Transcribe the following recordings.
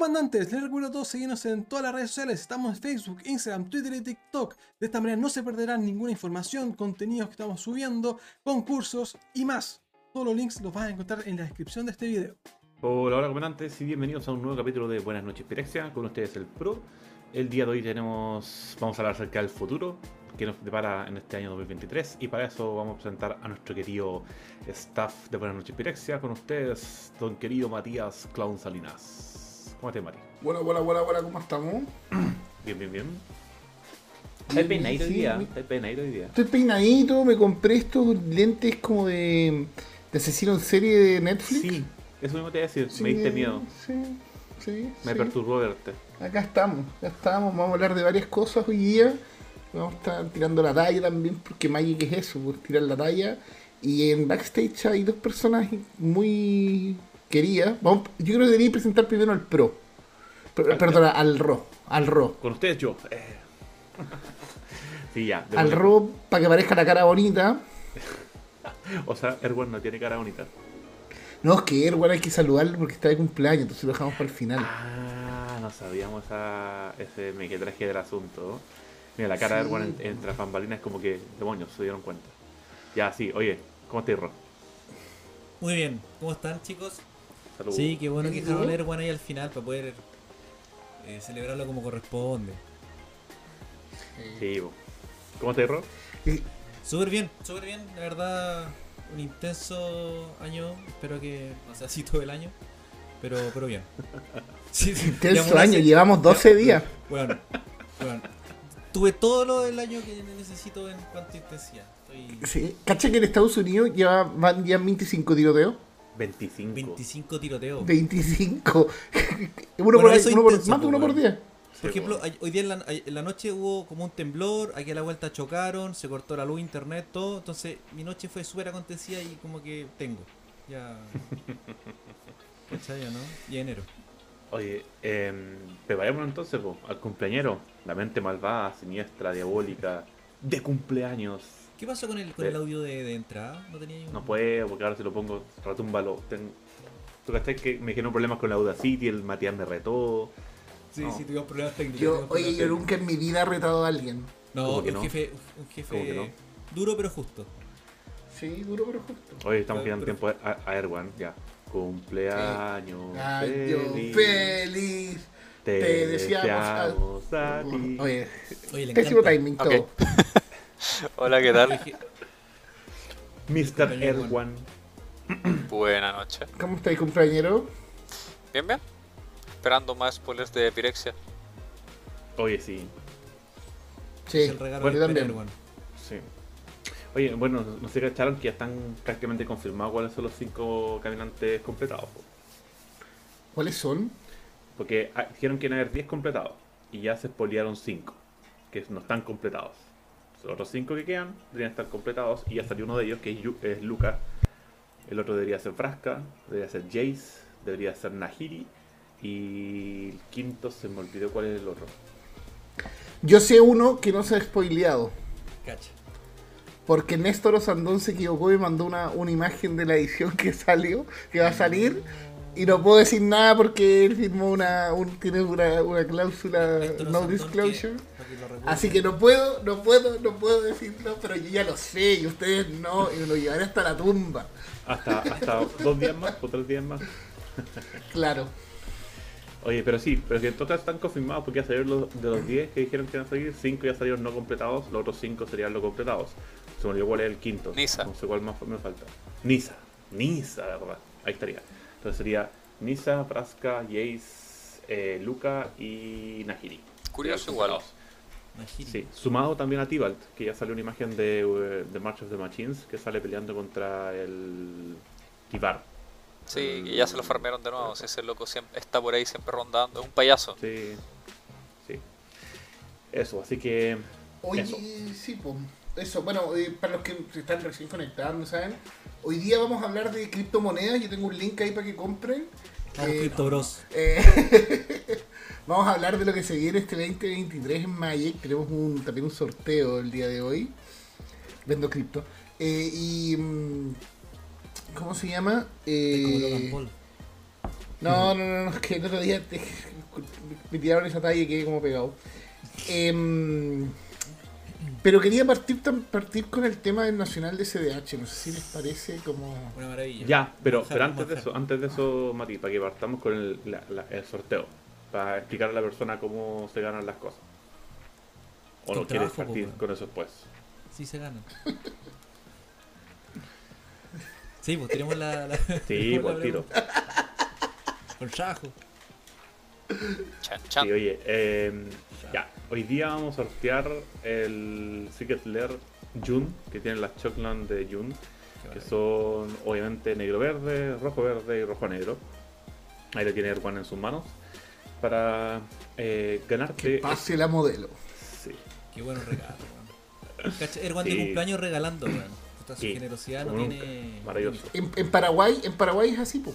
Comandantes, les recuerdo a todos seguirnos en todas las redes sociales. Estamos en Facebook, Instagram, Twitter y TikTok. De esta manera no se perderán ninguna información, contenidos que estamos subiendo, concursos y más. Todos los links los vas a encontrar en la descripción de este video. Hola, hola comandantes y bienvenidos a un nuevo capítulo de Buenas noches Pirexia. Con ustedes el Pro. El día de hoy tenemos, vamos a hablar acerca del futuro que nos depara en este año 2023 y para eso vamos a presentar a nuestro querido staff de Buenas noches Pirexia. Con ustedes, don querido Matías Clown Salinas. ¿Cómo estás, Mati? Hola, hola, hola, hola, ¿cómo estamos? Bien, bien, bien. Estás peinadito hoy día. Estás peinadito hoy día. Estoy peinadito, me compré estos lentes como de, de asesino en serie de Netflix. Sí, eso mismo te iba a decir. Sí, Me diste miedo. Sí, sí. Me sí. perturbó verte. Acá estamos, acá estamos, vamos a hablar de varias cosas hoy día. Vamos a estar tirando la talla también, porque Magic es eso, pues, tirar la talla. Y en backstage hay dos personas muy queridas. Vamos, yo creo que debería presentar primero al pro. Per- Perdona, al Ro. Al Ro. Con ustedes yo. Eh. sí, ya. Al Ro para que parezca la cara bonita. O sea, Erwan no tiene cara bonita. No, es que Erwan hay que saludarlo porque está de cumpleaños, entonces lo dejamos para el final. Ah, no sabíamos esa, ese mequetraje del asunto. Mira, la cara de. Erwan en- entre las bambalinas es como que, demonios, se dieron cuenta. Ya, sí, oye, ¿cómo estás, Ro? Muy bien, ¿cómo están chicos? Saludos. Sí, qué bueno que ¿Y dejaron bueno ahí al final para poder eh, celebrarlo como corresponde. Sí. ¿Cómo estás, Ro? Y- Súper bien, súper bien, la verdad, un intenso año, espero que no sea así todo el año, pero, pero bien. Sí, sí, Intenso digamos, año, llevamos 12 días. Bueno, bueno, tuve todo lo del año que necesito en cuanto a intensidad. Estoy Sí. ¿Cacha que en Estados Unidos ya van ya 25 tiroteos? 25. 25 tiroteos. 25. uno Bueno, por, uno por- intenso, más de uno pues, por día. Por Sí, ejemplo, hoy día en la, ay- en la noche hubo como un temblor, aquí a la vuelta chocaron, se cortó la luz, internet, todo. Entonces mi noche fue súper acontecida y como que tengo. Ya. ¿Cachai, no? Y enero. Oye, eh, preparémonos entonces po, al cumpleañero. La mente malvada, siniestra, diabólica, de cumpleaños. ¿Qué pasó con el, con el audio de, de entrada? No tenía yo- No puedo, porque ahora si lo pongo, retúmbalo. Ten... ¿Tú cachai que me generó problemas con la Audacity? El Matías me retó. Sí, No. sí, tuvimos problemas técnicos. Yo, tuvimos oye, problemas yo técnicos. nunca en mi vida he retado a alguien. No, ¿Cómo que un no? jefe, un ¿Cómo que jefe no? duro pero justo. Sí, duro pero justo. Hoy estamos quedando tiempo a, a Erwan, ya. Cumpleaños Año feliz. feliz. Te, te deseamos deseamos a ti. Oye, Oye, le pésimo timing todo. Hola, ¿qué tal? Mr. Erwan. Buena noche. ¿Cómo estáis, compañero? Bien, bien. Esperando más spoilers de Pirexia. Oye, sí. Sí, es el regalo bueno, de también. Spider-Man. Sí. Oye, bueno, no sé cacharon que ya están prácticamente confirmados cuáles son los cinco caminantes completados. ¿Cuáles son? Porque ah, dijeron que iban a haber 10 completados y ya se spoilearon 5 que no están completados. Los otros 5 que quedan deberían estar completados y ya salió uno de ellos que es, Yu- es Luca. El otro debería ser Frasca, debería ser Jace, debería ser Nahiri y el quinto se me olvidó cuál es el otro. Yo sé uno que no se ha spoileado. Cacha. Porque Néstor Osandón se equivocó y mandó una, una imagen de la edición que salió, que va a salir. Y no puedo decir nada porque él firmó una, un- tiene una, una cláusula no disclosure. que-. Así que no puedo, no puedo, no puedo decirlo, pero yo ya lo sé y ustedes no, y me lo llevaré hasta la tumba. Hasta, hasta dos días más o tres días más. Claro. Oye, pero sí, pero que en total están confirmados porque ya salieron los, de los 10 que dijeron que iban a salir, 5 ya salieron no completados, los otros 5 serían los completados. Se me olvidó cuál es el quinto. Nisa. No sé cuál más me falta. Nisa. Nisa, ¿verdad? Ahí estaría. Entonces sería Nisa, Praska, Jace, eh, Luca y Nahiri. Curioso igual. Nahiri. Sí, sumado también a Tibalt, que ya salió una imagen de, eh, de March of the Machines, que sale peleando contra el Kibar. Sí, y ya se lo farmearon de nuevo. si ese loco siempre está por ahí siempre rondando. Es un payaso. Sí, sí. Eso, así que Oye, Eso. sí, pues. Eso, bueno, eh, para los que se están recién conectando, ¿saben? Hoy día vamos a hablar de criptomonedas. Yo tengo un link ahí para que compren. Vamos, Eh, Crypto Bros. Eh, vamos a hablar de lo que se viene este 2023 en Magic. Tenemos un, también un sorteo el día de hoy. Vendo cripto. Y. mm, ¿Cómo se llama? Como. No, no, no, no, es que el otro día te- me tiraron esa talla y quedé como pegado. Em, pero quería partir, partir con el tema del Nacional de CDH. No sé si les parece como. Una maravilla. Ya, pero, pero antes de eso, antes de eso, Mati, para que partamos con el, la- la- el sorteo, para explicar a la persona cómo se ganan las cosas. ¿O no quieres trabajo, partir po, con eso después? Sí se ganan. Sí, pues tenemos la. la Sí, por la tiro. Con chan. Sí, oye, eh, ya, hoy día vamos a sortear el Secret Lair Jun, que tiene las Chocland de Jun, que son obviamente negro-verde, rojo-verde y rojo-negro. Ahí lo tiene Erwan en sus manos. Para eh, Que ganarte. pase la modelo. Sí. Qué buenos regalos, weón. Erwan de Sí. cumpleaños regalando, weón. Su Sí, generosidad no tiene. Maravilloso. En, en Paraguay, en Paraguay es así, po.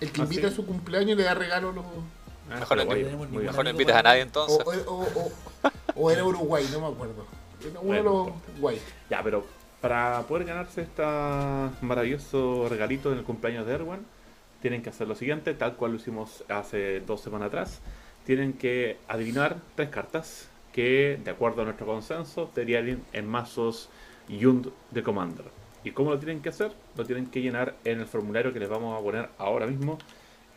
El que ¿Ah, invita sí? a su cumpleaños le da regalo a los. Ah, Mejor no. Mejor invites a nadie O, entonces. o- o- o era Uruguay, no me acuerdo. Era Uno de Bueno, los guay. Ya, pero para poder ganarse este maravilloso regalito en el cumpleaños de Erwan, tienen que hacer lo siguiente, tal cual lo hicimos hace dos semanas atrás. Tienen que adivinar tres cartas que, de acuerdo a nuestro consenso, deberían ir en mazos Yund de Commander. ¿Y cómo lo tienen que hacer? Lo tienen que llenar en el formulario que les vamos a poner ahora mismo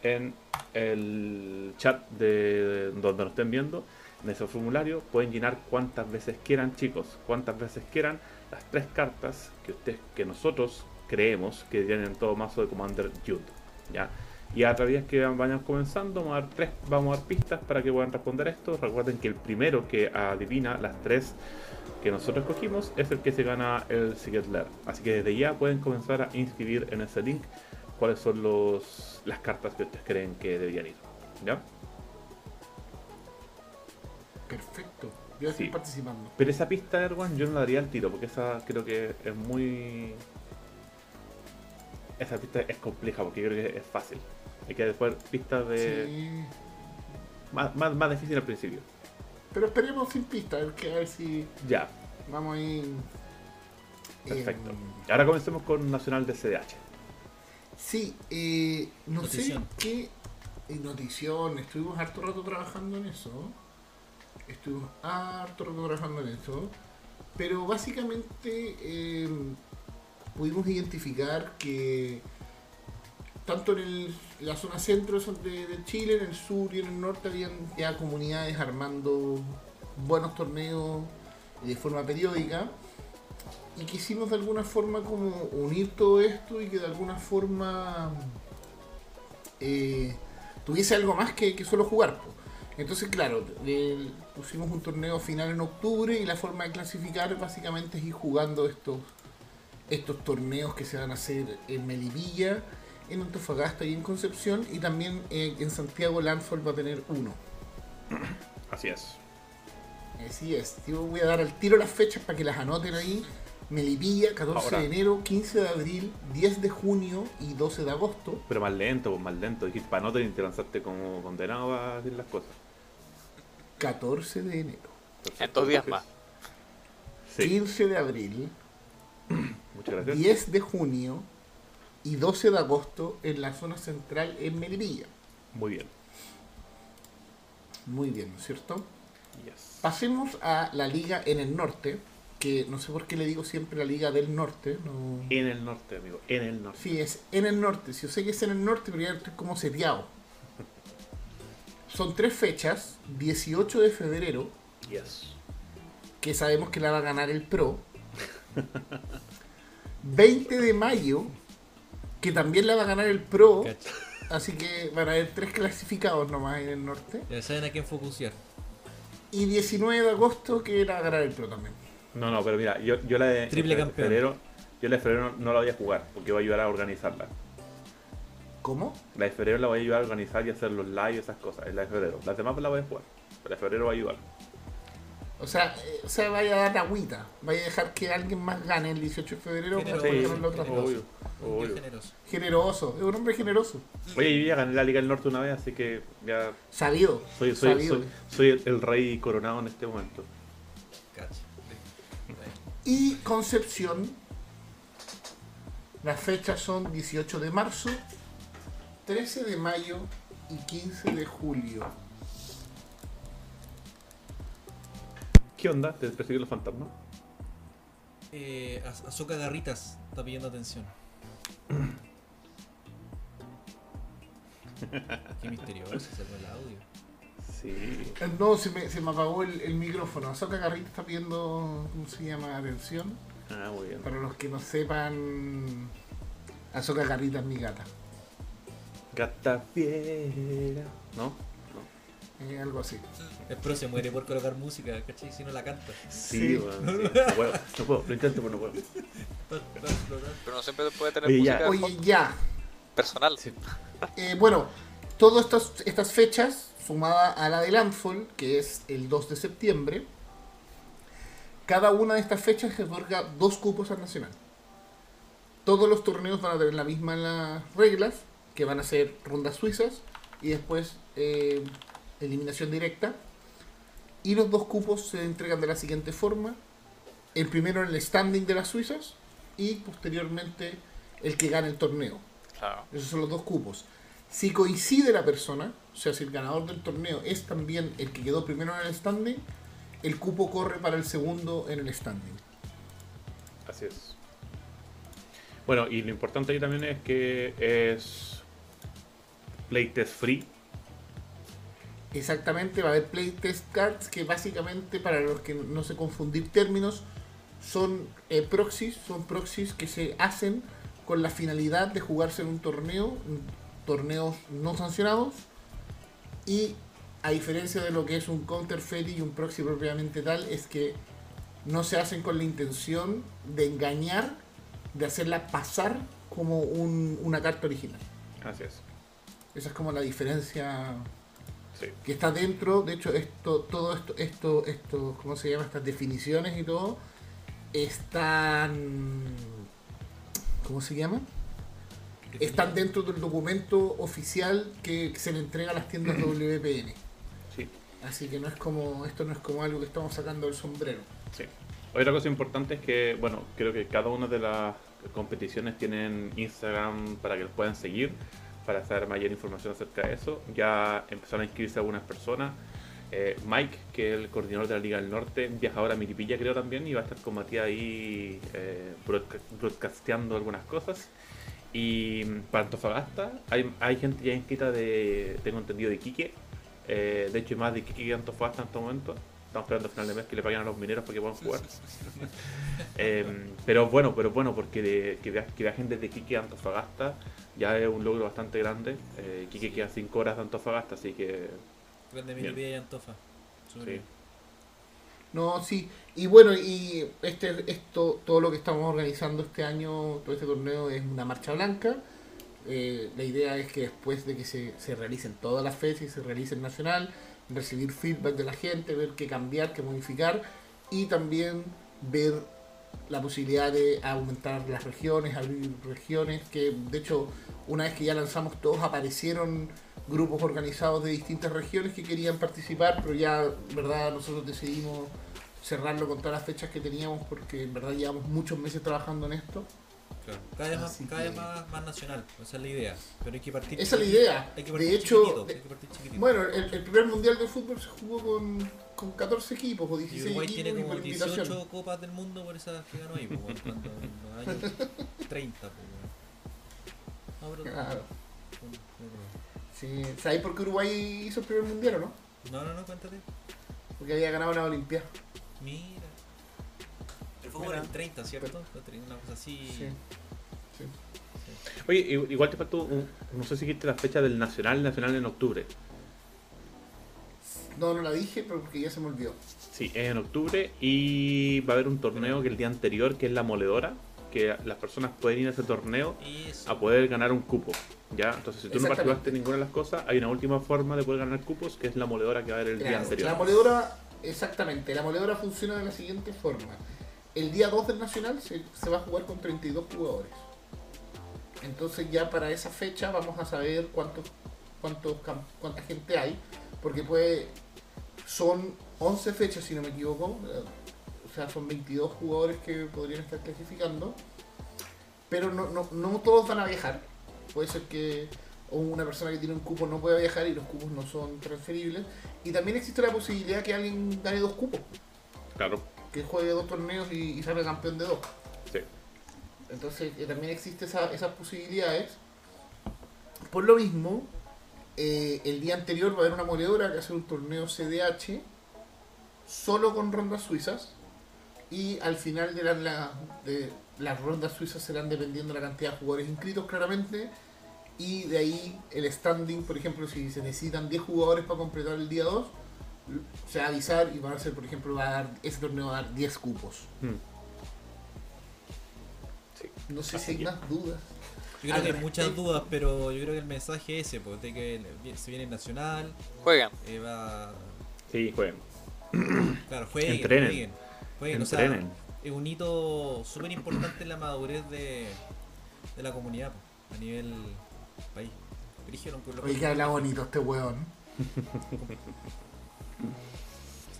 en el chat de donde nos estén viendo. En ese formulario pueden llenar cuantas veces quieran, chicos, cuantas veces quieran las tres cartas que ustedes, que nosotros creemos que tienen en todo mazo de Commander Jude. ¿ya? Y a través que vayan comenzando, vamos a dar tres, vamos a dar pistas para que puedan responder esto. Recuerden que el primero que adivina las tres que nosotros escogimos es el que se gana el Secret Lair. Así que desde ya pueden comenzar a inscribir en ese link cuáles son los, las cartas que ustedes creen que deberían ir. ¿Ya? Perfecto. Yo estoy Sí. participando. Pero esa pista, Erwan, yo no la daría al tiro, porque esa creo que es muy. Esa pista es compleja, porque yo creo que es fácil. Hay que después pistas de. Sí. Más, más, más difícil al principio. Pero esperemos sin pista, a ver, que- a ver si Ya, vamos a ir. perfecto. eh, Ahora comencemos con Nacional de CDH. Sí, eh, no Notición. sé qué. eh, notición, estuvimos harto rato trabajando en eso. Estuvimos harto rato trabajando en eso. Pero básicamente eh, pudimos identificar que tanto en el- la zona centro de, de Chile, en el sur y en el norte habían ya comunidades armando buenos torneos de forma periódica y quisimos de alguna forma como unir todo esto y que de alguna forma eh, tuviese algo más que, que solo jugar. po. Entonces, claro, pusimos un torneo final en octubre y la forma de clasificar básicamente es ir jugando estos, estos torneos que se van a hacer en Melipilla, en Antofagasta y en Concepción y también eh, en Santiago Landfall va a tener uno. Así es. Así es, yo voy a dar al tiro las fechas para que las anoten ahí. Melipilla, 14 Ahora. de enero, 15 de abril, 10 de junio y 12 de agosto. Pero más lento, pues más lento. Dijiste para no te lanzaste como condenado a decir las cosas. 14 de enero, Perfecto, En dos días entonces- más. Sí, 15 de abril, muchas gracias. 10 de junio y 12 de agosto en la zona central en Melipilla. Muy bien. Muy bien, ¿no es cierto? Yes. Pasemos a la liga en el norte, que no sé por qué le digo siempre la liga del norte. No... En el norte, amigo. En el norte. Sí, es en el norte. Si yo sé que es en el norte, pero ya estoy como seteado. Son tres fechas. 18 de febrero, Yes. que sabemos que la va a ganar el Pro. 20 de mayo, que también la va a ganar el Pro. Cacha. Así que van a haber tres clasificados nomás en el norte. Ya saben a quién focusear. Y 19 de agosto, que la va a ganar el Pro también. No, no, pero mira, yo, yo la de Triple de campeón. febrero, yo la de febrero no la voy a jugar, porque voy a ayudar a organizarla. ¿Cómo? La de febrero la voy a ayudar a organizar y hacer los live y esas cosas, es la de febrero. Las demás la voy a jugar, pero la de febrero voy a ayudar. O sea, eh, o sea, vaya a dar agüita. Vaya a dejar que alguien más gane el 18 de febrero para Generoso. poder Sí, dos. obvio, generoso. Generoso, es un hombre generoso. Oye, yo ya gané la Liga del Norte una vez, así que ya Sabido. soy, soy, sabido. soy, soy el, el rey coronado en este momento. Y Concepción. Las fechas son 18 de marzo, 13 de mayo y 15 de julio. ¿Qué onda? ¿Te persiguen los fantasmas? Eh, Az- Azoka Garritas está pidiendo atención. Qué misterioso ese fue el audio. Sí. Eh, No, se me, se me apagó el, el micrófono. Azoka Garrita está pidiendo, ¿cómo se llama? Atención. Ah, muy bien. Para los que no sepan, Azoka Garrita es mi gata. Gata fiera. ¿No? Eh, algo así. El pro se muere por colocar música, ¿cachai? Si no la canta. Sí, Sí. weón, sí. No puedo, no puedo, lo intento, pero no puedo. Pero no siempre puede tener Oye, ya. música Oye, ya. personal. Sí. Eh, bueno, todas estas, estas fechas, sumada a la de Landfall, que es el 2 de septiembre, cada una de estas fechas se otorga dos cupos al Nacional. Todos los torneos van a tener la misma las reglas, que van a ser rondas suizas y después eh, eliminación directa. Y los dos cupos se entregan de la siguiente forma. El primero en el standing de las suizas y posteriormente el que gane el torneo. Claro. Esos son los dos cupos. Si coincide la persona, o sea, si el ganador del torneo es también el que quedó primero en el standing, el cupo corre para el segundo en el standing. Así es. Bueno, y lo importante ahí también es que es playtest free. Exactamente, va a haber playtest cards que básicamente, para los que no se confundir términos, son eh, proxies, son proxies que se hacen con la finalidad de jugarse en un torneo, torneos no sancionados, y a diferencia de lo que es un counterfeit y un proxy propiamente tal, es que no se hacen con la intención de engañar, de hacerla pasar como un- una carta original. Así es. Esa es como la diferencia Sí. que está dentro, de hecho, esto, todo esto, esto, esto, ¿cómo se llama? Estas definiciones y todo, están, ¿cómo se llama? Están dentro del documento oficial que se le entrega a las tiendas WPN. Sí. Así que no es como, esto no es como algo que estamos sacando del sombrero. Sí. Otra cosa importante es que, bueno, creo que cada una de las competiciones tienen Instagram para que los puedan seguir, para saber mayor información acerca de eso. Ya empezaron a inscribirse algunas personas. Eh, Mike, que es el coordinador de la Liga del Norte, viaja ahora a Miripilla, creo también, y va a estar con Matías ahí eh, broadca- broadcasteando algunas cosas. Y para Antofagasta, hay, hay gente ya inscrita de, tengo entendido, de Quique. Eh, de hecho, hay más de Quique que Antofagasta en este momento. Estamos esperando a final de mes que le paguen a los mineros para que puedan jugar. Eh, pero bueno, pero bueno, porque de- que, que viajen desde Quique a Antofagasta ya es un logro bastante grande. Eh, Quique queda 5 horas de Antofagasta, así que Grande Bien. Milipilla y Antofa. Sí. No, sí. Y bueno, y este, esto, todo lo que estamos organizando este año, todo este torneo es una marcha blanca. Eh, la idea es que después de que se, se realicen todas las fechas y se realice el nacional, recibir feedback de la gente, ver qué cambiar, qué modificar y también ver la posibilidad de aumentar las regiones, abrir regiones, que de hecho una vez que ya lanzamos todos aparecieron grupos organizados de distintas regiones que querían participar, pero ya, verdad, nosotros decidimos cerrarlo con todas las fechas que teníamos porque en verdad llevamos muchos meses trabajando en esto. Claro. Cada vez, más, Así cada vez que- más, más nacional, esa es la idea. Pero hay que partir. Esa es la idea. Hay que De partir hecho, de- hay que partir chiquitito. bueno, el, el primer mundial de fútbol se jugó con, con 14 equipos o Y 16 Uruguay equipos tiene y como por invitación. 18 copas del mundo por esas que ganó ahí, pues, bueno, cuando en los años 30. Pues, bueno. No, pero- Claro. pero- Sí, ¿Sabéis por qué Uruguay hizo el primer mundial o no? No, no, no, cuéntate. Porque había ganado la Olimpiada. Mira. Pero fue por Mira. el 30, ¿cierto? Fue Una cosa así. Sí. sí. Oye, igual te faltó, un- no sé si dijiste la fecha del Nacional, Nacional en octubre. No, no la dije, pero porque ya se me olvidó. Sí, es en octubre y va a haber un torneo que el día anterior, que es la moledora, que las personas pueden ir a ese torneo Eso. a poder ganar un cupo. ¿ya? Entonces, si tú no participaste en ninguna de las cosas, hay una última forma de poder ganar cupos, que es la moledora que va a haber el día anterior. La moledora, exactamente, la moledora funciona de la siguiente forma. El día 2 del Nacional se, se va a jugar con 32 jugadores. Entonces ya para esa fecha vamos a saber cuántos, cuánta gente hay, porque puede, son 11 fechas si no me equivoco, sea, son 22 jugadores que podrían estar clasificando, pero no, no, no todos van a viajar. Puede ser que una persona que tiene un cupo no puede viajar y los cupos no son transferibles. Y también existe la posibilidad que alguien gane dos cupos, Claro, que juegue dos torneos y, y salga campeón de dos. sí. Entonces eh, también existe esa- esas posibilidades. Por lo mismo, eh, el día anterior va a haber una moledora que hacer un torneo CDH solo con rondas suizas. Y al final de, la- la- de las rondas suizas serán dependiendo de la cantidad de jugadores inscritos claramente. Y de ahí el standing, por ejemplo, si se necesitan 10 jugadores para completar el día 2, se va a avisar y van a ser, por ejemplo, va a dar, ese torneo va a dar 10 cupos. Mm. Sí. No sé Así si hay que- más dudas. Yo creo Al que hay muchas respecto- dudas, pero yo creo que el mensaje es ese, pues, de que se viene el nacional, Jueguen. eh, va. Sí, jueguen. Claro, jueguen, Entrenen. jueguen. Jueguen, o sea, Entrenen. es un hito súper importante en la madurez de, de la comunidad a nivel país. Oye, que habla bonito este weón.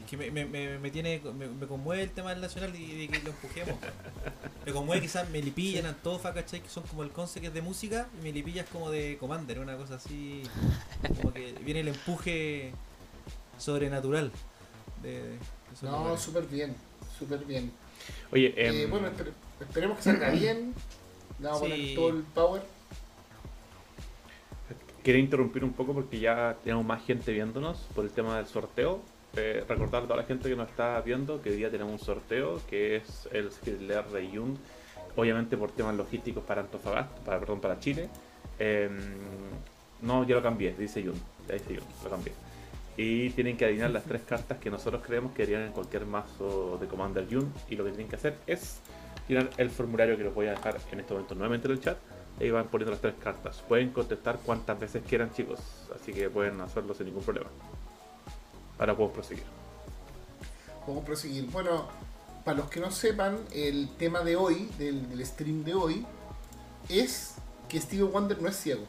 Que me, me, me, me tiene, me, me conmueve el tema del nacional y de que lo empujemos. Me conmueve quizás Melipilla en Antofa, ¿cachai? Que son como el conce que es de música y Melipilla es como de Commander, una cosa así. Como que viene el empuje sobrenatural. De, de esos No, súper bien, súper bien. Oye, Eh, em, bueno, espere- esperemos que salga bien. Le vamos a Sí. poner todo el power. quería interrumpir un poco porque ya tenemos más gente viéndonos por el tema del sorteo. Eh, recordar a toda la gente que nos está viendo que hoy día tenemos un sorteo que es el Skiller de Yun, obviamente por temas logísticos para Antofagasta, para, perdón, para Chile. Em, no, ya lo cambié, dice Yun, ya dice Yun, lo cambié. Y tienen que adivinar las tres cartas que nosotros creemos que harían en cualquier mazo de Commander Yun. Y lo que tienen que hacer es llenar el formulario que los voy a dejar en este momento nuevamente en el chat. Ahí van poniendo las tres cartas. Pueden contestar cuantas veces quieran, chicos. Así que pueden hacerlo sin ningún problema. Ahora podemos proseguir. A proseguir. Bueno, para los que no sepan, el tema de hoy, del, del stream de hoy, es que Steve Wonder no es ciego.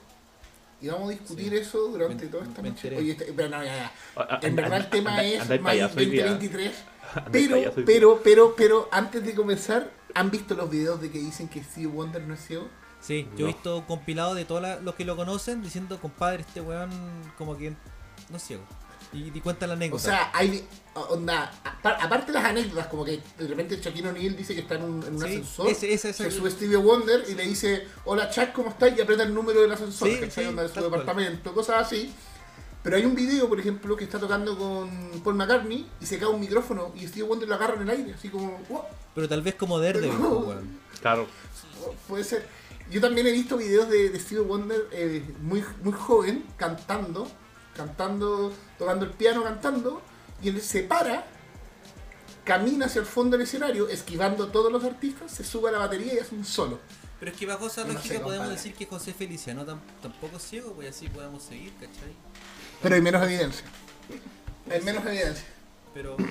Y vamos a discutir Sí. eso durante Me- toda esta noche. Oye, este- pero no, ya, ya. En verdad el tema anda- es anda el Magic payaso hoy día. 2023. Anda el Pero, pero, pero, pero, antes de comenzar, ¿han visto los videos de que dicen que Steve Wonder no es ciego? Sí, yo he visto compilado de todos los que lo conocen diciendo, compadre, este weón como que no es ciego. Y, y cuenta la O anécdota. sea, hay onda, apa- aparte de las anécdotas, como que de repente Shaquille O'Neal dice que está en un, en un Sí, ascensor, ese- ese- ese- se sube Stevie Wonder y le dice, hola Chuck, ¿cómo estás? Y aprieta el número del ascensor, Sí, ¿cachai? sí, Onda de su cual. departamento, cosas así. Pero hay un video, por ejemplo, que está tocando con Paul McCartney y se cae un micrófono y Stevie Wonder lo agarra en el aire, así como, "Wow, Pero tal vez como Daredevil, Pero- pues. Claro. puede ser. Yo también he visto videos de, de Stevie Wonder eh, muy, muy joven, cantando, cantando, tocando el piano, cantando, y él se para, camina hacia el fondo del escenario, esquivando a todos los artistas, se sube a la batería y hace un solo. Pero es que bajo esa No lógica podemos decir que José Feliciano tam- tampoco es ciego, pues así podemos seguir, ¿cachai? Pero hay menos evidencia. Hay menos evidencia. Pero...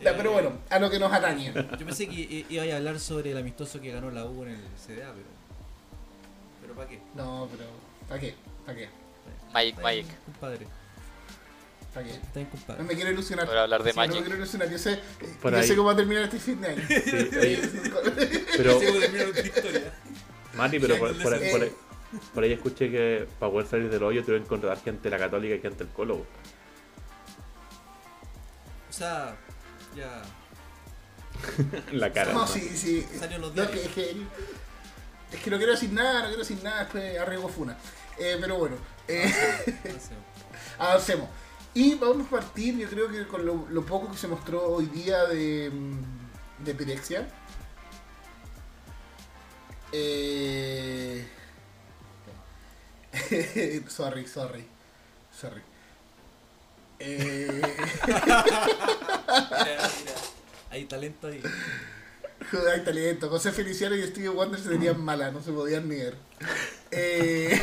Ya, eh, pero bueno, a lo que nos atañe. Yo pensé que iba a hablar sobre el amistoso que ganó la U en el CDA, pero... Pero ¿para qué? No, pero. ¿Para qué? ¿Para qué? Magic, Magic. Compadre, ¿Para qué? está bien, No me quiero ilusionar. Para hablar de Sí, No me quiero ilusionar. Yo sé, Por yo ahí. sé cómo va a terminar este fin de año. Sí, pero. Mati, pero por, por, Eh. por ahí, por ahí escuché que para poder salir del hoyo tuvieron que encontrar gente la católica y gente del colo. O sea, ya... La cara. No, ¿no? sí, sí. Salió los No, diarios. es, que, es que no quiero decir nada, no quiero decir nada, después arriesgo funa. Eh, pero bueno, eh, avancemos. Y vamos a partir, yo creo que con lo, lo poco que se mostró hoy día de, mm, de Pirexia. Eh... sorry, sorry. Sorry. Eh... Mira, mira. Hay talento ahí. Hay talento. José Feliciano y Stevie Wonder se tenían malas, no se podían ni ver. Eh,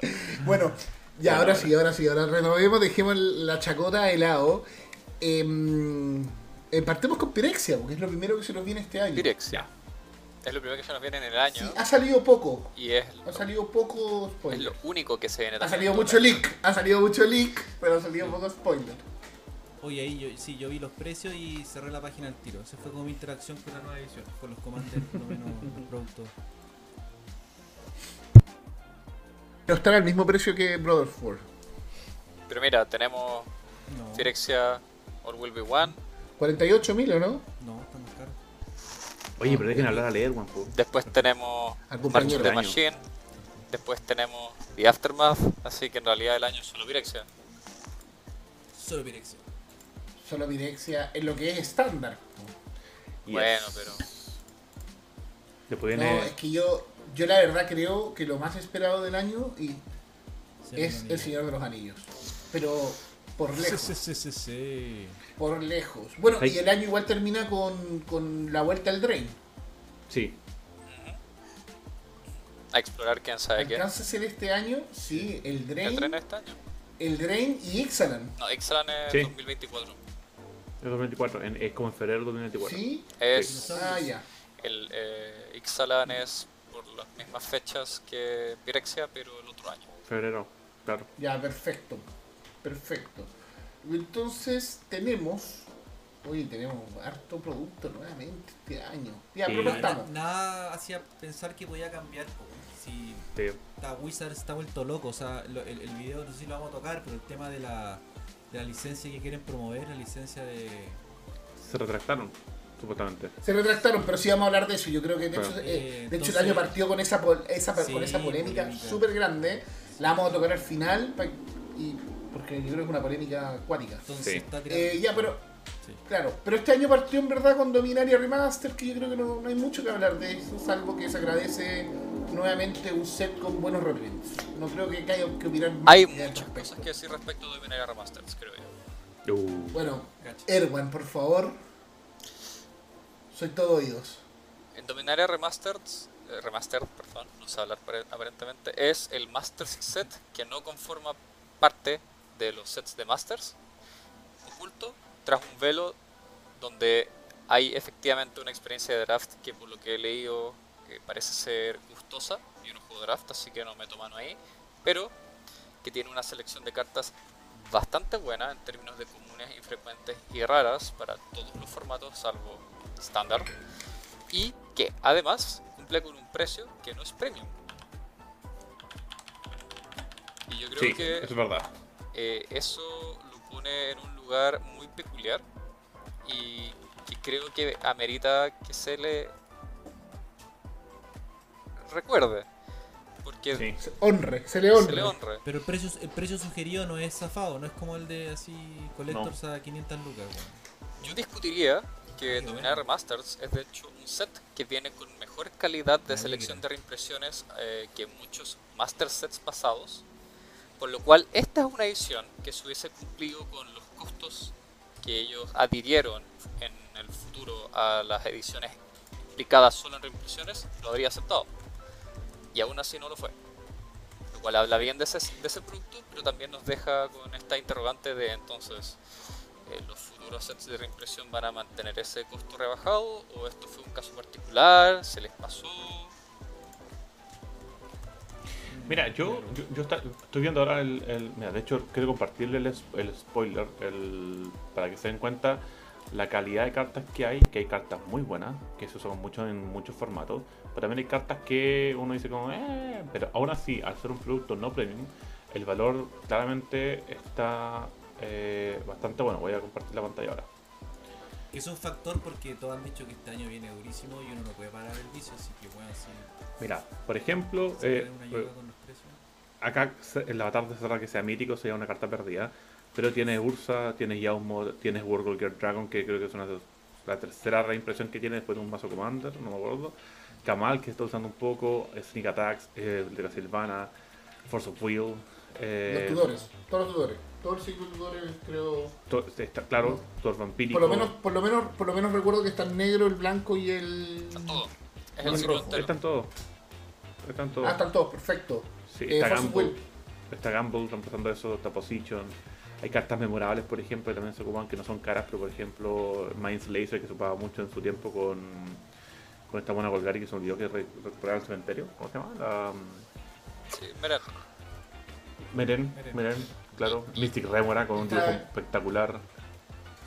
bueno, ya, ahora sí, ahora sí, ahora renovemos, dejemos la chacota de lado. Em, eh, partemos con Pirexia, porque es lo primero que se nos viene este año. Pirexia. Es lo primero que se nos viene en el año. Sí, ha salido poco, Y es, ha salido poco es spoiler. lo único que se viene Ha también. salido en todo mucho leak, ha salido mucho leak, pero ha salido poco spoiler. Oye, ahí yo, sí, yo vi los precios y cerré la página al tiro. Esa fue como mi interacción con la nueva edición, con los comandos, por lo menos los productos. Pero están al mismo precio que Brothers 4. Pero mira, tenemos No, Phyrexia All Will Be One. 48.000 ¿o no? no, está más caro. Oye, pero dejen hablar a leer, po. Después tenemos March of the. Machine. Después tenemos The Aftermath. Así que en realidad el año es solo Phyrexia. Solo Pirexia. Solo Virexia en lo que es estándar. Yes. Bueno, pero Después No, viene. es que yo, yo la verdad creo que lo más esperado del año y es El Señor de los Anillos. Pero por lejos. sí, sí, sí, sí. Por lejos. Bueno, y el año igual termina con, con la vuelta al Drain. Sí, a explorar quién sabe qué. ¿Alcanza a ser este año? Sí, el ¿El Drain, tren este año? el Drain y Ixalan. No, Ixalan es Sí. 2024. es 2024. en- es como en febrero de 2024. ¿Sí? Es, Ah, ya. el eh, Ixalan es las mismas fechas que Pirexia, pero el otro año. Febrero, claro. Ya, perfecto. Perfecto. Entonces tenemos. Oye, tenemos harto producto nuevamente este año. Ya, Sí. pero estamos. Nada hacía pensar que podía cambiar. Si Sí. está Wizard está vuelto loco, o sea, lo- el, el video no sé si lo vamos a tocar, pero el tema de la, de la licencia que quieren promover, la licencia de... Se retractaron, supuestamente. Se retractaron, pero sí vamos a hablar de eso. Yo creo que de hecho, eh, de entonces- hecho el año partió con esa, pol- esa, Sí, con esa polémica súper grande. La vamos a tocar al final y porque yo creo que es una polémica acuática. Entonces Sí. está. Eh, ya, pero Sí. claro, pero este año partió en verdad con Dominaria Remaster, que yo creo que no, no hay mucho que hablar de eso, salvo que se agradece nuevamente un set con buenos reprints. No creo que haya que opinar más Hay muchas cosas que decir respecto de Dominaria Remasters, creo yo. Uh, Bueno. Erwan, por favor. Soy todo oídos. En Dominaria Remastered, eh, Remastered, perdón, no sé hablar apare- aparentemente, es el Masters set que no conforma parte de los sets de Masters, oculto tras un velo donde hay efectivamente una experiencia de draft que por lo que he leído parece ser gustosa, yo no juego draft así que no meto mano ahí, pero que tiene una selección de cartas bastante buena en términos de comunes, infrecuentes y raras para todos los formatos salvo estándar y que además cumple con un precio que no es premium. Y yo creo sí, que eso es verdad. eh, eso lo pone en un lugar muy peculiar y que creo que amerita que se le recuerde. Porque Sí. Se honre, se le honre. se le honre. Pero el precio, el precio sugerido no es zafado, no es como el de así Collectors a 500 lucas. weón. Yo discutiría que bueno. Remasters es de hecho un set que viene con mejor calidad de Me selección de reimpresiones eh, que muchos Master Sets pasados. Por lo cual, esta es una edición que si hubiese cumplido con los costos que ellos adhirieron en el futuro a las ediciones implicadas solo en reimpresiones, lo habría aceptado. Y aún así no lo fue. Lo cual habla bien de ese, de ese producto, pero también nos deja con esta interrogante de entonces, eh, ¿los futuros sets de reimpresión van a mantener ese costo rebajado? ¿O esto fue un caso particular? ¿Se les pasó? Mira, yo, yo, yo está- estoy viendo ahora el, el- Mira, de hecho, quiero compartirle el, el spoiler el, para que se den cuenta la calidad de cartas que hay, que hay cartas muy buenas, que se usan mucho en muchos formatos, pero también hay cartas que uno dice como, eh, pero aún así, al ser un producto no premium, el valor claramente está eh, bastante bueno. Voy a compartir la pantalla ahora. Que es un factor porque todos han dicho que este año viene durísimo y uno no puede parar el vicio, así que bueno, así. Mira, por ejemplo, eh, precios. acá la avatar de cerrar que sea mítico sería una carta perdida. Pero tiene Ursa, tiene Yaumo, tienes Wargolger Dragon, que creo que es una la tercera reimpresión que tiene después de un mazo Commander, no me acuerdo. Kamal, que está usando un poco, Sneak Attacks, eh, de la Silvana, Force of Will. eh, Los tudores, todos los tudores. Todo el ciclo de tudores creo. to- está claro, Thor Vampírico. Por lo menos, por lo menos, por lo menos recuerdo que está el negro, el blanco y el. Está todo. Es el rojo. entero. Están todos. Están todos. Ah, están todos, perfecto. Sí, Eh, está Gamble. Está Gamble reemplazando eso, está Position. Hay cartas memorables, por ejemplo, que también se ocupan que no son caras, pero por ejemplo, Minds Laser, que se ocupaba mucho en su tiempo con, con esta buena Golgari que se olvidó que re- recuperaba el cementerio. ¿Cómo se llama? La, Sí, miren, mm, Meren, Meren. Meren, claro. Mystic Remora con un dibujo espectacular.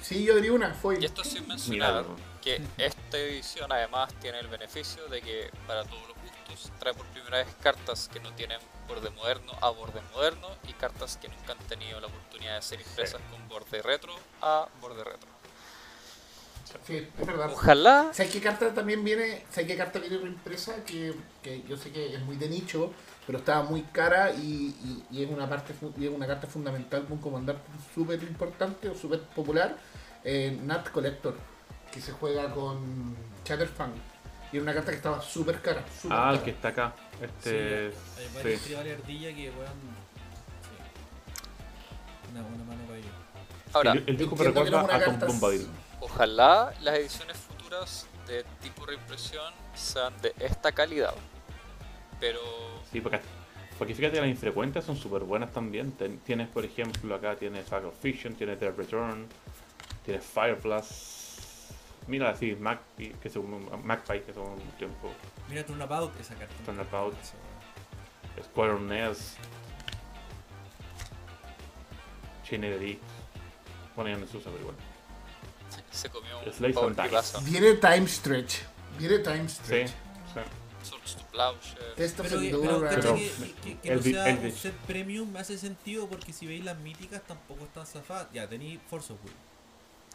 Sí, yo diría una, fue. y esto sin mencionar Milagro. que esta edición además tiene el beneficio de que para todos los gustos. Trae por primera vez cartas que no tienen borde moderno a borde moderno y cartas que nunca han tenido la oportunidad de ser impresas con borde retro a borde retro. Sí, es verdad. Ojalá ¿Sabes qué carta también viene? ¿Sabes qué carta viene reimpresa? Que, que yo sé que es muy de nicho, pero estaba muy cara y, y- y es una parte y es una carta fundamental para un comandante súper importante o súper popular, eh, Nat Collector, que se juega con Chatterfang. Y es una carta que estaba súper cara. súper Ah, el que está acá. Este. Hay varios Sí. ardilla que weón. Sí. Una buena mano para ellos. ahora El, el disco me recuerda a una carta- Bombadil. Ojalá las ediciones futuras de tipo reimpresión sean de esta calidad. Pero Sí, porque, porque fíjate, las infrecuentes son súper buenas también. Ten- tienes, por ejemplo, acá tienes of Fiction, tienes The Return, tienes Fireblast. Mira, así, Magpie, que son, Magpie, que son un tiempo. Mira Turnabout esa carta. Turnabout. Square Nest, Chain. Bueno, ya no se usa, pero igual. se comió un. Viene Time Stretch. Viene Time Sí, Stretch. sí. Swords to Plowshare. Test of Pero, que- pero Pero- que, que- que el no vi- sea el un vi- set premium me hace sentido porque si veis las míticas tampoco están zafadas. Ya, tenéis Force of Will.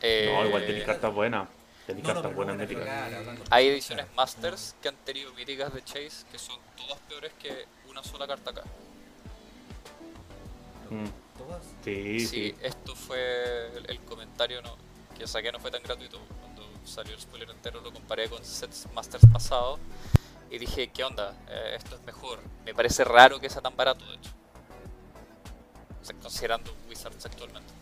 Eh, No, igual tenéis cartas buenas. Tenéis No, cartas buenas míticas. claro, Hay ediciones Masters que han tenido míticas de Chase que son todas peores que una sola carta acá. Mm, Todas. Sí, Sí, sí. esto fue el, el comentario no, que saqué no fue tan gratuito. Cuando salió el spoiler entero lo comparé con sets Masters pasados y dije, ¿qué onda? Eh, esto es mejor. Me parece raro que sea tan barato, de hecho. O sea, considerando Wizards actualmente.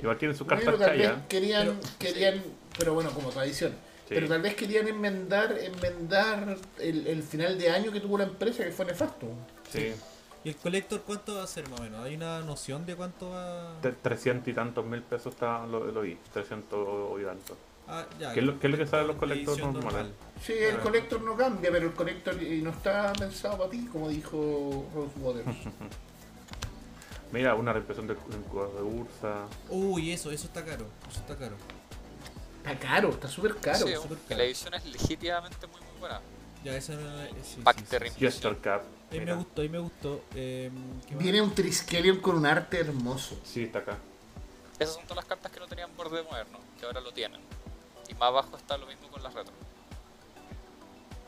Igual tienen sus Bueno, cartas tal vez chayas. querían, Pero- querían, pero bueno, como tradición. Sí. Pero tal vez querían enmendar, enmendar el, el final de año que tuvo la empresa, que fue nefasto. Sí. ¿Y el Collector cuánto va a ser más o menos? ¿Hay una noción de cuánto va Tre- 300 y tantos mil pesos está, lo, lo vi. 300 y tanto. Ah, ya. ¿Qué es lo- qué es lo que salen los colectores normales? Sí, el Ah. colector no cambia, pero el colector eh, no está pensado para ti, como dijo Rosewater. Mira, una reimpresión jugador de Ursa. Uy, eso, eso está caro. Eso está caro. Está caro, está súper caro. sí, que caro. la edición es legítimamente muy muy buena. Ya, esa no es. Sí, Pack sí, de sí, sí. reimpresión. Jester Cap. Ahí me gustó, ahí me gustó. Eh. Viene un Triskelion con un arte hermoso. Sí, está acá. Esas son todas las cartas que no tenían borde moderno, que ahora lo tienen. Y más abajo está lo mismo con las retro.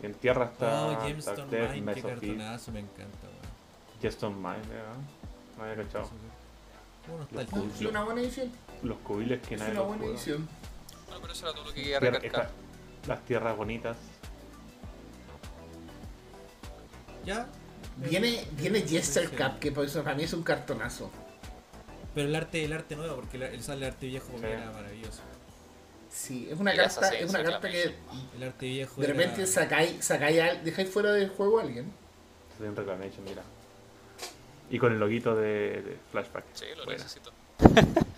En tierra está. Oh, Gemstone Mine, qué cartonazo, me encanta, weón. Gemstone Mine, mira. No había cachado. ¿Cómo no está el cool. Es una buena edición. Los cubiles que Es nadie una los buena juega. edición. Bueno, pero eso era todo lo que quería recalcar. esta- las tierras bonitas. ¿Ya? Viene, viene Jester. Cap, que por eso para mí es un cartonazo. Pero el arte, el arte nuevo, porque el, el sale el arte viejo Sí. era maravilloso. Sí, es una Y carta, es una carta que Reclamation. El arte viejo de repente era... sacáis, sacáis al- dejáis fuera del juego a alguien. En Reclamation, mira. Y con el loguito de, de Flashback. Sí, lo Buena. necesito.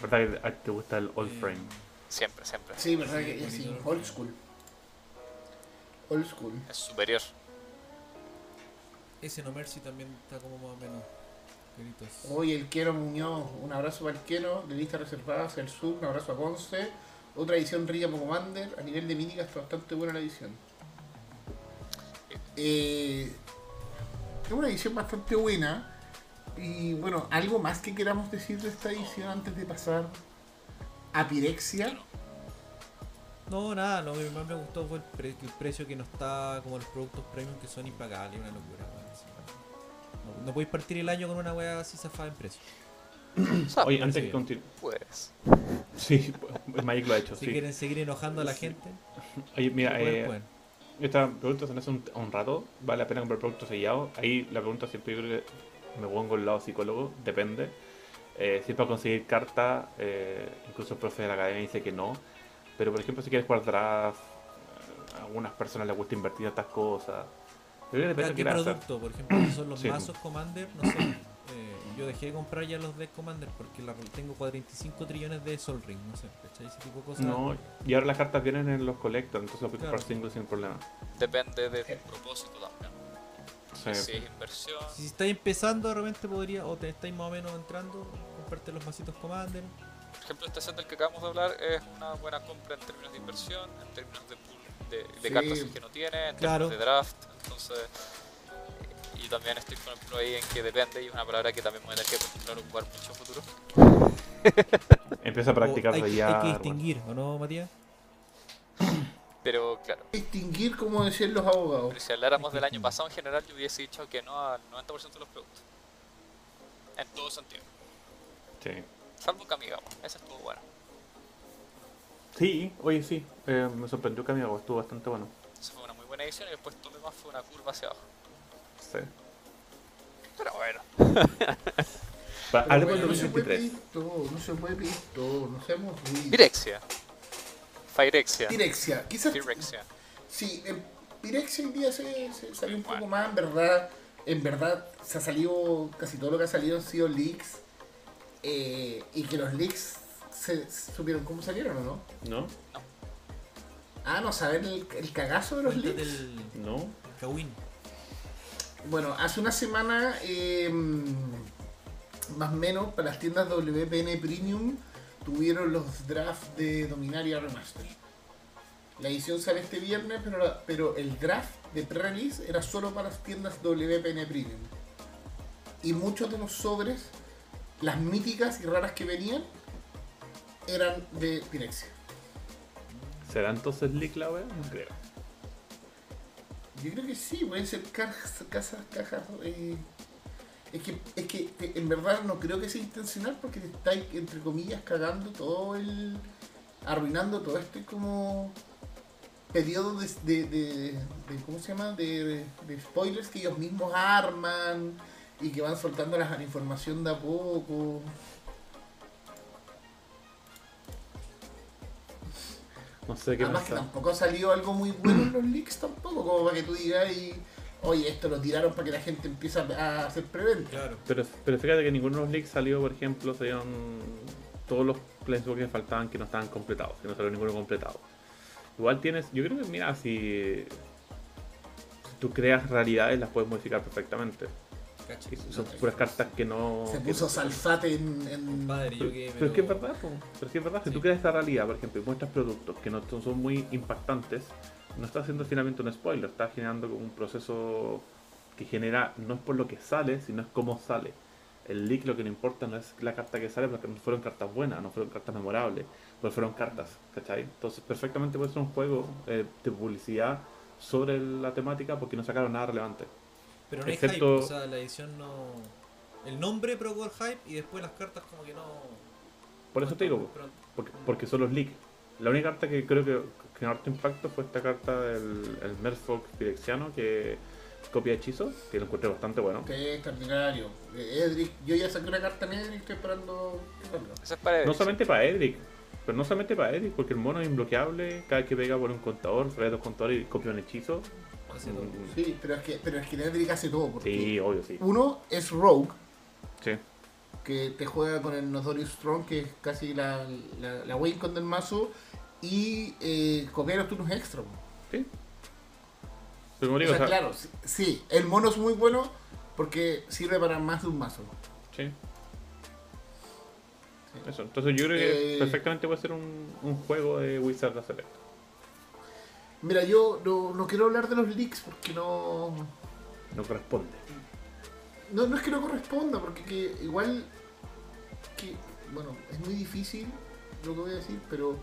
¿Verdad que a te gusta el old frame? Siempre, siempre. Sí, verdad Sí, que sí, el old school. Old school. Es superior. Ese No Mercy también está como más o menos. Hoy el Quiero Muñoz, un abrazo para el Quiero, de lista reservada hacia el sur, un abrazo a Ponce. Otra edición rica para Commander, a nivel de mítica está bastante buena la edición. Eh, es una edición bastante buena. Y bueno, algo más que queramos decir de esta edición antes de pasar a Pirexia. No, nada, lo que más me gustó fue el, pre- el precio que no está como los productos premium que son impagables, una locura. No, podéis partir el año con una wea así zafada en precio. Oye, antes sí. que continúe. pues. Sí, el Magic lo ha hecho, Si sí. quieren seguir enojando a la gente, Oye, mira, eh, pueden. esta pregunta se me hace un, un rato. ¿Vale la pena comprar productos sellados? Ahí la pregunta siempre yo creo que me pongo el lado psicólogo, depende. Eh, si es para conseguir cartas, eh, incluso el profe de la academia dice que no. Pero por ejemplo, si quieres jugar draft, eh, a algunas personas les gusta invertir en estas cosas. Yo creo que depende de ¿Qué qué quieras hacer. producto? Por ejemplo, si son los Sí. mazos Commander, no sé. eh, yo dejé de comprar ya los de Commander porque la, tengo 45 trillones de Sol Ring, no sé, ¿cachai? Ese tipo de cosas. No, y ahora las cartas vienen en los collectors, entonces lo puedes Claro. comprar single sin problema. Depende de tu propósito también. Sí. Si es inversión. Si estáis empezando, de repente podría, o te estáis más o menos entrando, comprarte los macitos Commander. Por ejemplo, este set del que acabamos de hablar es una buena compra en términos de inversión, en términos de pool de, de Sí. cartas que no tiene, en Claro. términos de draft. Entonces, y también estoy con el pro ahí en que depende, y es una palabra que también me voy a tener que acostumbrar a ocupar mucho futuro. Empieza a practicar O hay, ya. hay que bueno. distinguir, ¿o no, Matías? Pero claro, Distinguir, como decían los abogados. pero si habláramos del año pasado en general, yo hubiese dicho que no al 90% de los productos. En todo sentido. Sí. Salvo Kamigawa, ese estuvo bueno. Sí, oye, sí. eh, me sorprendió que amigo estuvo bastante bueno. Esa fue una muy buena edición y después todo lo demás fue una curva hacia abajo. Sí. Pero bueno. Va, Pero hablemos bueno, del no se puede 2023. pedir todo, no se puede pedir todo, no seamos ruidos. Direxia. Firexia. Direxia, quizás. Direxia. Sí, el Pirexia hoy día se, se salió un poco más, en verdad. En verdad, se ha salido. Casi todo lo que ha salido han sido leaks. eh, y que los leaks se, supieron cómo salieron o no. ¿No? Ah, no saben el, el cagazo de los Cuéntate leaks. el, ¿No? el Kawin. Bueno, hace una semana, eh, más o menos, para las tiendas WPN Premium, tuvieron los drafts de Dominaria Remaster. La edición sale este viernes, pero, la- pero el draft de pre-release era solo para las tiendas WPN Premium. Y muchos de los sobres, las míticas y raras que venían, eran de Pirexia. ¿Será entonces Leak la wea? No creo. Yo creo que sí, pueden ser cajas, casas, cajas. eh, es, que, es que eh, en verdad no creo que sea intencional porque te estáis, entre comillas, cagando todo el. arruinando todo este como. periodo de. de, de- de- ¿cómo se llama? De, de spoilers que ellos mismos arman y que van soltando la información de a poco. No sé qué Además que tampoco ha salido algo muy bueno en los leaks tampoco, como para que tú digas y. Oye, esto lo tiraron para que la gente empiece a hacer preventa. Claro. Pero, pero fíjate que ninguno de los leaks salió, por ejemplo, salieron todos los planeswalkers que faltaban que no estaban completados, que no salió ninguno completado. Igual tienes, yo creo que mira, si, si tú creas realidades las puedes modificar perfectamente. Son puras cartas que no... Se que- puso salfate en. en- Compadre, yo Pero, que. pero es que es verdad, po. pero es que es verdad, si tú creas esta realidad, por ejemplo, y muestras productos que no son son muy impactantes, no estás haciendo finalmente un spoiler, estás generando como un proceso que genera, no es por lo que sale, sino es cómo sale. El leak lo que no importa no es la carta que sale, porque no fueron cartas buenas, no fueron cartas memorables, pero fueron cartas, ¿cachai? Entonces perfectamente puede ser un juego eh, de publicidad sobre la temática porque no sacaron nada relevante. Pero no hay excepto- hype, o sea, la edición no. El nombre provocó el hype y después las cartas como que no. Por eso te digo, Porque, porque son los leaks. La única carta que creo que generó harto impacto fue esta carta del el Merfolk Pirexiano que copia hechizo, que lo encontré bastante bueno. Qué extraordinario. Eh, Edric, yo ya saqué una carta en Edric, estoy esperando que es para No solamente para Edric, pero no solamente para Edric, porque el mono es imbloqueable, cada vez que pega por un contador, trae dos contadores y copia un hechizo. Hace todo. Sí, pero es que, pero es que Edric hace todo. Porque Sí, obvio, sí. Uno es Rogue, Sí. que te juega con el Notorious Strong, que es casi la, la, la Waycon del mazo, y eh, copiar los turnos extra. po. sí. Pero como O digo, sea, o sea, claro, sí, sí, el mono es muy bueno porque sirve para más de un mazo. sí. Eso. Entonces yo creo que Eh, perfectamente puede ser un, un juego de Wizard hacer esto. Mira, yo no, no quiero hablar de los leaks porque no, No corresponde. No, no es que no corresponda, porque que igual que, bueno, es muy difícil lo que voy a decir, pero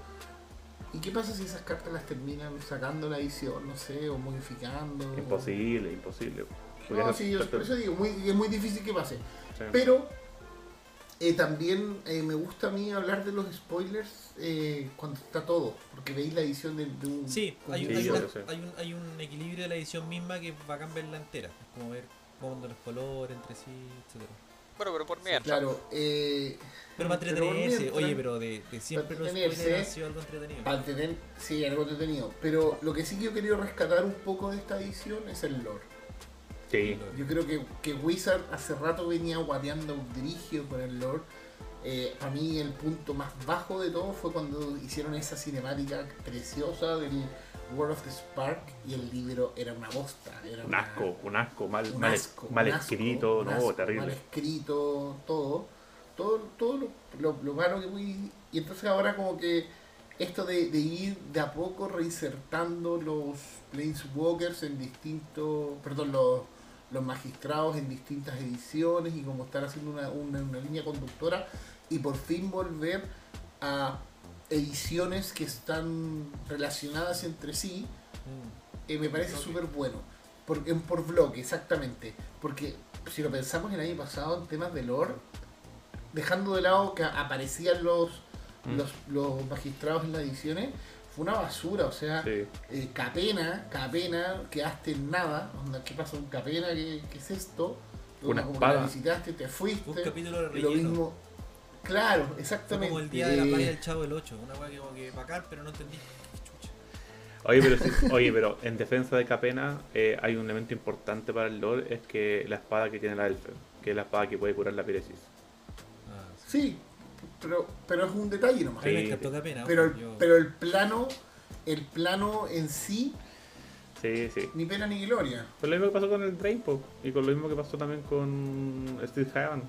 ¿y qué pasa si esas cartas las terminan sacando la edición, no sé, o modificando? Imposible, imposible. Porque No, sí, yo, por eso digo, muy, es muy difícil que pase. sí. Pero eh, también eh, me gusta a mí hablar de los spoilers eh, cuando está todo, porque veis la edición de, de un... Sí, hay, Sí, hay, una- hay un, hay un equilibrio de la edición misma que va a cambiarla entera. Es como ver cómo andan los colores entre sí, etcétera Bueno, pero por mientras. Claro, eh, Pero para entretenerse, mientras- oye, pero de, de siempre los spoilers han sido algo entretenido. para tener, sí, algo entretenido. Pero lo que sí que yo he querido rescatar un poco de esta edición es el lore. Sí. Yo creo que, que Wizard hace rato venía guateando dirigio con el lore. Eh, para mí el punto más bajo de todo fue cuando hicieron esa cinemática preciosa del World of the Spark y el libro era una bosta. Era Un una- asco, un asco, mal, un mal, asco, mal un asco, escrito, un no, terrible. Mal escrito, todo. Todo, todo lo, lo, lo malo que muy. Y entonces ahora como que esto de, de ir de a poco reinsertando los Planeswalkers en distintos, perdón, los, los magistrados en distintas ediciones y como estar haciendo una, una, una línea conductora y por fin volver a ediciones que están relacionadas entre sí, Mm. eh, me parece súper bueno. Por, en- por bloque, exactamente. Porque si lo pensamos el año pasado en temas de lore, dejando de lado que aparecían los, Mm. los, los magistrados en las ediciones, fue una basura. O sea, Sí. eh, Capena, Capena, quedaste en nada. Onda, ¿Qué pasa con Capena? ¿Qué, qué es esto? Una como que espada. la visitaste, te fuiste. Un capítulo de y lo mismo. Claro, Fue exactamente. como el día de la playa del Chavo del 8. Una weá que como que bacán, pero no entendí. Oye, pero, sí- oye, pero en defensa de Capena eh, hay un elemento importante para el lore, es que la espada que tiene la Elfen, que es la espada que puede curar la piresis. Ah, sí. Sí, pero, pero es un detalle nomás. Sí. Pero, el, yo- pero el plano, el plano en sí, Sí, sí. ni pena ni gloria. Fue lo mismo que pasó con el Drain, po, y con lo mismo que pasó también con Steve Haven.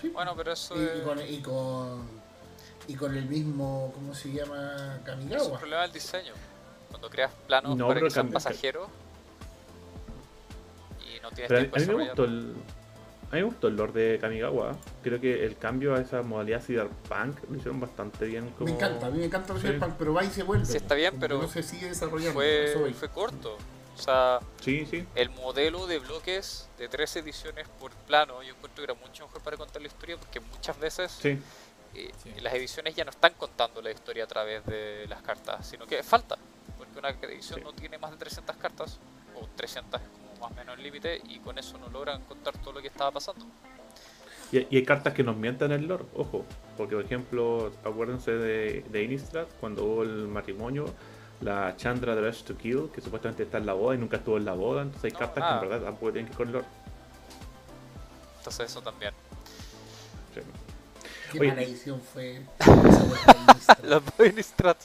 Sí. Bueno, pero eso Y, con, y con y con el mismo, ¿cómo se llama? es un Kamigawa. problema del diseño. Cuando creas planos No, para que sean pasajeros y no tienes Pero tiempo a de mí me gustó el. A mí me gustó el lore de Kamigawa. Creo que el cambio a esa modalidad Cyberpunk lo hicieron bastante bien. Como... Me encanta, a mí me encanta el Sí. Cyberpunk, pero va y se vuelve. Sí, está bien, pero No se sigue desarrollando. Fue, corto. O sea, Sí, sí. el modelo de bloques de tres ediciones por plano, yo encuentro que era mucho mejor para contar la historia porque muchas veces Sí. eh, Sí. las ediciones ya no están contando la historia a través de las cartas, sino que falta. Porque una edición Sí. no tiene más de 300 cartas, o 300 es como más o menos el límite, y con eso no logran contar todo lo que estaba pasando. Y, y hay cartas que nos mientan el lore, ojo. Porque, por ejemplo, acuérdense de, de Innistrad, cuando hubo el matrimonio, la Chandra Dress to Kill, que supuestamente está en la boda y nunca estuvo en la boda. Entonces hay No, cartas nada. que en verdad tampoco tienen que ir con lore. Entonces eso también. Sí. Qué Oye, mala edición fue de Innistrad.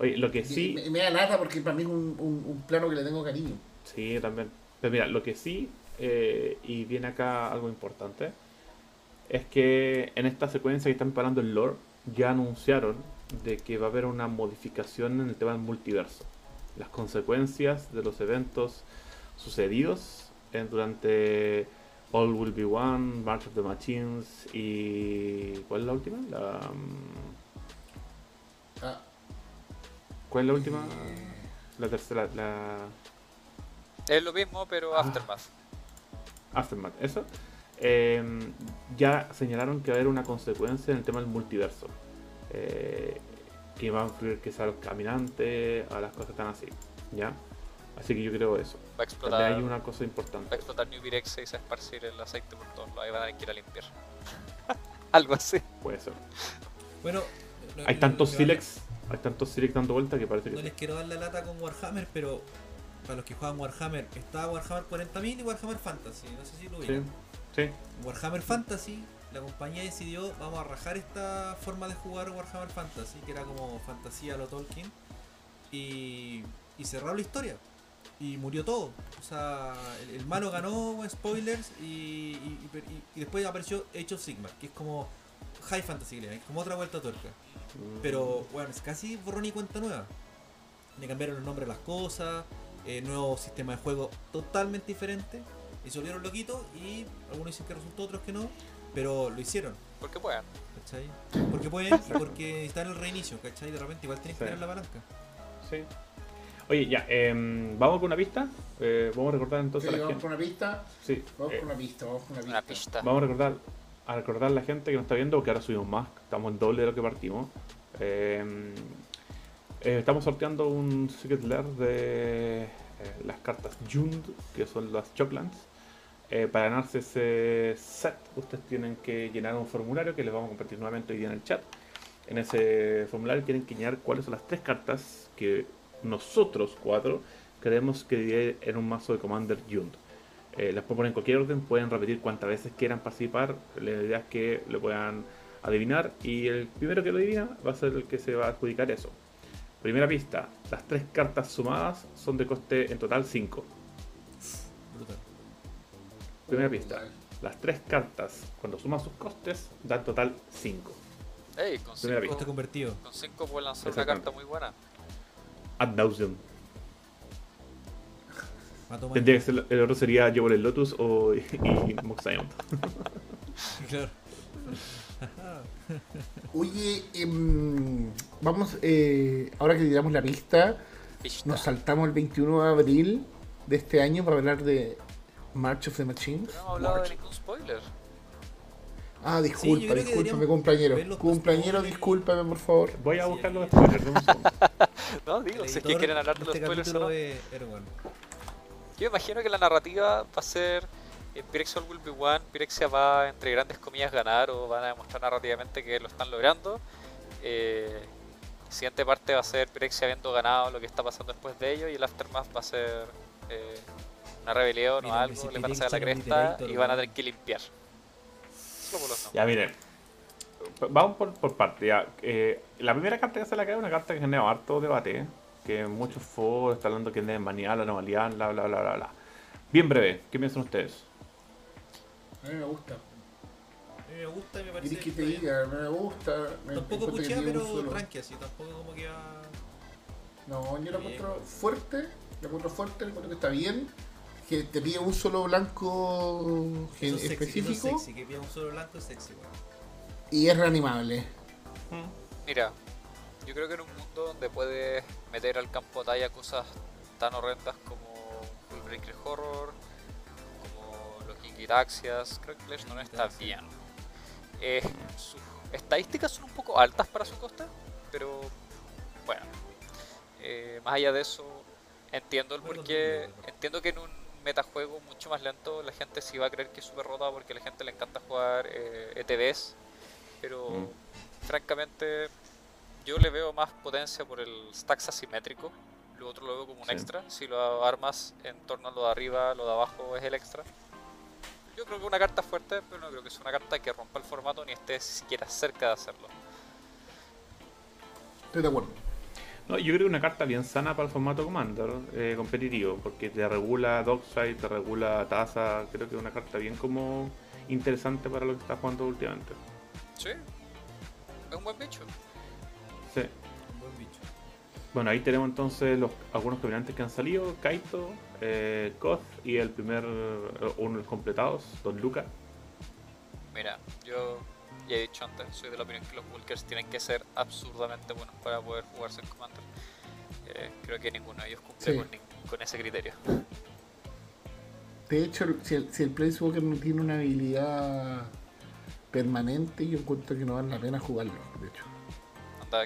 Oye, lo que sí. Me, me da lata porque para mí es un, un- un plano que le tengo cariño. Sí, también. Pero mira, lo que sí, eh, y viene acá algo importante, es que en esta secuencia que están parando el lore, ya anunciaron de que va a haber una modificación en el tema del multiverso. Las consecuencias de los eventos sucedidos en- durante All Will Be One, March of the Machines y... ¿Cuál es la última? La, mm, Ah, ¿Cuál es la última? La tercera, la... Es lo mismo, pero Ah. Aftermath. Aftermath, eso. eh, ya señalaron que va a haber una consecuencia en el tema del multiverso. eh, que va a influir que sea a los caminantes, a las cosas tan así. ¿Ya? Así que yo creo eso. Va a También explotar, hay una cosa va a importante. explotar New Virex y se va a esparcir el aceite por todos lados y van a tener que ir a limpiar. Algo así. Puede ser. Bueno, no- Hay tantos Silex, hay tantos Silex dando vuelta que parece que No les quiero dar la lata con Warhammer, pero para los que juegan Warhammer, está Warhammer 40.000 y Warhammer Fantasy. No sé si lo vieron. sí. Warhammer Fantasy, la compañía decidió, vamos a rajar esta forma de jugar Warhammer Fantasy, que era como fantasía a lo Tolkien, y, y cerraron la historia. Y murió todo. O sea, el, el malo ganó, spoilers, y, y- después apareció Age of Sigmar, que es como High Fantasy, que llaman, como otra vuelta a tuerca. Mm. Pero, bueno, es casi borrón y cuenta nueva. Le cambiaron el nombre a las cosas, eh, nuevo sistema de juego totalmente diferente. Y se volvieron loquitos y algunos dicen que resultó, otros que no. Pero lo hicieron, Porque puedan. ¿cachai? Porque pueden y porque está en el reinicio, ¿cachai? De repente igual tienes que tirar la palanca. Sí. Oye, ya, em, vamos con una pista. Eh, vamos a recordar entonces sí, a la vamos gente. con una pista. Sí, Vamos eh, con una pista, vamos con una pista. Una pista. Vamos a recordar a recordar a la gente que nos está viendo que ahora subimos más, estamos en doble de lo que partimos. Eh, eh, estamos sorteando un Secret Lair de eh, las cartas Jund, que son las Chocklands. Eh, para ganarse ese set, ustedes tienen que llenar un formulario que les vamos a compartir nuevamente hoy día en el chat. En ese formulario tienen que llenar cuáles son las tres cartas que nosotros cuatro creemos que en un mazo de Commander Jund. Eh, las pueden poner en cualquier orden, pueden repetir cuantas veces quieran participar. La idea es que lo puedan adivinar y el primero que lo adivina va a ser el que se va a adjudicar eso. Primera pista, las tres cartas sumadas son de coste en total 5. Brutal. Primera pista, las tres cartas cuando suman sus costes dan total 5. Ey, con 5 convertido. con cinco puede lanzar una carta muy buena. Ad nauseam. Tendría que ser, el otro sería Jewel el Lotus o y, y Mox Diamond. Claro. Oye, em, vamos, eh, ahora que tiramos la pista, Pista. nos saltamos el 21 de abril de este año para hablar de March of the Machines. Pero no hemos hablado de ningún spoiler. Ah, Sí, disculpa, yo que discúlpame, compañero. Compañero, spoilers. discúlpame, por favor. Voy a Sí, buscar los spoilers. dame un segundo. No, digo, si es que quieren hablar de los este spoilers o no. Erwan. Yo imagino que la narrativa va a ser eh, Pyrexia will be one, Pyrexia va entre grandes comillas ganar o van a demostrar narrativamente que lo están logrando. Eh, la siguiente parte va a ser Pyrexia habiendo ganado lo que está pasando después de ello y el aftermath va a ser eh, una rebelión Mira, o algo, si le van a sacar la cresta y van a tener que limpiar. Solo por los nombres. Ya, miren. Vamos por, por parte. Ya. Eh, la primera carta que se la cae es una carta que genera harto debate. Muchos foros está hablando que deben banear la anomalía, bla, bla, bla, bla, bla. Bien breve, ¿qué piensan ustedes? A mí me gusta. A mí me gusta y me parece. ¿Quieres que que te diga? Me gusta. Me Tampoco puchea, pero tranqui así. Tampoco como que va. No, yo la encuentro fuerte, la encuentro fuerte, la encuentro que está bien. Que te pide un solo blanco Eso es sexy, eso es específico sexy. Que pida un solo blanco es sexy, weón. y es reanimable. Mira, yo creo que en un mundo donde puedes meter al campo de batalla cosas tan horrendas como Breaker Horror, como los Gingiraxias, creo que Clash no está bien. Eh, sus estadísticas son un poco altas para su costa, pero bueno, eh, más allá de eso, entiendo el porqué. Entiendo que en un metajuego mucho más lento la gente sí va a creer que es súper rota porque a la gente le encanta jugar eh, ETBs, pero Mm. francamente yo le veo más potencia por el stacks asimétrico. Lo otro lo veo como un Sí. extra. Si lo armas en torno a lo de arriba, lo de abajo es el extra. Yo creo que es una carta fuerte, pero no creo que sea una carta que rompa el formato ni esté siquiera cerca de hacerlo. Estoy de acuerdo. No, yo creo que una carta bien sana para el formato Commander eh, competitivo, porque te regula Dockside, te regula Taza, creo que es una carta bien como interesante para lo que estás jugando últimamente. Sí, es un buen bicho. Bueno, ahí tenemos entonces los, algunos caminantes que han salido, Kaito, eh, Koth y el primer, eh, uno de los completados, Don Luca. Mira, yo ya he dicho antes, soy de la opinión que los Walkers tienen que ser absurdamente buenos para poder jugarse en Commander. Eh, creo que ninguno de ellos cumple Sí. con, nin- con ese criterio. De hecho, si el, si el Planeswalker no tiene una habilidad permanente, yo encuentro que no vale la pena jugarlo, de hecho.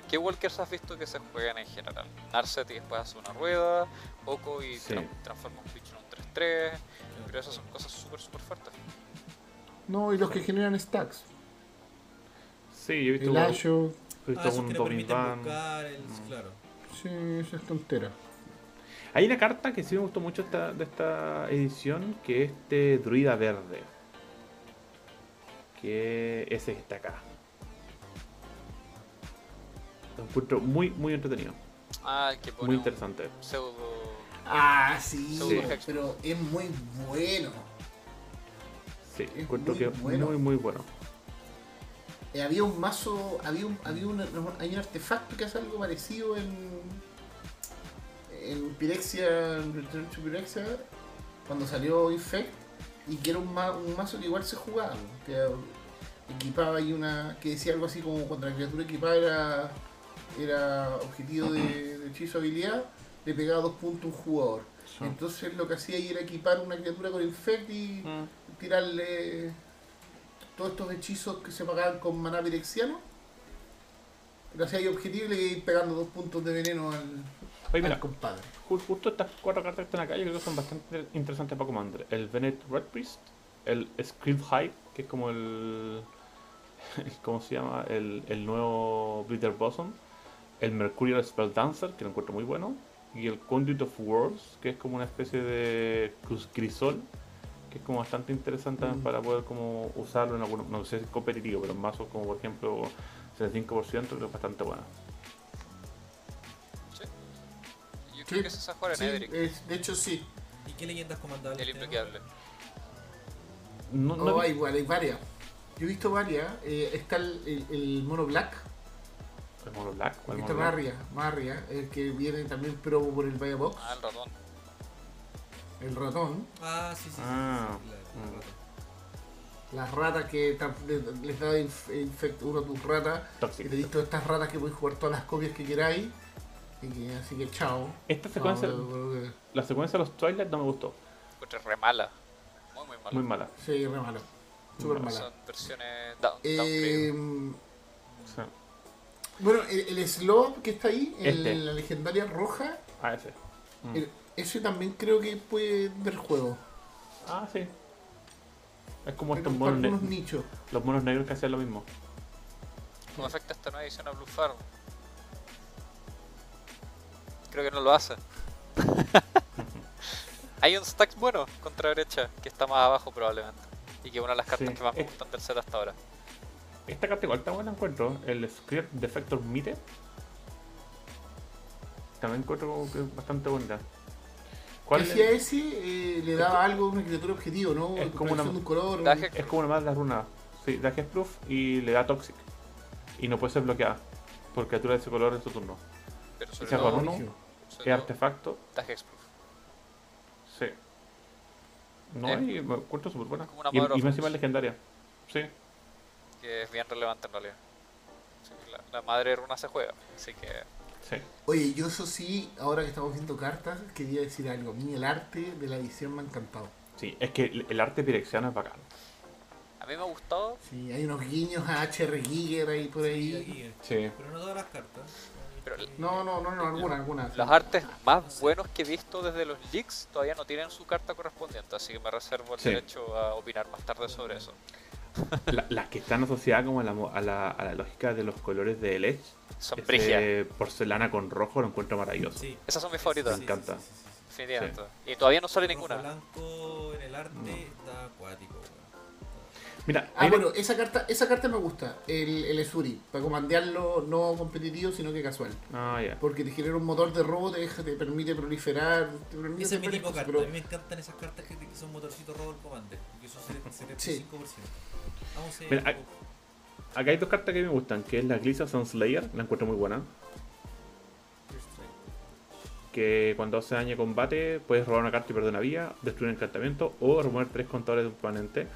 ¿Qué Walkers has visto que se juegan en general? Narset y después hace una rueda, Oko y Sí. tra- transforma un bicho en un 3-3, pero esas son cosas súper súper fuertes. No, y los que generan stacks. Sí, yo he visto, El he visto Ah, un Domin Van. buscar el. Mm. Claro. sí, esa es tontera. Hay una carta que sí me gustó mucho esta, de esta edición, que es este druida verde. Que ese que está acá. Lo encuentro muy, muy entretenido. Ah, que pone Muy un interesante. pseudo... Ah, sí, Sí. pero es muy bueno. Sí, Es encuentro muy que es bueno. muy, muy bueno. Eh, había un mazo, había un, había un, hay un artefacto que hace algo parecido en en Pyrexia, en Return to Pyrexia, cuando salió Infect, y que era un, ma- un mazo que igual se jugaba, que equipaba ahí una, que decía algo así como cuando la criatura equipada era, era objetivo de, de hechizo habilidad, le pegaba dos puntos a un jugador. Entonces lo que hacía ahí era equipar una criatura con Infect y Mm. tirarle todos estos hechizos que se pagaban con maná pirexiano. Lo hacía ahí objetivo y le iba a ir pegando dos puntos de veneno al, Oye, mira, al compadre. ju- justo estas cuatro cartas que están acá, yo creo que son bastante interesantes para Commander. El Venet Red Priest, el Script High, que es como el. ¿Cómo se llama? El, el nuevo Bitter Boson. El Mercurial Spell Dancer, que lo encuentro muy bueno. Y el Conduit of Worlds, que es como una especie de cruz- crisol, que es como bastante interesante también Mm. para poder como usarlo en algunos, no sé si es competitivo, pero en mazos como por ejemplo 75% creo que es bastante bueno. Sí. Yo creo que se sabe jugar en Sí, Edric, es- de hecho sí. ¿Y qué leyendas comandables? el inbloqueable. No, no No, he hay, igual, hay varias. Yo he visto varias. eh, está el, el- el mono black. ¿El mono black? ¿Cuál black? más arriba. El que viene también pero por el Vaya Box. Ah, el ratón. El ratón. Ah, sí, sí. sí, Ah, sí, sí, la- la mm. rata. Las ratas que les da inf- infect uno a tus ratas. Y tenéis todas estas ratas que podéis jugar todas las copias que queráis. Y que- así que chao. Esta secuencia, No, pero- pero- la secuencia de los Twilight no me gustó. Encontré re mala. Muy, muy mala. Muy mala. Sí, re malo. Súper Mala. mala. Son versiones down, Eh. Sí. Bueno, el, el Slob que está ahí, el- Este. la legendaria roja, Ah, ese. Mm. el- ese también creo que puede ver juego. Ah, sí. Es como Pero estos para monos, ne- algunos nichos. los monos negros que hacían lo mismo. ¿Cómo afecta esta nueva edición a Blue Farm? Creo que no lo hace. Hay un stack bueno contra derecha que está más abajo probablemente. Y que es una de las cartas Sí, que más me es- gustan del set hasta ahora. Esta carta igual está buena encuentro. El Script Defector Mite. También encuentro como que es bastante bonita. ¿Cuál Que es? si a ese eh, le daba algo a una criatura objetivo, ¿no? Es como una- un color. un- Es como una más de la runa. Sí, da Proof y le da Toxic. Y no puede ser bloqueada por criatura de ese color en su turno. Pero sobre se todo, uno. Es artefacto. da Hexproof. Sí. No, Eh, y me encuentro súper buena. como una Y, y más encima legendaria. Sí. Que es bien relevante en realidad. Sí, la, la madre de runa se juega. Así que Sí. Oye, yo eso sí, ahora que estamos viendo cartas, quería decir algo. A mí el arte de la edición me ha encantado. Sí, es que el, el arte pirexiano es bacán. a mí me ha gustado. Sí, hay unos guiños a HR Giger ahí por ahí. Sí. Pero no todas las cartas. Pero No, no, no, no, algunas, algunas. Los artes más buenos que he visto desde los leaks todavía no tienen su carta correspondiente, así que me reservo el Sí. derecho a opinar más tarde sobre eso. La- las que están asociadas como a la, mo- a la, a la lógica de los colores de Edge. Son ese porcelana con rojo lo encuentro maravilloso. Sí. Esas son mis favoritas, Me encanta. sí, sí, sí, sí. definitivamente. Y todavía no sale ninguna. blanco en el arte está acuático, weón. Mira, Ah, bueno, esa carta, esa carta me gusta, el, el Esuri, para comandearlo no competitivo, sino que casual. Ah, ya. Porque te genera un motor de robo, te, deja- te permite proliferar, te permite Esa es mi tipo de carta. A mí me encantan esas cartas que, que son motorcitos robo commander. Porque son 75%. Vamos a Mira, Acá hay dos cartas que me gustan, que es la Glissa Sun Slayer, la encuentro muy buena. Que cuando hace daño de combate puedes robar una carta y perder una vía, destruir un encantamiento o remover tres contadores de un permanente.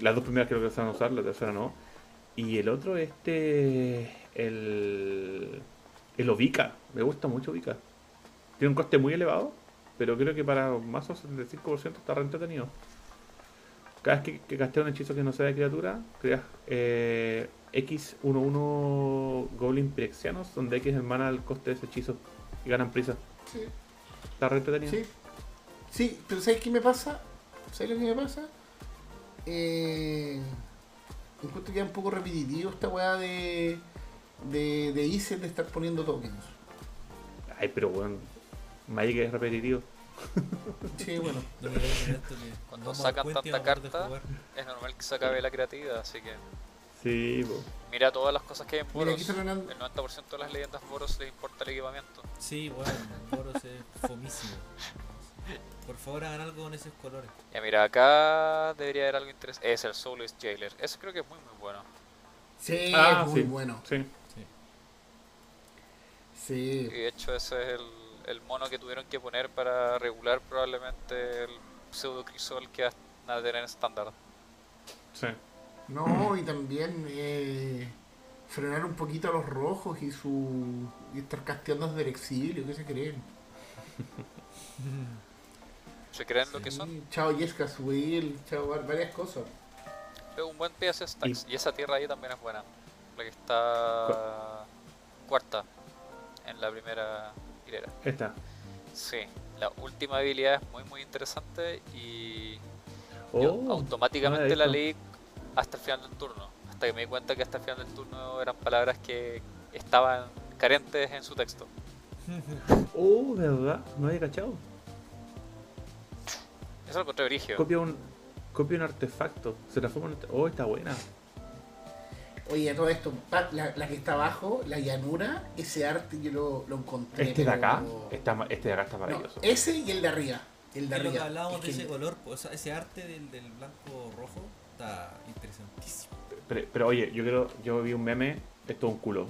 Las dos primeras creo que se van a usar, la tercera no. Y el otro, este. El. El Ovica. Me gusta mucho Ovica. Tiene un coste muy elevado, pero creo que para más o 75% está re entretenido. Cada vez que, que castea un hechizo que no sea de criatura, creas eh, X11 Goblin Pirexianos, donde X es mana el coste de ese hechizo y ganan prisa. Sí, Está re entretenido. sí. Sí, pero ¿sabes qué me pasa? ¿Sabes lo que me pasa? Eh, encuentro que es un poco repetitivo esta weá de, de, de ICE de estar poniendo tokens. Ay, pero bueno, Magic es repetitivo. Sí, bueno. Cuando sacan tanta carta. Es normal que se acabe la creatividad, así que Sí, po. mira todas las cosas que hay en Boros. El 90% de las leyendas Boros les importa el equipamiento. Sí, bueno, Boros es fomísimo. Por favor, hagan algo con esos colores. Ya mira, acá debería haber algo interesante. Es el Soulless Jailer. Ese creo que es muy muy bueno. Sí, Ah, es muy sí. bueno. Sí. Sí. Y de hecho ese es el, el mono que tuvieron que poner para regular probablemente el pseudo crisol que van a tener en estándar. Sí. No, y también eh, frenar un poquito a los rojos y su y estar casteando desde el exilio, ¿qué se creen? ¿Se creen lo que son? Sí, Chao Jessica Swill, chao var- varias cosas. Es un buen PS Stacks. Y esa tierra ahí también es buena. La que está cuarta en la primera hilera. Esta. Sí, la última habilidad es muy muy interesante y Oh, yo automáticamente la leí hasta el final del turno. Hasta que me di cuenta que hasta el final del turno eran palabras que estaban carentes en su texto. Oh, ¿verdad? No había cachado. Eso lo encontré brigio. Copia un, copia un artefacto. Se transforma en. arte- Oh, está buena. Oye, a todo esto, la, la que está abajo, la llanura, ese arte yo lo, lo encontré. Este de acá, está, este de acá está No, maravilloso. ese y el de arriba. El de Es lo que arriba. hablábamos Es de ese el- color, o sea, ese arte del, del blanco rojo está interesantísimo. Pero, pero oye, yo creo, yo vi un meme, esto es un culo.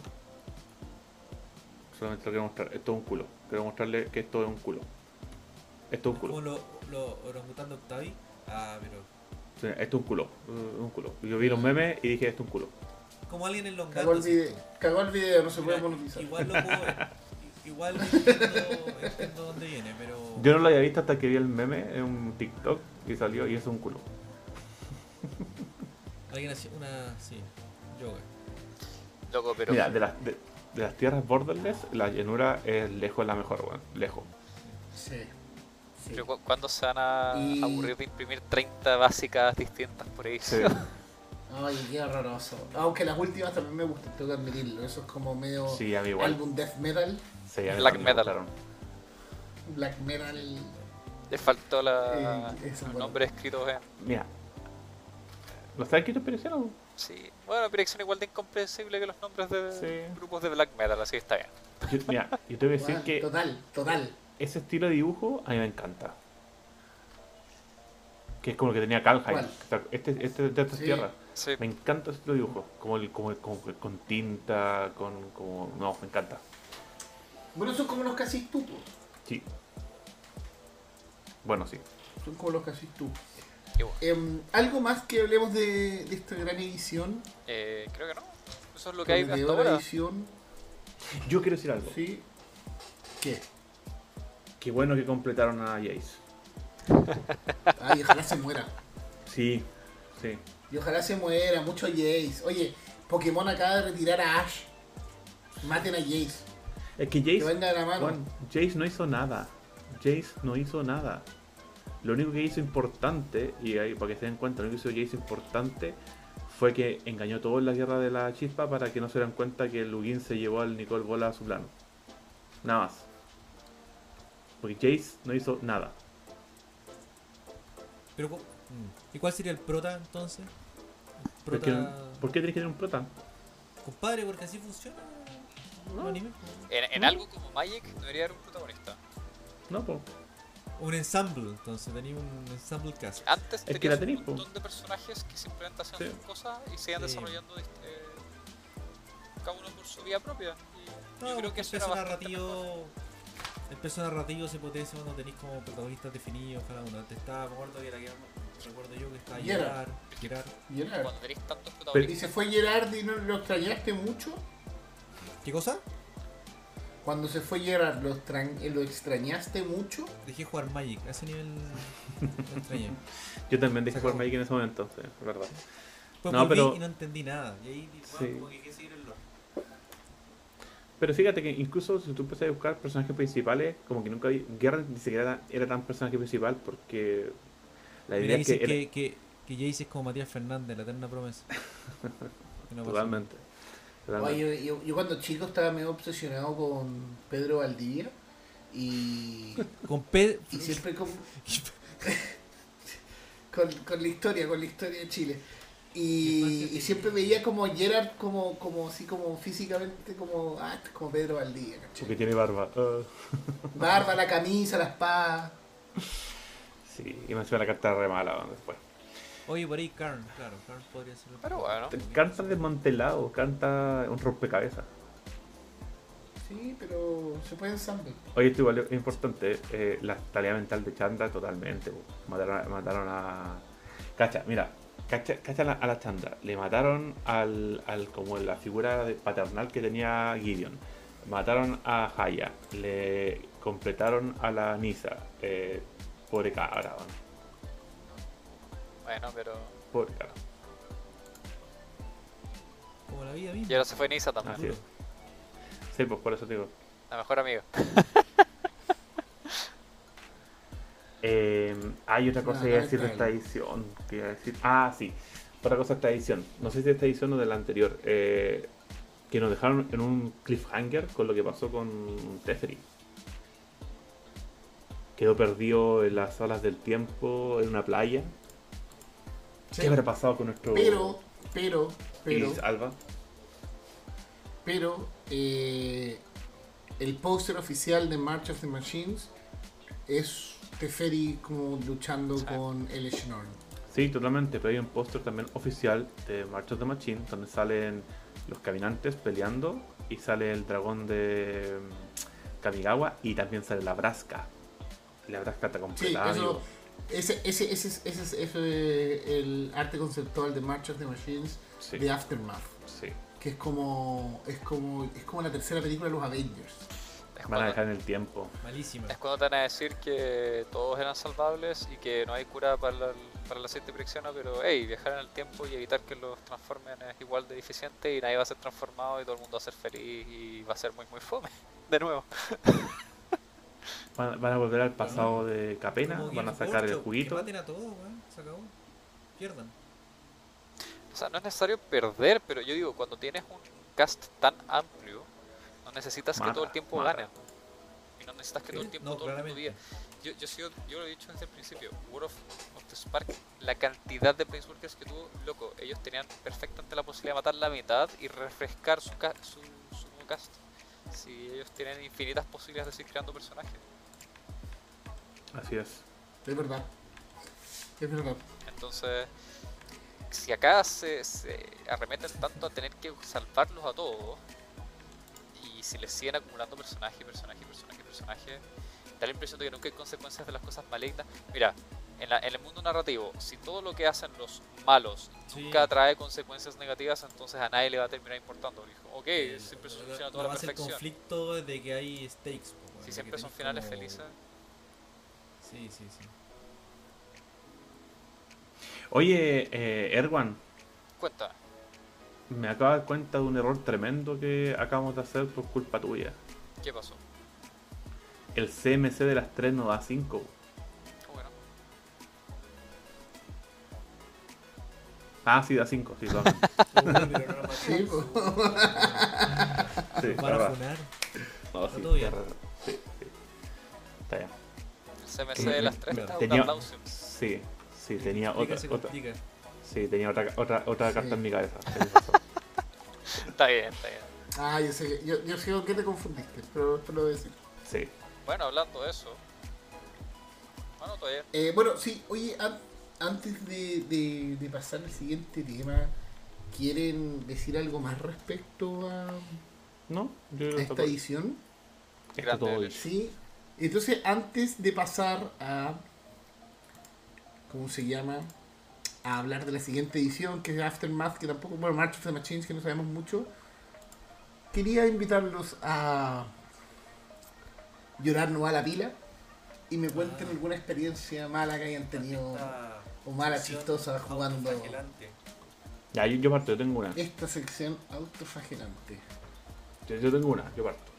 Solamente lo quiero mostrar, esto es un culo. Quiero mostrarle que esto es un culo. Esto es un Como culo. Los lo, orangután de Octavi. Ah, pero. Sí, esto es un culo. un culo. Yo vi los memes y dije esto es un culo. Como alguien en los Cagó el video, cagó el video, no se puede monetizar. Igual lo puedo. Igual entiendo, entiendo dónde viene, pero. Yo no lo había visto hasta que vi el meme en un TikTok y salió y eso es un culo. Alguien hacía una. Sí, yoga. Loco, pero Mira, de las, de, de las tierras borderless, la llanura es lejos la mejor, weón. Lejos. Sí. Sí. pero cu- ¿cuándo se van a Y- aburrir de imprimir 30 básicas distintas por ahí? Sí. Ay, qué horroroso. Aunque las últimas también me gustan, tengo que admitirlo. Eso es como medio Sí, a mí igual. álbum death metal, Sí, a mí Black metal. gustaron. black metal. Le faltó la, Eh, los bueno. nombres escritos en. Mira. ¿Los está escrito en Sí, bueno, dirección igual de incomprensible que los nombres de Sí. grupos de black metal, así que está bien. Yo, mira, yo te voy a decir Bueno, que Total, total. Ese estilo de dibujo a mí me encanta. Que es como el que tenía Kalheim. Este, este de estas Sí. tierras. Sí, Me encanta ese estilo de dibujo. Como, el, como, el- como el- con tinta, con. Como, no, me encanta. Bueno, son como los que hacís tú. Sí. Bueno, sí. Son como los que tú. Em, ¿Algo más que hablemos de, de esta gran edición? eh, creo que no. Eso es lo que hay hasta ahora. edición, Yo quiero decir algo. sí. ¿Qué? Qué bueno que completaron a Jace. Ay, ojalá se muera. Sí, sí. Y ojalá se muera, mucho Jace. Oye, Pokémon acaba de retirar a Ash. Maten a Jace. Es que Que Jace. venga de la mano. Juan, Jace no hizo nada. Jace no hizo nada. Lo único que hizo importante, y ahí para que se den cuenta, lo único que hizo Jace importante fue que engañó todo en la guerra de la chispa para que no se den cuenta que Lugin se llevó al Nicole Bola a su plano. Nada más. Porque Jace no hizo nada. Pero, mm, ¿Y cuál sería el prota entonces? El Porque- Prota. ¿Por qué tienes que tener un prota? Compadre, porque así funciona. los animes, po. En, en algo como Magic debería haber un protagonista. No, pues. Un ensemble, entonces tenía un ensemble cast. Antes Es que tenías la un po. montón de personajes que simplemente hacían Sí. sus cosas y se iban Sí. desarrollando eh, cada uno por su vía propia. Y No, yo creo que eso era mejor. El peso narrativo se potencia cuando tenéis como protagonistas definidos cada uno. Antes estaba, me acuerdo que era que recuerdo yo que estaba Gerard. Gerard. Gerard. Cuando tenéis tantos ¿Y protagonistas. se fue Gerard y no lo extrañaste mucho? ¿Qué cosa? Cuando se fue Gerard, ¿lo, extrañ- lo extrañaste mucho? Dejé jugar Magic, a ese nivel lo extrañé. Yo también dejé jugar. Magic en ese momento, sí, es verdad. Pues No, volví pero- y no entendí nada. Y ahí bueno, Sí. como que quise seguir el lore. Pero fíjate que incluso si tú empiezas a buscar personajes principales, como que nunca vi. Guerra ni siquiera era, era tan personaje principal porque la Mira, idea es que, dicen era- que, que, que Jace es como Matías Fernández, la eterna promesa. Que no totalmente. totalmente. Oye, yo, yo cuando chico estaba medio obsesionado con Pedro Valdivia y, Con Pedro. y siempre con, con, con la historia, con la historia de Chile. Y, y siempre veía como Gerard como, como así como físicamente como, ah, es como Pedro Valdivia, ¿cachai? Porque tiene barba. Barba, la camisa, la espada. sí, y me encima la carta re mala después. Oye, por ahí Karn, claro, Karn podría ser. Pero bueno. Canta desmantelado, canta un rompecabezas. Sí, pero se puede ensamblar. Oye, esto igual es importante, eh, la tarea mental de Chandra totalmente. Mataron, a- mataron a. Cacha, mira, cacha, cacha a la, a la Chandra. Le mataron al, al como la figura de- paternal que tenía Gideon. Mataron a Haya. Le completaron a la Nisa. Eh, pobre cabra. Bueno, pero. Pobre cabra. Como la vida Y misma. ahora se fue Nisa también. Así es. Sí, pues por eso te digo. La mejor amiga. Eh, hay otra cosa que iba a decir de esta edición. Que iba a decir. Ah, sí. Otra cosa de esta edición. No sé si de esta edición o de la anterior. eh, que nos dejaron en un cliffhanger con lo que pasó con Teferi. Quedó perdido en las olas del tiempo en una playa. Sí. ¿Qué habrá pasado con nuestro Pero, pero, pero, Alba? pero, eh, el póster oficial de March of the Machines es Teferi como luchando Sí. con el Schnorn. Sí, Sí, totalmente, pero hay un póster también oficial de March of the Machine donde salen los caminantes peleando y sale el dragón de mm, Kamigawa y también sale la Brasca. La Brasca está Sí, completa. eso, ese, ese, ese, es- ese, es- ese es el arte conceptual de March of the Machines Sí, de Aftermath. sí. Que es como, es como es como la tercera película de los Avengers. Es Van a dejar en el tiempo. Malísima. es cuando te van a decir que todos eran salvables y que no hay cura para, la- para el aceite pirexeno, pero hey, viajar en el tiempo y evitar que los transformen es igual de eficiente y nadie va a ser transformado y todo el mundo va a ser feliz y va a ser muy muy fome. De nuevo. Van, van a volver al pasado de Capena, van a sacar el juguito. Que maten a todos, weón. Se acabó. Pierdan. O sea, no es necesario perder, pero yo digo, cuando tienes un cast tan amplio, necesitas que todo el tiempo mata. ganen. Y no necesitas que todo el tiempo no, todo el mundo diga. Yo, yo, sigo- yo lo he dicho desde el principio, World of, of the Spark, la cantidad de Planeswalkers que tuvo, loco, ellos tenían perfectamente la posibilidad de matar la mitad y refrescar su, ca- su, su nuevo cast. Si ellos tienen infinitas posibilidades de seguir creando personajes. Así es. Es verdad. Es verdad. Entonces, si acá se, se arremeten tanto a tener que salvarlos a todos, si les siguen acumulando personaje, personaje, personaje, personaje, da la impresión de que nunca hay consecuencias de las cosas malignas. Mira, en, la- en el mundo narrativo, si todo lo que hacen los malos Sí. nunca trae consecuencias negativas, entonces a nadie le va a terminar importando. Dijo, ok, Eh, siempre soluciona toda la perfección. conflicto de que hay stakes. weón, Si siempre son finales como- felices. Sí, sí, sí. Oye, eh, Erwan, Cuenta, me acabo de dar cuenta de un error tremendo que acabamos de hacer por culpa tuya. ¿qué pasó? El CMC de las 3 no da 5. Bueno, Ah, sí, da 5, sí. Sí, po. Sí, Van a verdad. funar. No, sí, todo bien. Sí, sí. Está bien. el CMC de las me- tres me- está un tenía- aplauso. Sí, sí, tenía otra, otra. Sí, tenía otra, otra, otra Sí. carta en mi cabeza. Está bien, está bien. Ah, yo sé, yo, yo sé con qué te confundiste, pero después lo voy a decir. Sí. Bueno, hablando de eso. Bueno, todavía. Eh, bueno, sí, oye, an- antes de, de- de pasar al siguiente tema, ¿quieren decir algo más respecto a, ¿No? Yo creo a esta edición? está Grande todo. Sí. Entonces, antes de pasar a. ¿Cómo se llama? A hablar de la siguiente edición, que es Aftermath, que tampoco. Bueno, March of the Machines, que no sabemos mucho. Quería invitarlos a. Llorar no va a la pila. Y me cuenten Ah. alguna experiencia mala que hayan tenido. O mala, chistosa, jugando. Ya, yo, yo parto, yo tengo una. Esta sección autoflagelante. Yo, yo tengo una, yo parto.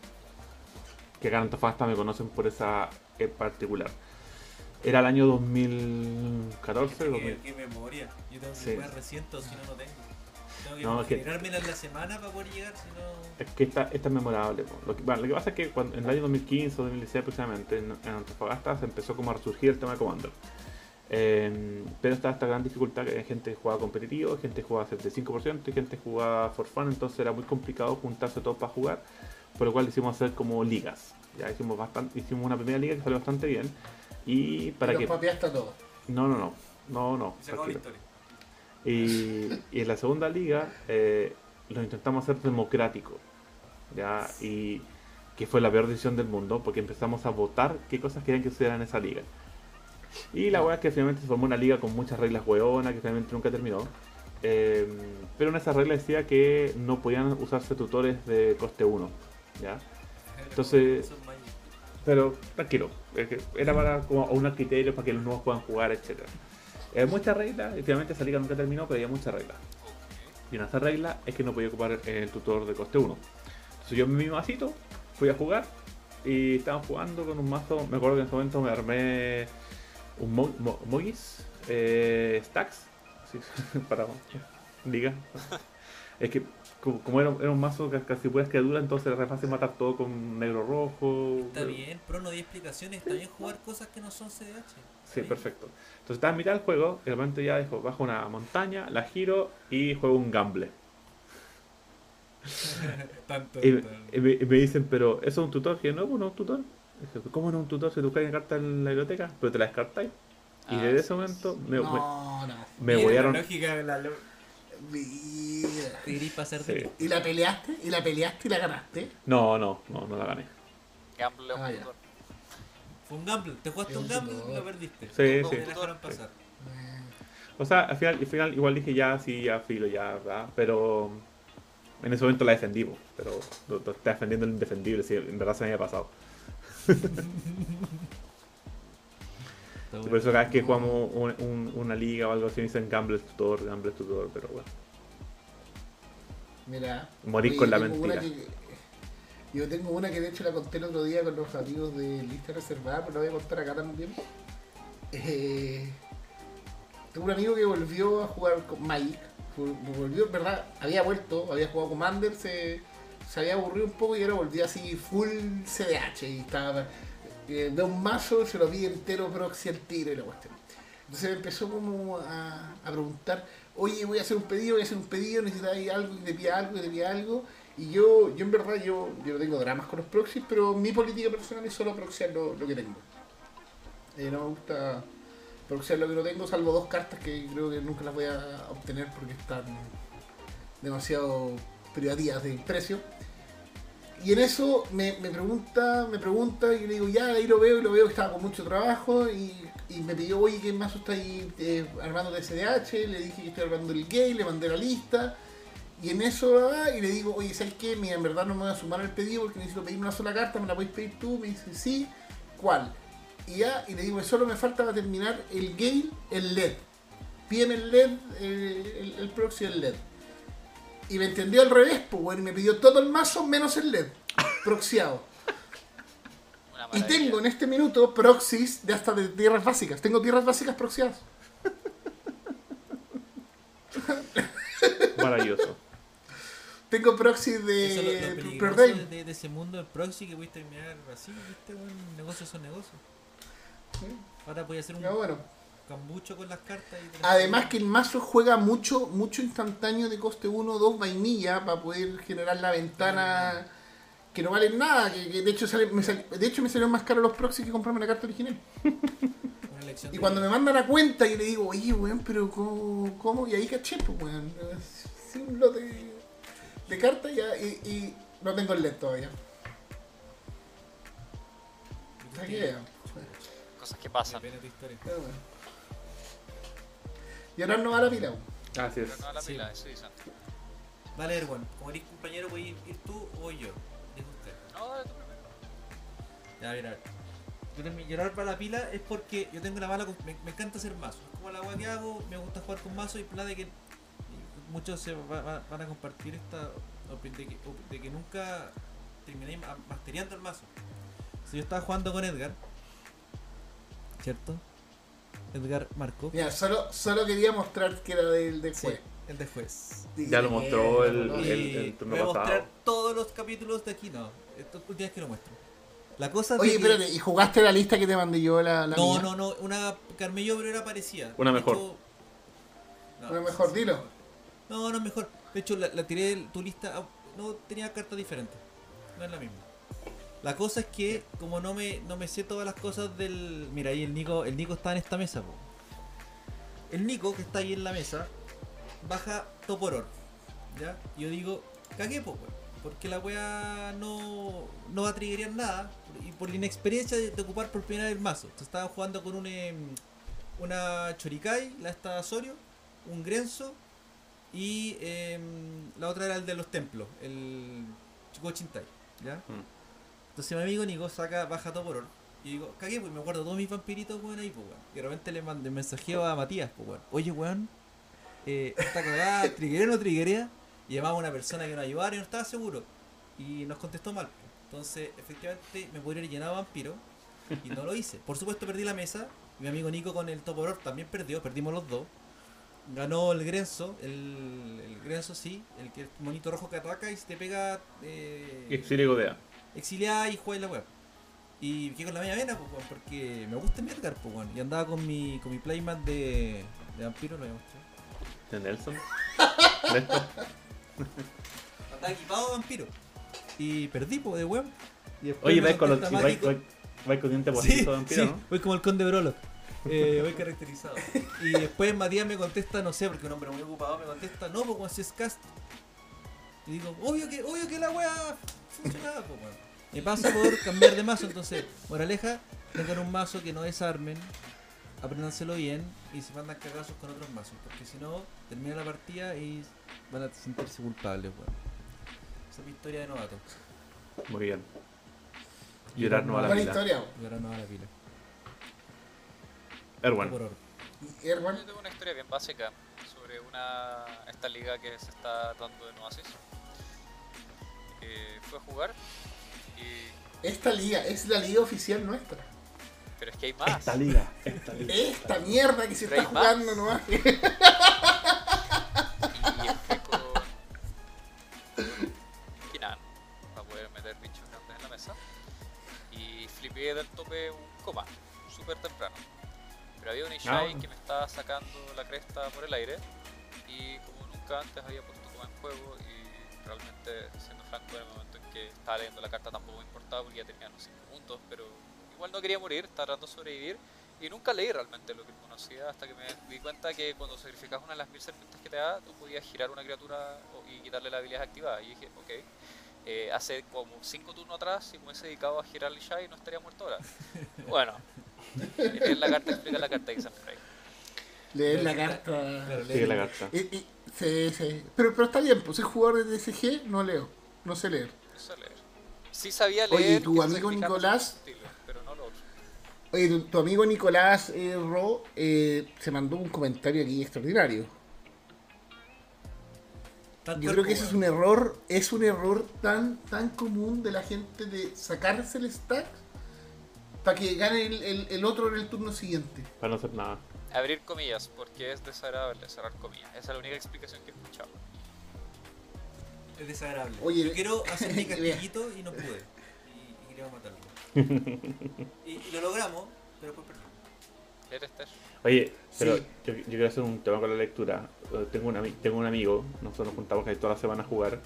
Que acá en Antofagasta me conocen por esa en particular. Era el año 2014, Qué, 2000. qué memoria. Yo tengo que Sí. jugar reciente o si no, no tengo. Tengo que No, es que- generármela en la semana para poder llegar, si no. Es que esta, esta es memorable. Lo que, bueno, lo que pasa es que cuando, en el año 2015 o 2016 aproximadamente en, en Antofagasta se empezó como a resurgir el tema de Commander. Eh, pero estaba esta gran dificultad que hay gente que jugaba competitivo, gente que jugaba 75% y gente que jugaba for fun, entonces era muy complicado juntarse todos para jugar, por lo cual hicimos hacer como ligas. Ya hicimos bastante, hicimos una primera liga que salió bastante bien. Y para que. los papeaste todo. No, no, no. No, no. Se acabó la tranquilo. historia. Y, y en la segunda liga eh, lo intentamos hacer democrático. ¿ya? Y que fue la peor decisión del mundo porque empezamos a votar qué cosas querían que sucedieran en esa liga. Y la verdad es que finalmente se formó una liga con muchas reglas hueonas que finalmente nunca terminó. Eh, pero en esa regla decía que no podían usarse tutores de coste 1. ¿ya? Entonces-. Pero tranquilo, era para como unos criterios para que los nuevos puedan jugar, etc. Hay muchas reglas, y finalmente esa liga nunca terminó, pero había muchas reglas. Y una de esas reglas es que no podía ocupar el tutor de coste 1. Entonces yo en mi vasito fui a jugar y estábamos jugando con un mazo. Me acuerdo que en ese momento me armé un Mo- Mo- Mogis, eh, Stacks, para liga. Es que como, como era, era un mazo que casi puras criaturas, entonces era re fácil matar todo con negro rojo. Está bien, pero no di explicaciones. Está bien jugar cosas que no son CDH. Sí, bien. perfecto. Entonces estaba en mitad del juego, y de repente ya dijo, bajo una montaña, la giro y juego un gamble. Tan, tan, Y, tan. y me, y me dicen, pero ¿eso es un tutor? Que no, pues no es un tutor. Dije, ¿Cómo no es un tutor si tú caes carta en la biblioteca? Pero te la descartáis. Y Ah, desde ese momento me, me, No, no. me. La lógica, la Mira. te querís pasar Sí. de ¿Y la peleaste? ¿Y la peleaste y la ganaste? No, no, no, no la gané. Gamble Ah, ya. Fue un gamble. Te jugaste un gamble y lo perdiste. Sí, sí. te dejaron pasar. O sea, al final, al final igual dije ya, sí, ya, filo, ya, ¿verdad? Pero en ese momento la defendí, po, pero lo, lo está defendiendo el indefendible, sí, en verdad se me había pasado. Bueno. por eso cada vez que jugamos un- un- una liga o algo así me dicen Gamble tutor, Gamble tutor, pero bueno. Mira. Morir oye, con la yo tengo mentira. una que- yo tengo una que de hecho la conté el otro día con los amigos de lista reservada, pero la voy a contar acá también. Eh, tengo un amigo que volvió a jugar con Magic. Volvió, en verdad, había vuelto, había jugado Commander, se, se había aburrido un poco y ahora volvió así full CDH y estaba eh, de un mazo, se lo vi entero proxy al tiro y la cuestión. Entonces me empezó como a, a preguntar, oye, voy a hacer un pedido, voy a hacer un pedido, necesitáis algo, y pida algo, y pida algo. Y yo, yo en verdad, yo, yo no tengo dramas con los proxies, pero mi política personal es solo proxiar lo, lo que tengo. Eh, no me gusta proxiar lo que no tengo, salvo dos cartas que creo que nunca las voy a obtener porque están demasiado privativas de precio. Y en eso me, pregunta, me pregunta y le digo, ya, ahí lo veo y lo veo que estaba con mucho trabajo y, me pidió, oye, ¿qué mazo está ahí eh, armando de SDH? Le dije que estoy armando el gay, le mandé la lista. Y en eso, ah, y le digo, oye, ¿sabes qué? Mira, en verdad no me voy a sumar al pedido porque necesito pedirme una sola carta, ¿me la podéis pedir tú? Me dice, sí, ¿cuál? Y ya, y le digo, solo me falta para terminar el gay, el LED. Pídeme el LED, eh, el, el proxy el LED. Y me entendió al revés, pues, bueno, y me pidió todo el mazo menos el LED, proxiado. Y tengo en este minuto proxies de hasta de tierras básicas. Tengo tierras básicas proxiadas. Maravilloso. Tengo lo, lo de de, de ese mundo del proxy que pudiste terminar así, viste, weón, negocios son negocios. Ahora voy a hacer un Ya, bueno. Cambucho con las cartas y Además que el mazo juega mucho, mucho instantáneo de coste 1 o 2 vainilla para poder generar la ventana que no valen nada, que, que de hecho sale, me sal- de hecho me salieron más caros los proxies que comprarme la carta original. Y de- cuando me mandan la cuenta y le digo, oye weón, pero ¿cómo? cómo? Y ahí caché, pues weón. Sí, un lote de cartas ya, y, y no tengo el LED todavía. Cosas que pasan. Y ahora no va la pila. Así es. No a la Sí. pila, eso. Vale, Erwan, como eres compañero, voy a ir, tú o yo. Dijo usted. No, tú primero. Ya, mira. Yo llorar para la pila es porque yo tengo la mala. con- Me, me encanta hacer mazos. Es como la agua que hago, me gusta jugar con mazos y plan de que. muchos se va- va- van a compartir esta opinión de que, op- de que nunca terminé ma- masteriando el mazo. Si yo estaba jugando con Edgar, ¿cierto? Edgar Marco. Mira, solo, solo quería mostrar que era del de Sí, juez. el de juez. Ya lo mostró el- el- el turno voy a mostrar pasado. todos los capítulos de aquí, no. Estos últimos que lo muestro. La cosa Oye, que- espérate, ¿y jugaste la lista que te mandé yo? La, la No, mía? no, no, una Carmello pero era parecida. Una De mejor. hecho- No, Una mejor, dilo. No, no es mejor. De hecho, la, la tiré de tu lista. ah, No tenía cartas diferentes. No es la misma. La cosa es que, como no me, no me sé todas las cosas del. Mira, ahí el Nico, el Nico está en esta mesa, po. El Nico, que está ahí en la mesa, baja Toporor. ¿Ya? Yo digo, cagué, po, weón. Porque la wea no, no va a triggerear nada. Y por inexperiencia de, ocupar por primera vez el mazo. Estaban jugando con un, em, una Chorikai, la esta Sorio, un Grenzo y em, la otra era el de los templos, el Chico Chintai, ¿ya? Mm. Entonces mi amigo Nico saca, baja todo por oro. Y digo, cagué, pues me guardo todos mis vampiritos, weón, ahí, pues, weón. Y de repente le mandé mensajeo a Matías, pues, weón. Oye, weón, eh, esta cagada, triguerea o no triguerea. Y llamaba a una persona que nos ayudara y no estaba seguro. Y nos contestó mal. pues. Entonces, efectivamente, me podría haber llenado vampiro. Y no lo hice. Por supuesto, perdí la mesa. Mi amigo Nico con el Toporor también perdió. Perdimos los dos. Ganó el Grenzo. El, el Grenzo, sí. El que el monito rojo que ataca y se te pega. Eh, y godea. Exiliada y juega la web. Y quedé con la media vena, pues, porque me gusta mi Edgar, pues, weón. Y andaba con mi, con mi playmat de, de vampiro, lo voy a mostrar. De Nelson. Andaba equipado de vampiro. Y perdí, pues, de web. Y Oye, vais con los vais, con diente Sí, de vampiro, sí, ¿no? voy como el conde Brolo. Eh, voy caracterizado. Y después Matías me contesta, no sé, porque un hombre muy ocupado me contesta, no, pues si es cast. Y digo, obvio que, obvio que la wea funcionaba, pues weón. Me pasa por cambiar de mazo, entonces, moraleja, tengan un mazo que no desarmen, apréndanselo bien y se mandan cagazos con otros mazos, porque si no, termina la partida y van a sentirse culpables, weón. Esa es mi historia de novato. Muy bien. Llorar no a la vida. historia. Ahora no a la pila. Erwan. Erwan, Yo tengo una historia bien básica sobre una esta liga que se está dando en Oasis. Eh, fue a jugar y esta liga es la liga oficial nuestra. pero es que hay más. Esta liga, esta liga. Esta mierda que se está jugando Max. nomás. Y Kinan para poder meter bichos grandes en la mesa. Y flipé del tope un coma, súper temprano. Pero había un Ishai Ah. que me estaba sacando la cresta por el aire. Y como nunca antes había puesto coma en juego. Y realmente, siendo franco, en el momento en que estaba leyendo la carta tampoco me importaba porque ya tenía los 5 puntos. Pero igual no quería morir, estaba tratando de sobrevivir. Y nunca leí realmente lo que conocía hasta que me di cuenta que cuando sacrificas una de las mil serpientes que te da, tú podías girar una criatura y quitarle la habilidad activada. Y dije, ok, eh, hace como 5 turnos atrás, si me hubiese dedicado a girar el Shai, no estaría muerto ahora. bueno, leer la carta explica la carta de Frey. Leer la carta. Claro, Sigue la carta. Y- y- sí, sí. Pero, pero está bien, pues soy jugador de TCG, no leo. No sé leer. No sé leer. Sí sabía leer. Oye, ¿y tu amigo Nicolás? combustible, Pero no lo otro. Oye, tu, tu amigo Nicolás eh, Ro eh, se mandó un comentario aquí extraordinario. Yo creo que ese es un error, es un error tan, tan común de la gente de sacarse el stack para que gane el, el- el otro en el turno siguiente. Para no hacer nada. Abrir comillas, porque es desagradable cerrar comillas. Esa es la única explicación que he escuchado. Es desagradable. Oye, Yo quiero hacer mi castillito y no pude. Y, y quería matarlo. y, y lo logramos, pero después perdimos. Oye, pero Sí. yo, yo quiero hacer un tema con la lectura. Eh, Tengo un, ami- tengo un amigo, nosotros nos juntamos casi toda la semana a jugar,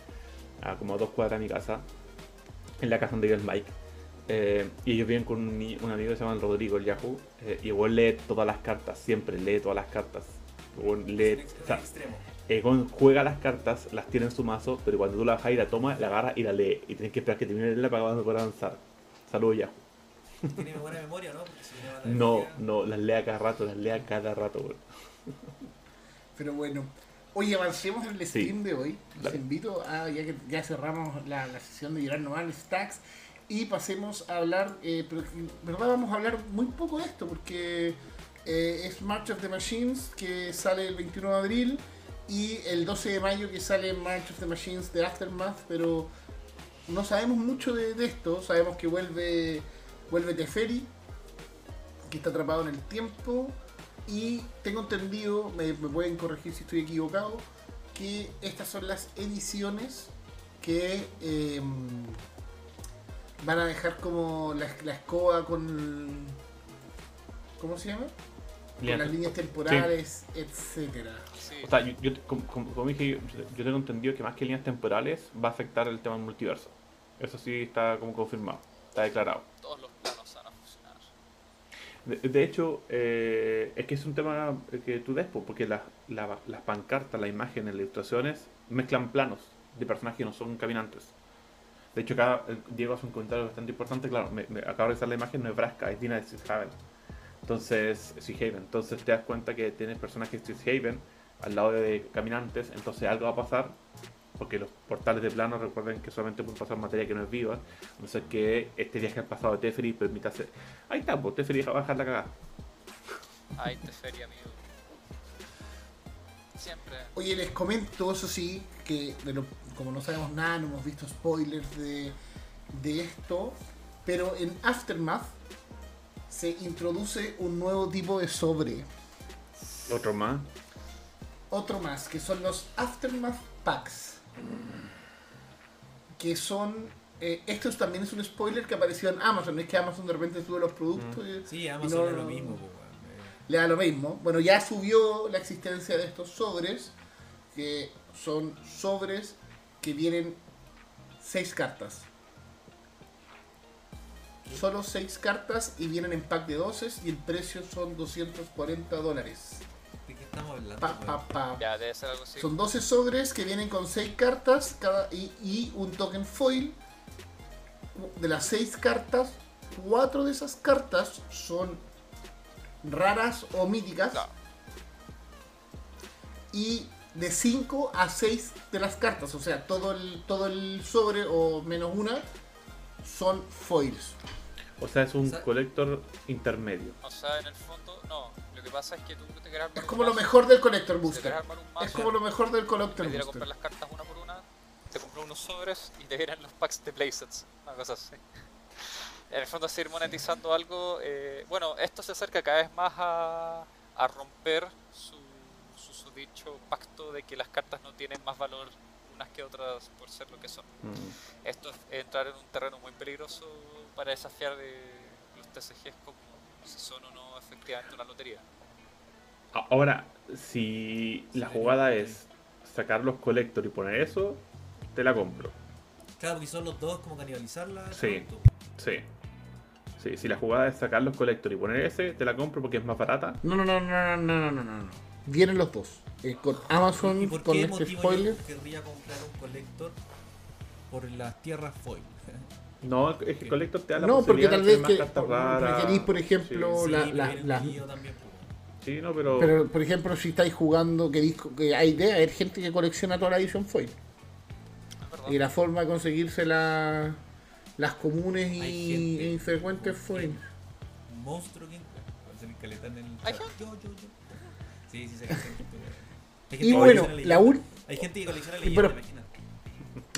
a como a dos cuadras de mi casa, en la casa donde vive el Mike. Eh, y ellos viven con un, amigo que se llama Rodrigo, el Yahoo, eh, y igual lee todas las cartas, siempre lee todas las cartas. Igual lee, o sea, extremo. eh, juega las cartas, las tiene en su mazo, pero cuando tú la bajas y la tomas, la agarra y la lee. Y tienes que esperar que termine de leerla para poder avanzar. Saludos, Yahoo. Tiene buena memoria, ¿no? Si no, la No, memoria- no, las lee a cada rato, las lee a cada rato, weón. Pero bueno. Oye, avancemos en el Sí. stream de hoy. Los invito a, ya que ya cerramos la, la sesión de llorar normal, stacks, y pasemos a hablar, eh, pero en verdad vamos a hablar muy poco de esto, porque eh, es March of the Machines que sale el 21 de abril y el 12 de mayo que sale March of the Machines de Aftermath, pero no sabemos mucho de, esto, sabemos que vuelve, vuelve Teferi, que está atrapado en el tiempo, y tengo entendido, me, me pueden corregir si estoy equivocado, que estas son las ediciones que eh, van a dejar como la, la escoba con... ¿Cómo se llama? Con las líneas temporales, etcétera. Sí, O sea, yo, yo- como, como- dije, yo, yo tengo entendido que más que líneas temporales va a afectar el tema del multiverso. Eso sí está como confirmado, está declarado. todos los planos van a funcionar. De, de hecho, eh, es que es un tema que tú po, porque las, la- las pancartas, las imágenes, las ilustraciones mezclan planos de personajes que no son caminantes. De hecho, acá eh, Diego hace un comentario bastante importante. Claro, me, me acabo de revisar la imagen, no es Braska, es Dina de Haven. Entonces, Haven. Entonces te das cuenta que tienes personajes de Haven al lado de caminantes, entonces algo va a pasar. Porque los portales de plano recuerden que solamente pueden pasar materia que no es viva. Entonces que este viaje al pasado de Teferi permita hacer. Ahí está, pues Teferi va a bajar la cagada. Ay, te feria, amigo. Siempre. Oye, les comento, eso sí, que de lo- como no sabemos nada, no hemos visto spoilers de, de esto, pero en Aftermath se introduce un nuevo tipo de sobre. Otro más. Otro más, que son los Aftermath Packs. Que son... eh, esto es- también es un spoiler que apareció en Amazon. No es que Amazon de repente sube los productos y- Sí, Amazon no- es lo mismo, pues. Eh, le da lo mismo. Bueno, ya subió la existencia de estos sobres, que son sobres que vienen seis cartas. Solo 6 cartas y vienen en pack de 12 y el precio son 240 dólares. ¿De qué estamos hablando? Pa, pa, pa. Ya, debe ser algo así. Son 12 sobres que vienen con 6 cartas cada, y, y un token foil. De las 6 cartas, 4 de esas cartas son raras o míticas. Claro. Y de 5 a 6 de las cartas, o sea, todo el, todo el sobre o menos una, son foils. O sea, es un O sea- colector intermedio. O sea, en el fondo, no. Lo que pasa es que tú te quieres armar Es un como lo mazo, mejor del Collector Si te Booster. quieres armar un mazo, Es como lo mejor del Collector ir Booster. comprar las cartas una por una, te compras unos sobres y te vienen los packs de playsets. Una cosa así. En el fondo, seguir monetizando algo. eh, bueno, esto se acerca cada vez más a, a romper su, su dicho pacto de que las cartas no tienen más valor unas que otras por ser lo que son. Mm. Esto es entrar en un terreno muy peligroso para desafiar de los TCGs como si son o no efectivamente una lotería. Ahora, si la jugada es sacar los collector y poner eso, te la compro. Claro, porque son los dos como canibalizarla. Sí, sí. Sí, si la jugada es sacar los collector y poner ese, te la compro porque es más barata. No, no, no, no, no, no, no, no. Vienen los dos. Eh, con Amazon, ¿Y por con qué este spoiler. yo querría comprar un colector por las tierras foil? No, es que el collector te da la No, porque posibilidad tal de vez que cartas raras. requerís, por ejemplo, Sí, la- Sí, la- pero la- también, pues. Sí, no, pero... Pero, por ejemplo, si estáis jugando, que, disco, que hay de haber gente que colecciona toda la edición foil. ¿Es verdad? Y la forma de conseguirse la- las comunes Hay y, e infrecuentes foil. Monstruo que va a salir caleta en el Hay gente. Yo, yo, yo. Sí, sí, sé que hay gente. Hay gente Y que bueno, colecciona la última. Hay gente que colecciona leyendas, pero- imagínate.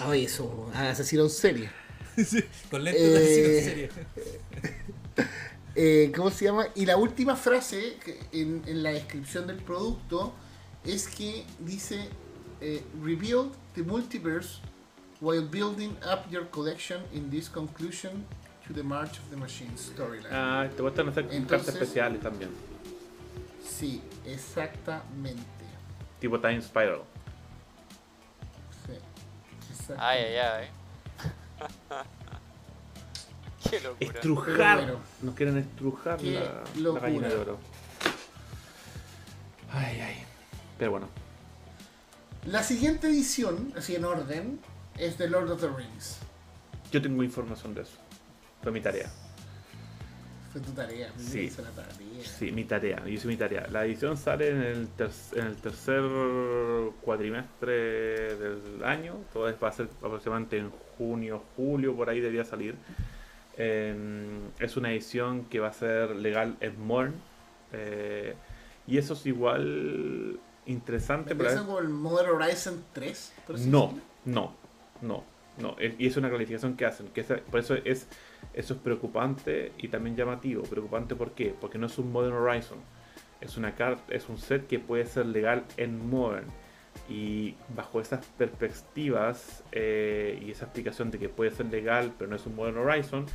Ay, eso, asesino en serie. Con lentes de asesino Eh, en serie. Eh, ¿Cómo se llama? Y la última frase en, en la descripción del producto es que dice eh, Rebuild the multiverse while building up your collection in this conclusion to the March of the Machine storyline. Ah, te gustan hacer cartas especiales también. Sí, exactamente. Tipo Time Spiral. Sí, exactamente. Ay, ay, ay. Qué locura. Estrujar. Bueno. Nos quieren estrujar la, la locura. gallina de oro. Ay, ay. Pero bueno. La siguiente edición, así en orden, es de Lord of the Rings. Yo tengo información de eso. Fue mi tarea. Fue tu tarea. Sí. Fue la tarea. Sí, mi tarea. Yo hice mi tarea. La edición sale en el, ter- en el tercer cuatrimestre del año. Todo es- va a ser aproximadamente en junio, julio, por ahí debía salir. Eh, es una edición que va a ser legal en Morn. eh, y eso es igual interesante. ¿Me para parece como el Modern Horizon 3? por No, no, no, no. Es- Y es una calificación que hacen. Que esa- por eso es, eso es preocupante y también llamativo. Preocupante ¿por qué? Porque no es un Modern Horizon. Es una carta, es un set que puede ser legal en Modern. Y bajo esas perspectivas eh, y esa explicación de que puede ser legal pero no es un Modern Horizon,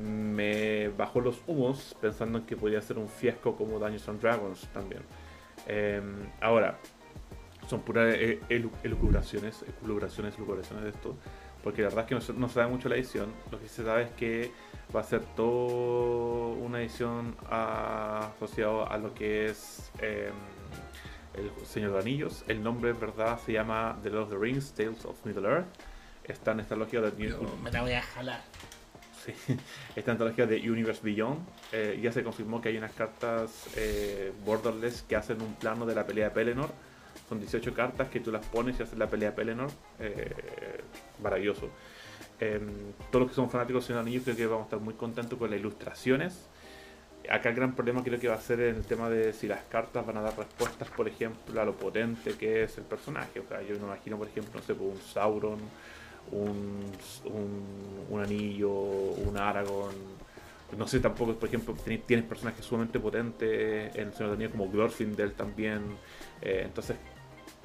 me bajó los humos pensando en que podría ser un fiasco como Dungeons and Dragons también. Em, ahora, son puras eh, elu- elucubraciones, elucubraciones, elucubraciones de esto, porque la verdad es que no se, no se sabe mucho la edición. Lo que se sabe es que va a ser toda una edición asociada a lo que es em, el Señor de Anillos. El nombre en verdad se llama The Lord of the Rings, Tales of Middle Earth. Está en esta lógica de Yo me la voy a jalar. Sí, esta antología de Universe Beyond. eh, ya se confirmó que hay unas cartas eh, borderless que hacen un plano de la pelea de Pelennor. Son 18 cartas que tú las pones y haces la pelea de Pelennor. eh, maravilloso. Em, todos los que son fanáticos de Anillos creo que vamos a estar muy contentos con las ilustraciones. Acá el gran problema creo que va a ser en el tema de si las cartas van a dar respuestas, por ejemplo, a lo potente que es el personaje. O sea, yo me imagino, por ejemplo, no sé, pues, un Sauron, un, un, anillo, un Aragorn. No sé tampoco, por ejemplo, tienes personajes sumamente potentes en el Señor de como Glorfindel también. Eh, entonces,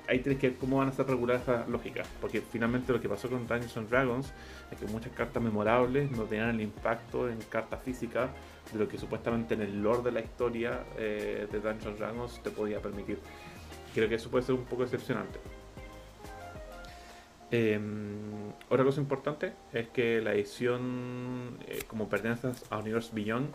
ahí tienes que ver cómo van a ser reguladas esas lógicas. Porque finalmente lo que pasó con Dungeons Dragons es que muchas cartas memorables no tenían el impacto en cartas físicas de lo que supuestamente en el lore de la historia eh, de Dungeons Dragons te podía permitir. Creo que eso puede ser un poco decepcionante. Em, otra cosa importante es que la edición, eh, como pertenece a Universe Beyond,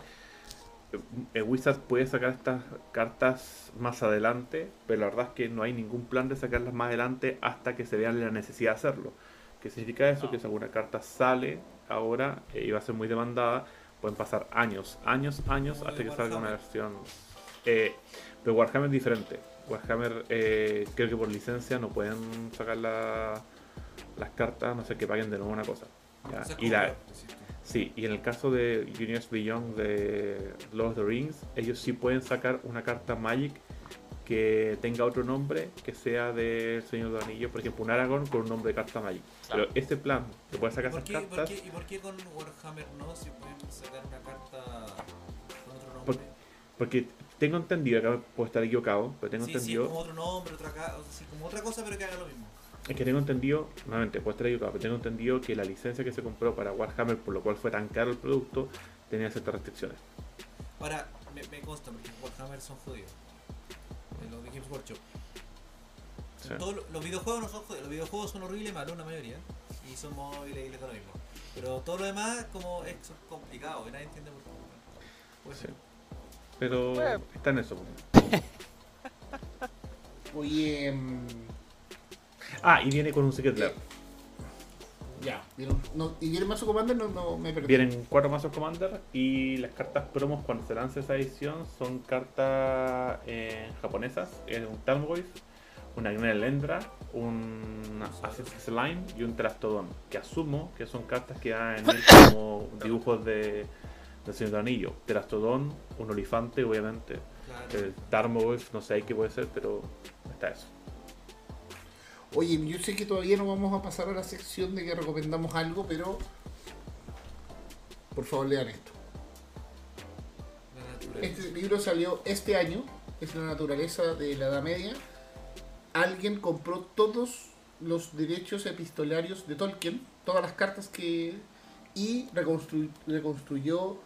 eh, Wizard puede sacar estas cartas más adelante, pero la verdad es que no hay ningún plan de sacarlas más adelante hasta que se vea la necesidad de hacerlo. ¿Qué significa eso? Ah. Que si alguna carta sale ahora eh, y va a ser muy demandada, pueden pasar años, años, años hasta que salga una versión. Eh, pero Warhammer es diferente. Warhammer eh, creo que por licencia no pueden sacar la- las cartas, no sé que paguen de nuevo una cosa. Sí, y en el caso de Universe Beyond de Lord of the Rings, ellos sí pueden sacar una carta Magic que tenga otro nombre que sea del Señor de los Anillos, por ejemplo, un Aragorn con un nombre de carta Magic. Claro. Pero este plan, que puede ¿Y sacar por, esas qué, por cartas, qué- ¿Y por qué con Warhammer no? Si pueden sacar una carta con otro nombre. Por- porque tengo entendido, acá puedo estar equivocado, pero tengo sí, sí, entendido, como otro nombre, otra, o sea, sí, como otra cosa, pero que haga lo mismo. Es que tengo entendido, nuevamente, puedo estar equivocado, pero tengo entendido que la licencia que se compró para Warhammer, por lo cual fue tan caro el producto, tenía ciertas restricciones. Ahora, me, me consta, porque Warhammer son jodidos. Eh, Los de Games Workshop. Sí. Todos los- los videojuegos no son jodidos, los videojuegos son horribles, malos la mayoría. Y son móviles y les da lo mismo. Pero todo lo demás como es complicado y nadie entiende por qué. Pues, Sí. Pero Bueno. está en eso. pues. Oye, mm, Ah, y viene con un Secret Lair. ya. ¿vieron? No, ¿Y viene Mazo Commander? No, no me perdí. Vienen cuatro mazos Commander y las cartas promos cuando se lance esa edición son cartas eh, japonesas, es un Talmgoyf, una Lendra, un Assassin's Line y un Trastodon, que asumo que son cartas que ir como dibujos de, de Señor de Anillo. Trastodon, un olifante obviamente, claro. el Tarmogoyf no sé qué puede ser, pero está eso. Oye, yo sé que todavía no vamos a pasar a la sección de que recomendamos algo, pero por favor lean esto. Este libro salió este año, es la naturaleza de la Edad Media. Alguien compró todos los derechos epistolarios de Tolkien, todas las cartas que... y reconstru- reconstruyó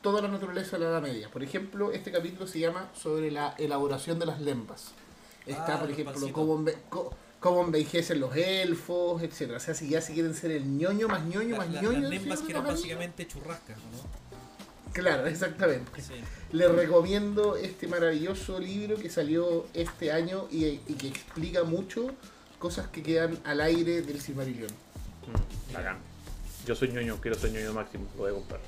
toda la naturaleza de la Edad Media. Por ejemplo, este capítulo se llama sobre la elaboración de las lembas. Está, Ah, por ejemplo, cómo, cómo envejecen los elfos, etcétera O sea, si ya si quieren ser el ñoño más ñoño La- más la- ñoño. las nembas que eran básicamente churrascas, ¿o ¿no? Claro, exactamente. Sí. Les recomiendo este maravilloso libro que salió este año y, y que explica mucho cosas que quedan al aire del Silmarillion. Mm, bacán. Yo soy ñoño, quiero ser ñoño máximo, lo voy a comprar.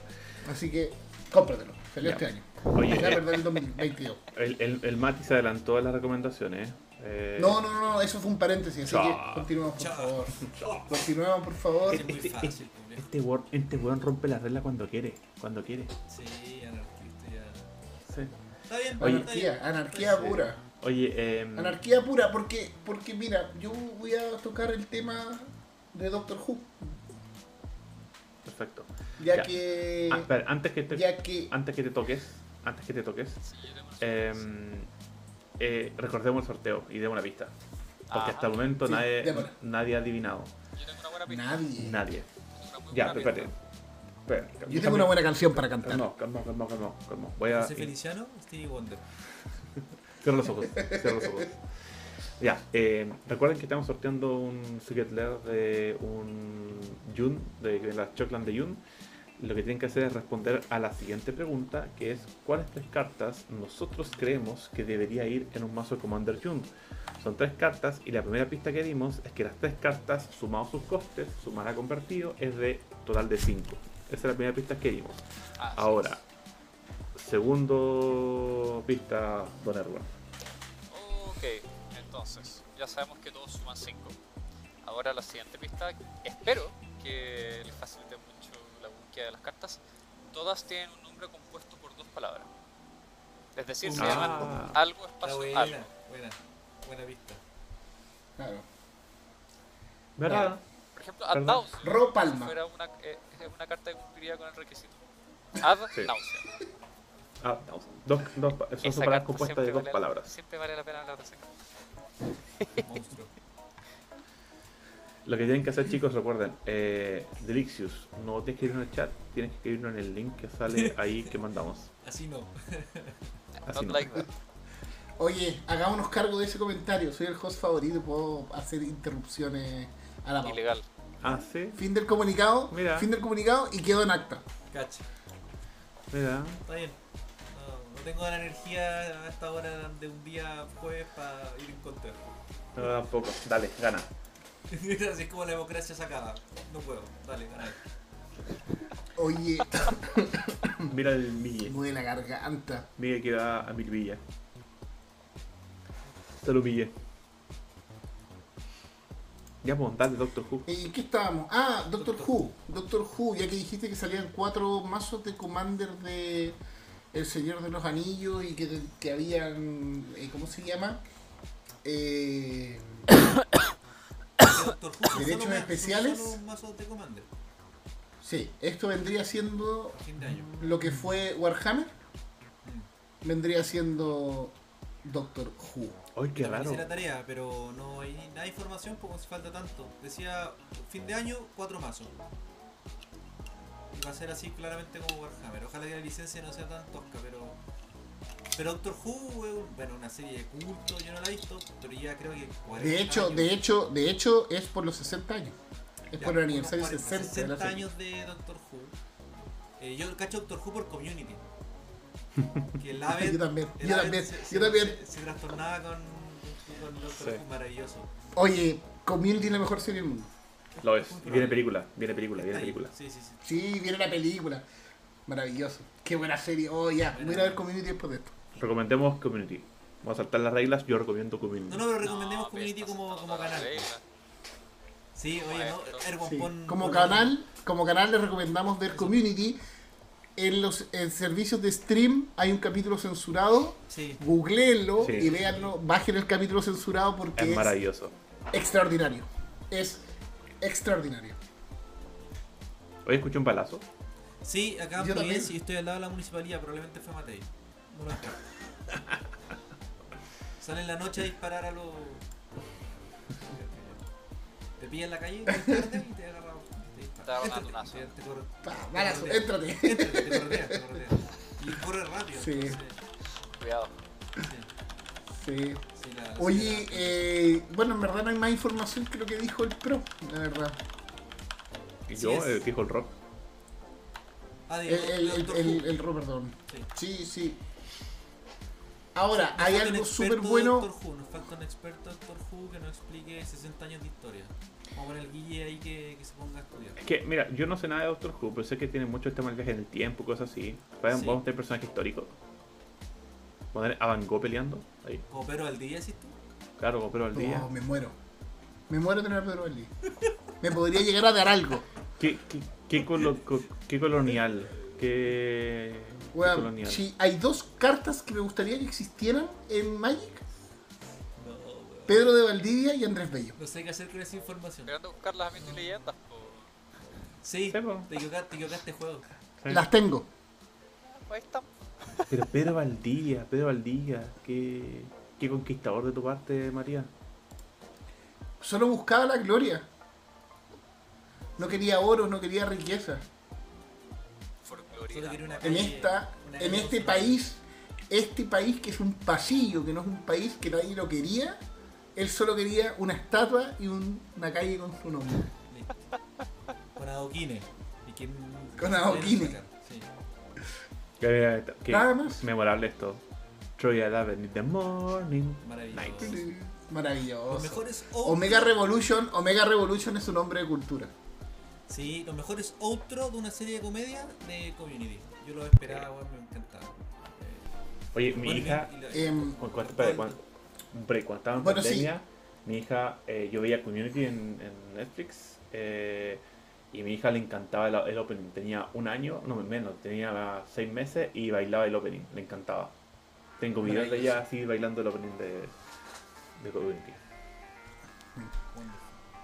Así que cómpratelo. Salió Ya. este año. Oye, Ya, eh, perdón, el 2022. el, el, el Mati se adelantó a las recomendaciones. eh. No, no, no, eso fue un paréntesis, así Chao. que continuemos por Chao. favor. Continuemos por favor. Es muy Este- fácil. Este weón, este weón rompe la regla cuando quiere. Cuando quiere. Sí, anarquista ya. Sí. Está bien, Oye, está bien. Anarquía, anarquía Sí. pura. Oye, eh, Anarquía pura, porque, porque mira, yo voy a tocar el tema de Doctor Who, perfecto. ya, Ya. que... Ah, espera, antes que te, ya que... antes que te toques, antes que te toques, eh. Eh, recordemos el sorteo y demos una pista. Porque Ajá. hasta el momento Sí, nadie, nadie ha adivinado. Yo tengo una buena pista. Nadie. Nadie. Ya, buena espérate. Espera, Yo tengo una buena canción para cantar. Calma, calma, calma, calma, calma. Voy a. Feliciano, Stevie Wonder. Cierra los ojos, cierra los ojos. Ya, eh, recuerden que estamos sorteando un Secret Lair de un Yun, de, de las Chocland de Yun. Lo que tienen que hacer es responder a la siguiente pregunta, que es ¿cuáles tres cartas nosotros creemos que debería ir en un mazo de Commander Yun? Son tres cartas y la primera pista que dimos es que las tres cartas, sumados sus costes, su mana convertido, es de total de 5. Esa es la primera pista que dimos. Ah, Ahora, segundo pista, Don Erwan. Ok, entonces, ya sabemos que todos suman 5. Ahora la siguiente pista, espero que les facilite búsqueda de las cartas. Todas tienen un nombre compuesto por dos palabras. Es decir, se Ah. llaman algo espacio buena, algo. buena, buena vista. Claro. ¿Verdad? Por ejemplo, ad Ro si Palma. fuera una, eh, es una carta que cumpliría con el requisito. Ad Sí. nauseam. Ah, no, dos, dos, pa- son palabras compuestas de dos vale la- palabras. Siempre vale la pena hablar de esa carta. Monstruo. Lo que tienen que hacer, chicos, recuerden, eh, Delixius, no tienes que escribirlo en el chat, tienes que escribirlo en el link que sale ahí que mandamos. Así no. Así Not no. like that. Oye, hagámonos cargo de ese comentario. Soy el host favorito y puedo hacer interrupciones a la pauta. Ilegal. Ah, sí. Fin del comunicado. Mira. Fin del comunicado y quedó en acta. Cacha. Mira. Está bien. No, no tengo la energía a esta hora de un día jueves para ir en contra. No, tampoco. Dale, gana. Así es como la democracia se acaba. No puedo. Dale, gana. Oye, Mira el Mille. mueve la garganta. Mille que va a Mil Villa. Salud, Mille. Ya, pues, dale, Doctor Who. ¿En qué estábamos? Ah, Doctor Who. Doctor Who, ya que dijiste que salían cuatro mazos de Commander de El Señor de los Anillos y que, que habían. eh, ¿Cómo se llama? Eh, ¿Derechos solo especiales? solo mazos de Commander. sí, esto vendría siendo lo que fue Warhammer. Vendría siendo Doctor Who. Ay, qué raro. hice la tarea, pero no hay nada de información porque hace falta tanto. Decía fin de año, cuatro mazos. Y va a ser así claramente como Warhammer. Ojalá que la licencia no sea tan tosca, pero. Pero Doctor Who, es bueno, una serie de culto, yo no la he visto, pero ya creo que 40 De hecho, años. de hecho, de hecho es por los 60 años. Es Ya, por el aniversario 40, 60 de la 60 serie. años de Doctor Who. Eh, yo cacho Doctor Who por Community. Que el Abbott- Yo también, el yo también, se, yo también. Se, se trastornaba con, con Doctor Sí. Who, maravilloso. Oye, Community es la mejor serie del mundo. Lo es. Y viene película, viene película, viene película. Sí, sí, sí. Sí, viene la película. Maravilloso. Qué buena serie. Oh, ya. Voy a ver Community después de esto. Recomendemos Community. Vamos a saltar las reglas, yo recomiendo Community. No, no, pero recomendemos No, Community como, como canal. Sí, oye, ¿no? Sí. pon- Como pon- canal, como canal les recomendamos ver Community. En los en servicios de stream hay un capítulo censurado. Sí. Googleenlo Sí. y véanlo. Bajen el capítulo censurado porque Es es, maravilloso. extraordinario. Es extraordinario. Hoy escuché un balazo. Sí, acá en. Providencia, y estoy al lado de la municipalidad, probablemente fue Matei. Sale en la noche a disparar a los. Te pilla en la calle, te tarde y te agarra. Te dispara. Te agarra un Éntrate, atunazo. te- te corre- Pa, te balazo, corretea. éntrate. Éntrate, te corretea, te corretea. Y corre rápido. Sí. entonces, Cuidado. sí, Sí. sí, la- Oye, sí, eh, bueno, en verdad no hay más información que lo que dijo el pro, la verdad. Y yo, el que dijo el rock. Ah, El, de- el, el, el, el Ro, perdón. Sí. Sí, sí. Ahora, Nos hay algo súper bueno. Doctor Who, Nos falta un experto de Doctor Who que nos explique 60 años de historia. Vamos a poner el Guille ahí que, que se ponga a estudiar. Es que, mira, yo no sé nada de Doctor Who, pero sé que tiene muchos temas de viaje en el tiempo, cosas así. Sí. vamos a tener personajes históricos. Poner a Van Gogh peleando. Ahí. Como Pedro al día, ¿sí tú? Claro, como pero al día. No, me muero. Me muero de tener a Pedro Belli. Me podría llegar a dar algo. ¿Qué, qué, qué, colo- co- qué colonial? ¿Qué, si hay dos cartas que me gustaría que existieran en Magic, No. Pedro de Valdivia y Andrés Bello. No sé qué hacer con esa información. Queriendo buscarlas a y leyendas. po. Sí, te equivocaste, te equivocaste juego. Sí. Las tengo. Ahí están. Pero Pedro Valdivia, Pedro Valdivia, qué, qué conquistador de tu parte, María. Solo buscaba la gloria. No quería oro, no quería riqueza. Folclórica. Solo quería una En esta, una en este país, este país que es un pasillo, que no es un país que nadie lo quería, él solo quería una estatua y un- una calle con su nombre. Con adoquines. Y Con adoquines. Sí. Qué, qué Nada más. memorable esto. Troy Eleven in the morning. Maravilloso. Night. Maravilloso. Los mejores outro- Omega Revolution, Omega Revolution es un nombre de cultura. Sí, los mejores outro de una serie de comedia de Community. Yo lo esperaba, weón, me encantaba. Eh, Oye, mi bueno, hija, Em, cuando, un break, cuando estaba en Bueno, sí. pandemia, mi hija, eh, yo veía Community en, en Netflix eh, y mi hija le encantaba el, el opening. Tenía un año, no menos, tenía seis meses y bailaba el opening, le encantaba. Tengo videos de ella así bailando el opening de, de Community.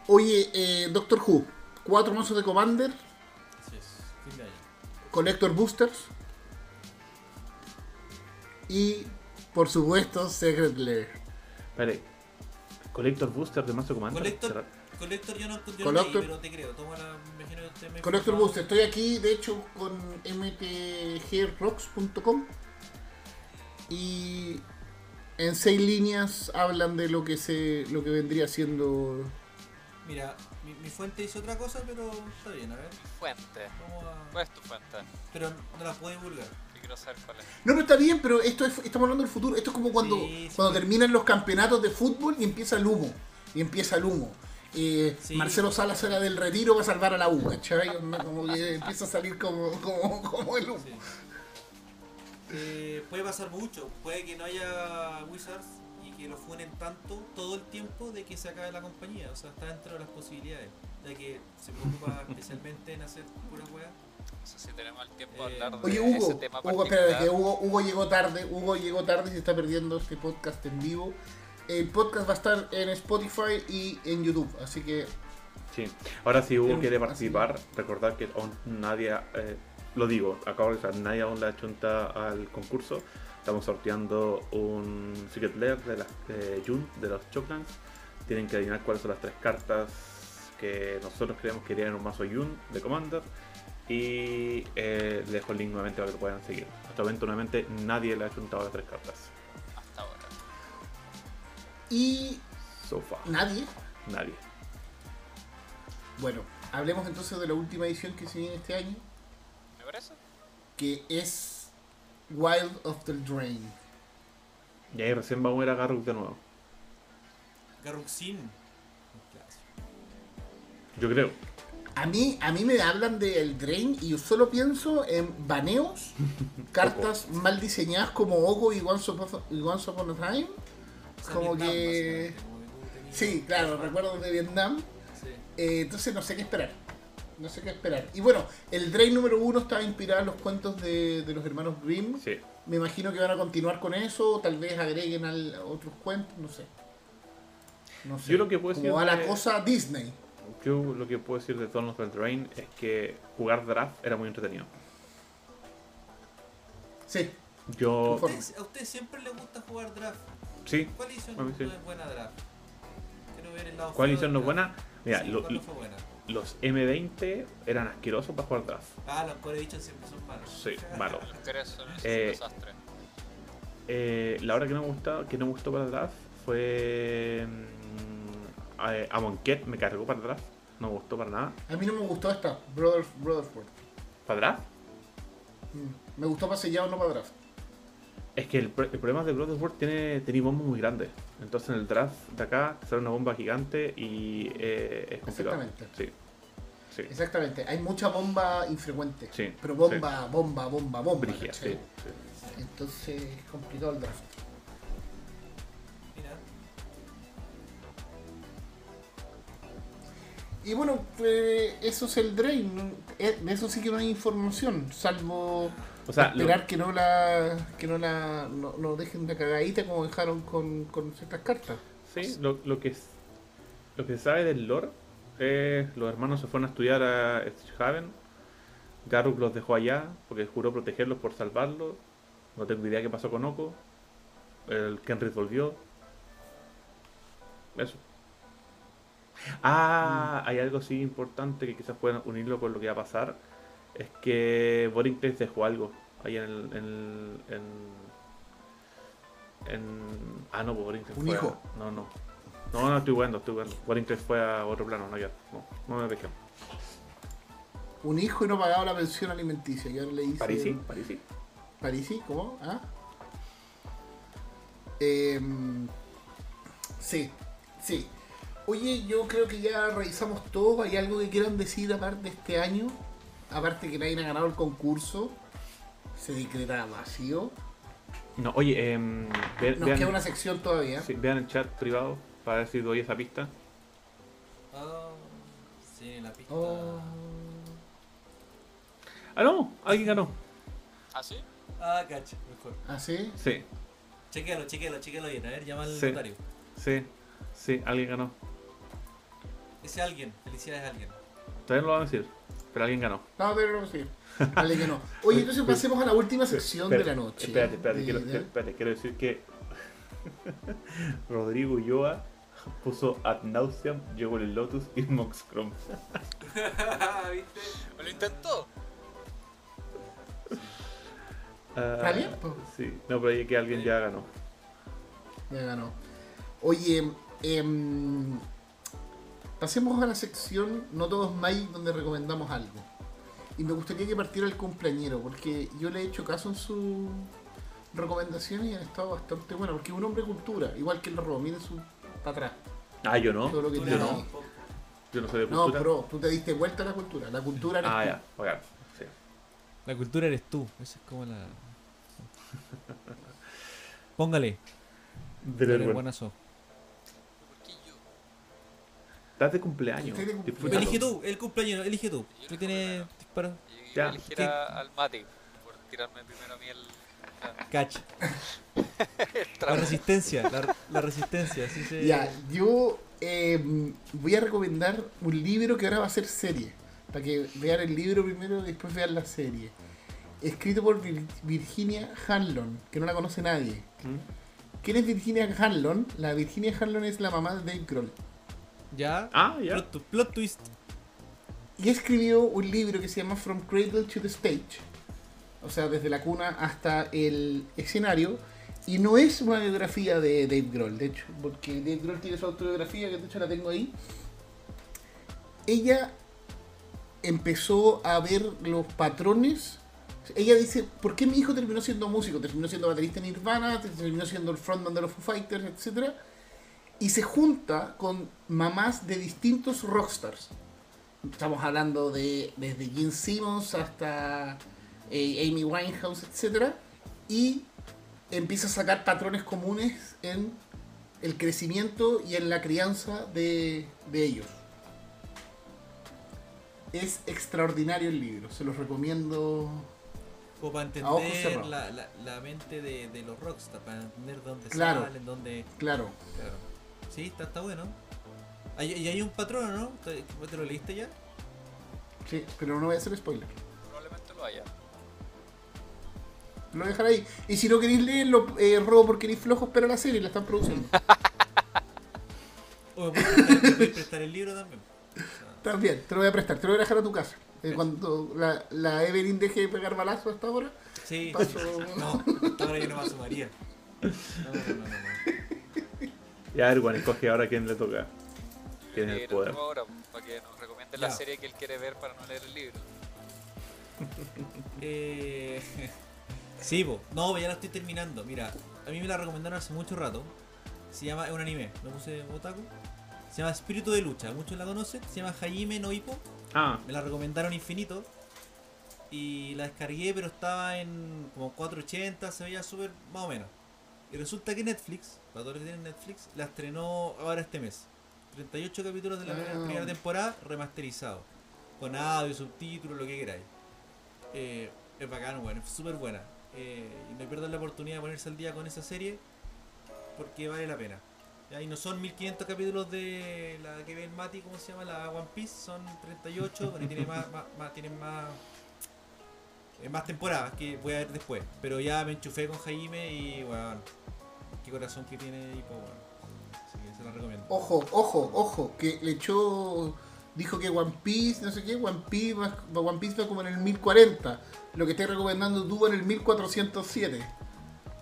Oye, eh, Doctor Who, cuatro mazos de Commander, Así es, fin de año. Collector Boosters y, por supuesto, Secret Lair. Espera, Collector Booster de Master Commander. Collector. Collector yo no, yo no Collector- leí, pero te creo. Toma la, imagino que usted me Collector. Booster, estoy aquí de hecho con mtgrocks.com y en seis líneas hablan de lo que se lo que vendría siendo Mira, mi, mi fuente dice otra cosa, pero está bien, a ver. Fuente. A... ¿Cuál es tu fuente? Pero no la puedo divulgar. Yo quiero saber cuál es. No, pero está bien, pero esto es, estamos hablando del futuro. Esto es como cuando, Sí, sí. cuando terminan los campeonatos de fútbol y empieza el humo. Y empieza el humo. Eh, Sí. Marcelo Salas era del retiro para salvar a la U, ¿cachai? Como que empieza a salir como, como, como el humo. Sí. Eh, puede pasar mucho. Puede que no haya Wizards que lo funen tanto todo el tiempo de que se acabe la compañía. O sea, está dentro de las posibilidades. Ya que se preocupa especialmente en hacer pura weá. No sé si tenemos el tiempo de Eh, hablar de Oye, ese Hugo, tema Hugo, espérate, que Hugo, Hugo llegó tarde, Hugo llegó tarde y se está perdiendo este podcast en vivo. El podcast va a estar en Spotify y en YouTube, así que Sí. Ahora si Hugo quiere así- participar, recordad que aún nadie, eh, lo digo, acabo de decir, nadie aún le ha chunta al concurso. Estamos sorteando un Secret Lair de las de June, de los Choclands. Tienen que adivinar cuáles son las tres cartas que nosotros creemos que irían en un mazo Yun de Commander. Y eh, les dejo el link nuevamente para que lo puedan seguir. Hasta el momento nuevamente nadie le ha chuntado las tres cartas. Hasta ahora. y So far. nadie. Nadie. Bueno, hablemos entonces de la última edición que se viene este año, ¿Me parece? que es Wild of the Drain. Y ahí recién vamos a ir a Garruk de nuevo. Un clásico. Yo creo. A mí, a mí me hablan del Drain y yo solo pienso en baneos, cartas mal diseñadas como Ogo y Once Upon, y Once Upon a Time. Como Vietnam, que- Sí, claro, recuerdo de Vietnam. Sí. Eh, entonces no sé qué esperar. No sé qué esperar. Y bueno, el Drain número uno estaba inspirado en los cuentos de, de los hermanos Grimm. Sí. Me imagino que van a continuar con eso, o tal vez agreguen al, otros cuentos, no sé. No sé. Yo lo que puedo Como decir va la de- cosa Disney. Yo lo que puedo decir de Dawn of the Drain es que jugar draft era muy entretenido. Sí. Yo. Conforme. ¿A ustedes, a ustedes siempre les gusta jugar draft? Sí. ¿Cuál A sí. no es buena draft? Quiero ver el lado ¿Cuál del no buena? Mira, Sí, lo- ¿cuál no fue buena? Los M20 eran asquerosos para jugar draft. Ah, los core editions siempre son malos. Sí, malos. Eh, desastre. Eh, la hora que no me gustaba, que no me gustó para draft fue. mm, a, a Monquet me cargó para draft. No me gustó para nada. A mí no me gustó esta, Brothers, Brotherford. ¿Para draft? Mm. Me gustó para sellado, no para draft. Es que el, el problema de Brotherhood tiene, tiene bombas muy grandes. Entonces en el draft de acá sale una bomba gigante y eh, es complicado. Exactamente. Sí. Sí. Exactamente, hay mucha bomba infrecuente. Sí, Pero bomba, bomba, bomba, bomba. Sí. Entonces es complicado el draft. Y bueno, pues, eso es el drain. Eh, De eso sí que no hay información, salvo O sea, lo- esperar que no la que no la no, no dejen de cagadita como dejaron con, con ciertas cartas. Sí, lo, lo que es- lo que se sabe del lore es los hermanos se fueron a estudiar a Haven. Garruk los dejó allá porque juró protegerlos por salvarlos. No tengo idea qué pasó con Oko. El Kenrith volvió. Eso. Ah, hay algo sí importante que quizás puedan unirlo con lo que va a pasar. Es que Borincles dejó algo ahí en el. En, el- en, en- ah, no, Borincles Un fue a- hijo. no, no. No, no, estoy jugando, estoy jugando. Borincles fue a otro plano, no, ya. No, no me dejé. Un hijo y no pagaba la pensión alimenticia. Y ahora le dice. Parisi, Parisi. Parisi, ¿cómo? ¿Ah? Em, sí, sí. Oye, yo creo que ya revisamos todo. ¿Hay algo que quieran decir aparte de este año? Aparte que nadie ha ganado el concurso. Se decreta vacío. No, oye, em, ve- Nos vean, queda una sección todavía. sí, vean el chat privado para ver si doy esa pista. Oh, sí, la pista. Oh. Ah, no, alguien ganó. ¿Ah, sí? Ah, cacho, mejor. ¿Ah, sí? Sí, Chequéalo, chequéalo, chequéalo bien. A ver, llama al Sí. notario. sí, sí, alguien ganó. Ese alguien, felicidades a alguien. Todavía no lo van a decir, pero alguien ganó. No, pero no, sí. Que no. Oye, entonces pasemos a la última sección de la noche. Espérate, espérate, De- quiero, de- espérate, quiero decir que Rodrigo Ulloa puso ad nauseam, llegó el Lotus y Moxcrom. ¿Viste? ¿Me lo intentó? Ah, ¿Está bien, po? Sí, no, pero ahí que alguien ya ganó. Ya ganó. Oye, em, Pasemos a la sección No Todos Magic donde recomendamos algo. Y me gustaría que partiera el cumpleañero, porque yo le he hecho caso en sus recomendaciones y han estado bastante buenas, porque es un hombre de cultura, igual que el robo, miren su para atrás. Ah, yo no. Todo lo que Tú tiene no. ahí. Yo no soy de No, cultura. bro, tú te diste vuelta a la cultura. La cultura eres Ah, tú. ya, bacán. Sí. La cultura eres tú. Esa es como la. Póngale. Dale, árbol. buenazo. ¿Por qué yo? Estás de cumpleaños. Estoy de cumpleaños. Disfrútalo. Elige tú, el cumpleaños, elige tú. Tú tienes disparo. Yo Ya, al Mati por tirarme primero a mí el, Catch. el La resistencia, la, la resistencia, así se. Ya, yo eh, voy a recomendar un libro que ahora va a ser serie. Para que vean el libro primero y después vean la serie. Escrito por Vir- Virginia Hanlon, que no la conoce nadie. ¿Mm? ¿Quién es Virginia Hanlon? La Virginia Hanlon es la mamá de Dave Grohl. Ya. Ah, ya. Plot, plot twist. Y escribió un libro que se llama From Cradle to the Stage. O sea, desde la cuna hasta el escenario. Y no es una biografía de Dave Grohl, de hecho, porque Dave Grohl tiene su autobiografía, que de hecho la tengo ahí. Ella empezó a ver los patrones. Ella dice, ¿por qué mi hijo terminó siendo músico? Terminó siendo baterista en Nirvana, terminó siendo el frontman de los Foo Fighters, etc. Y se junta con mamás de distintos rockstars. Estamos hablando de desde Gene Simmons hasta eh, Amy Winehouse, etc. Y empieza a sacar patrones comunes en el crecimiento y en la crianza de, de ellos. Es extraordinario el libro, se los recomiendo. Como para entender la, la mente de, de los rockstars, para entender dónde Claro. salen, dónde. Claro, Claro. Sí, está, está bueno. Hay- ¿Y hay un patrón, no? ¿Te, te lo leíste ya? sí, pero no voy a hacer spoiler. Probablemente lo haya. Lo voy a dejar ahí. Y si no queréis leerlo, eh, robo porque queréis flojos, pero la serie la están produciendo. O me puedes prestar, me puedes prestar el libro también. O sea, También, te lo voy a prestar, te lo voy a dejar a tu casa. Eh, cuando la, la Evelyn deje de pegar balazos hasta ahora, Sí. paso. No, ahora yo no me asomaría. No, no, no, no. no. Ya, Erwan, escoge ahora quién le toca. Quién es el leer poder. ahora para que nos recomiende la serie que él quiere ver para no leer el libro. Eh, sí, po. no, ya la estoy terminando. Mira, a mí me la recomendaron hace mucho rato. Se llama, es un anime, lo puse otaku. Se llama Espíritu de Lucha, muchos la conocen. Se llama Hajime no Ippo. Ah, Me la recomendaron infinito. Y la descargué, pero estaba en como 480, se veía súper más o menos. Y resulta que Netflix, para todos los que tienen Netflix, la estrenó ahora este mes. 38 capítulos de la Ah. primera temporada remasterizados. Con audio, subtítulos, lo que queráis. Eh, es bacano, bueno, es súper buena. Eh, y no pierdan la oportunidad de ponerse al día con esa serie porque vale la pena. Y no son 1500 capítulos de la que ve el Mati, ¿cómo se llama? La One Piece, son 38, bueno, y tiene más, más, más- tienen más, eh, más temporadas que voy a ver después. Pero ya me enchufé con Jaime y, bueno, qué corazón que tiene y pues, bueno. Así que se la recomiendo. Ojo, ojo, ojo, que le echó. Dijo que One Piece, no sé qué, One Piece va, One Piece va como en el 1040. Lo que estoy recomendando tú en el 1407.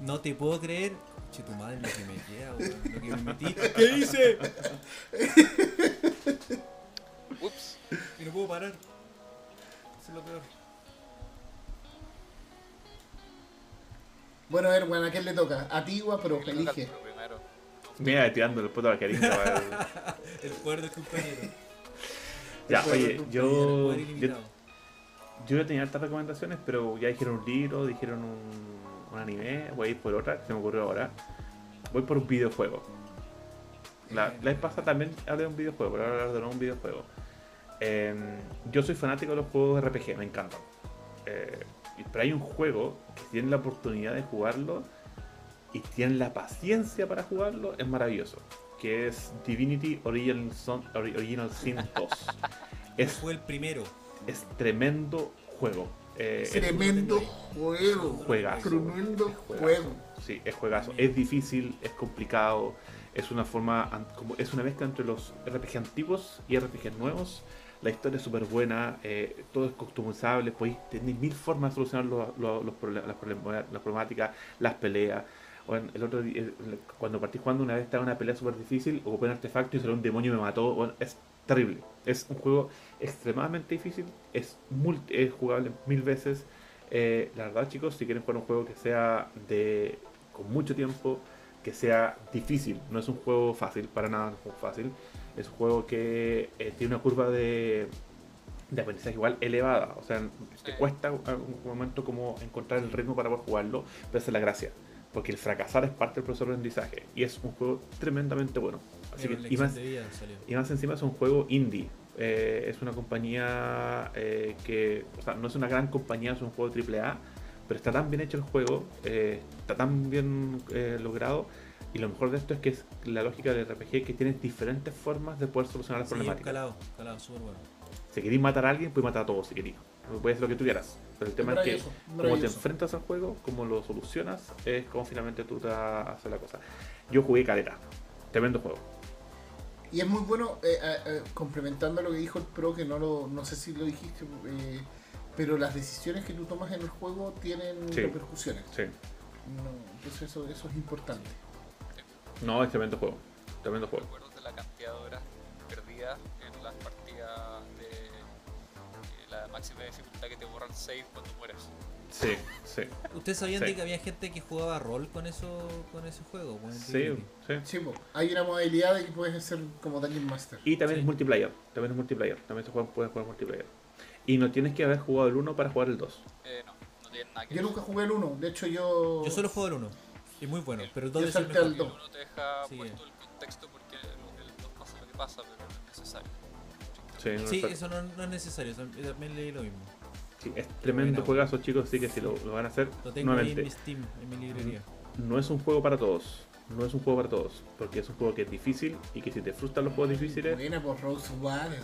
No te puedo creer. Che, tu madre lo que me queda, weón, Lo que me metí. ¿Qué hice? Ups. Y no puedo parar. Eso es lo peor. Bueno, a ver, bueno, ¿a quién le toca? A ti o a Pro, Le toca al elige. mira, tirando el puto a la cariño. El poder del compañero. ya, oye, yo, yo, yo ya tenía hartas recomendaciones, pero ya dijeron un libro, dijeron un, un anime, voy a ir por otra, que se me ocurrió ahora. Voy por un videojuego. La, la vez pasada también hablé de un videojuego, pero ahora voy a hablar de un videojuego. Eh, yo soy fanático de los juegos de RPG, me encantan. Eh, pero hay un juego que si tienen la oportunidad de jugarlo y tienen la paciencia para jugarlo, es maravilloso. Que es Divinity Original, Son- Ori- Original Sin 2. es, Fue el primero. es tremendo juego. Eh, es- Tremendo juego. Juegazo. Tremendo juego. Sí, es juegazo. Es difícil, es complicado. Es una forma, como es una mezcla entre los RPG antiguos y RPG nuevos. La historia es súper buena, eh, todo es customizable, podéis tener mil formas de solucionar los, los- los las, las problemáticas, las peleas. Bueno, el otro día, cuando partí jugando una vez estaba una pelea súper difícil, ocupé un artefacto y salió un demonio y me mató. Bueno, es terrible. Es un juego extremadamente difícil, es, multi- es jugable mil veces. Eh, la verdad, chicos, si quieren jugar un juego que sea de con mucho tiempo, que sea difícil, no es un juego fácil, para nada es un juego fácil. Es un juego que eh, tiene una curva de, de aprendizaje igual elevada. O sea, te cuesta un momento como encontrar el ritmo para poder jugarlo, pero esa es la gracia. Porque el fracasar es parte del proceso de aprendizaje. Y es un juego tremendamente bueno. Así que, y más, y más encima es un juego indie. Eh, es una compañía eh, que, o sea, no es una gran compañía, es un juego AAA, pero está tan bien hecho el juego, eh, está tan bien eh, logrado. Y lo mejor de esto es que es la lógica del RPG que tienes diferentes formas de poder solucionar las Sí, problemáticas. calado, calado, súper bueno. Si queréis matar a alguien, puedes matar a todos si queréis. Puedes hacer lo que tú quieras. Pero el tema es que cómo te enfrentas al juego, cómo lo solucionas, es como finalmente tú te hacer la cosa. Yo jugué caleta. Tremendo juego. Y es muy bueno, eh, eh, eh, complementando lo que dijo el pro, que no lo no sé si lo dijiste, eh, pero las decisiones que tú tomas en el juego tienen Sí. repercusiones. Sí. No, entonces eso, eso es importante. No, es tremendo juego. Tremendo juego. recuerdo de la cantidad de horas perdidas en las partidas de eh, la máxima dificultad que te borra el save cuando mueres. Sí, sí. ¿Ustedes sabían Sí. de que había gente que jugaba rol con eso con ese juego? Con Sí, sí. Sí, po, hay una modalidad de que puedes hacer como Dungeon Master. Y también Sí. es multiplayer. También es multiplayer. También se juega, puedes jugar multiplayer. Y no tienes que haber jugado el 1 para jugar el 2. Eh, no, no tiene nada que Yo ver. nunca jugué el 1, de hecho yo... Yo solo juego el 1. Y muy bueno, pero el 2 Yo es el mejor. dos. El uno te deja Sí. puesto el contexto porque el, el 2 pasa lo que pasa, pero no es necesario. Sí, no Sí, eso no, no es necesario, también leí lo mismo. sí, es tremendo juegazo, chicos. Así que si lo, lo van a hacer, Lo tengo ahí en nuevamente, mi Steam, en mi librería. no es un juego para todos. No es un juego para todos. Porque es un juego que es difícil y que si te frustran los juegos difíciles. Buena por Rose Water.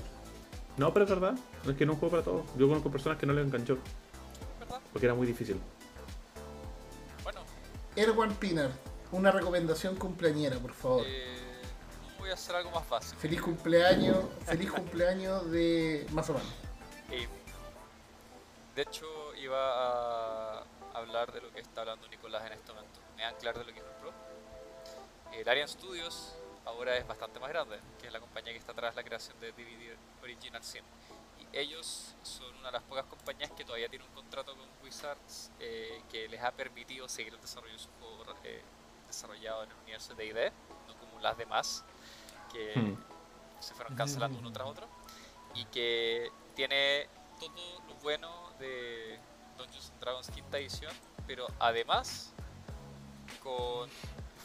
No, pero es verdad. Es que no es un juego para todos. Yo conozco personas que no le enganchó ¿Verdad? porque era muy difícil. Bueno, Erwan Pinar, una recomendación cumpleañera, por favor. eh, voy a hacer algo más básico. Feliz cumpleaños, feliz cumpleaños de Mazorán. Eh, de hecho, iba a hablar de lo que está hablando Nicolás en este momento. Me dan claro de lo que es el Pro. El Arian Studios ahora es bastante más grande, que es la compañía que está atrás de la creación de DVD Original Sin. Y ellos son una de las pocas compañías que todavía tienen un contrato con Wizards eh, que les ha permitido seguir el desarrollo de su juego eh, desarrollado en el universo de ID, no como las demás, que Hmm. se fueron cancelando uno tras otro y que tiene todo lo bueno de Dungeons and Dragons quinta edición, pero además con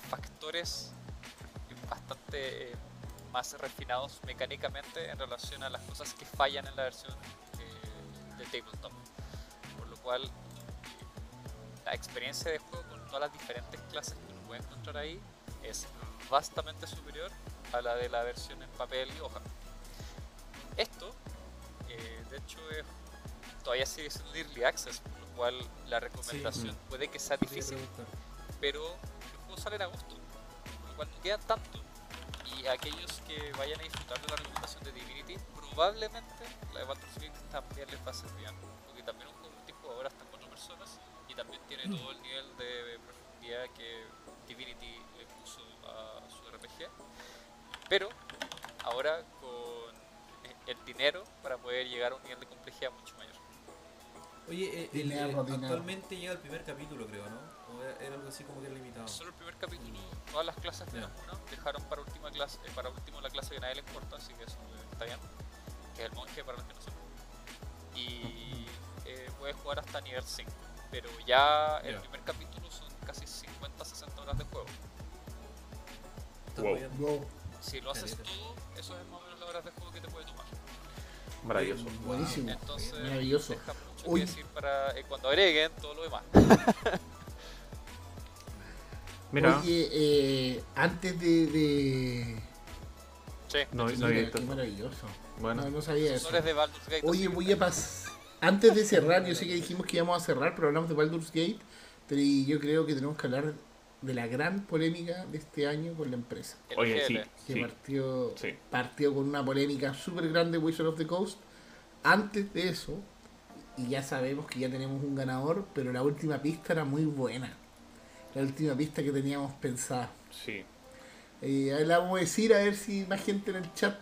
factores bastante eh, más refinados mecánicamente en relación a las cosas que fallan en la versión eh, de tabletop. Por lo cual la experiencia de juego con todas las diferentes clases que uno puede encontrar ahí es vastamente superior a la de la versión en papel y hoja. Esto, eh, de hecho, es, todavía sigue siendo Early Access, por lo cual la recomendación puede que sea difícil, pero el juego sale en agosto, no queda tanto. Y aquellos que vayan a disfrutar de la recomendación de Divinity, probablemente la de Baldur's Gate también les va a ser bien, porque también es un juego multijugador hasta cuatro personas y también tiene todo el nivel de profundidad que Divinity le puso a su RPG, pero ahora con eh, el dinero para poder llegar a un nivel de complejidad mucho mayor. Oye, eh, Dinero, eh, dinero. actualmente llega el primer capítulo, creo, ¿no? Era, era algo así como que limitado. Solo el primer capítulo, todas las clases menos una, dejaron para última clase, eh, para último la clase que a nadie le importa, así que eso eh, está bien. Que es el monje para los que no sepan. Y eh, puedes jugar hasta nivel 5. Pero ya el Ya. primer capítulo son casi 50-60 horas de juego. Wow. Wow, Si lo haces todo, eso es más o menos las horas de juego que te puede tomar. Maravilloso. buenísimo. Entonces, Maravilloso. deja mucho Uy. que decir para eh, cuando agreguen todo lo demás. Mira, Oye, eh, antes de... de... Sí, no, no Mira, qué maravilloso. Bueno, No, no sabía eso. De Gate. Oye, voy a pasar. Antes de cerrar, yo sé que dijimos que íbamos a cerrar, pero hablamos de Baldur's Gate. Pero y yo creo que tenemos que hablar de la gran polémica de este año con la empresa. oye, sí. Que sí, partió, sí. partió con una polémica súper grande Wizard of the Coast. Antes de eso, y ya sabemos que ya tenemos un ganador, pero la última pista era muy buena. La última pista que teníamos pensada. Sí. Eh, ahí la vamos a decir a ver si más gente en el chat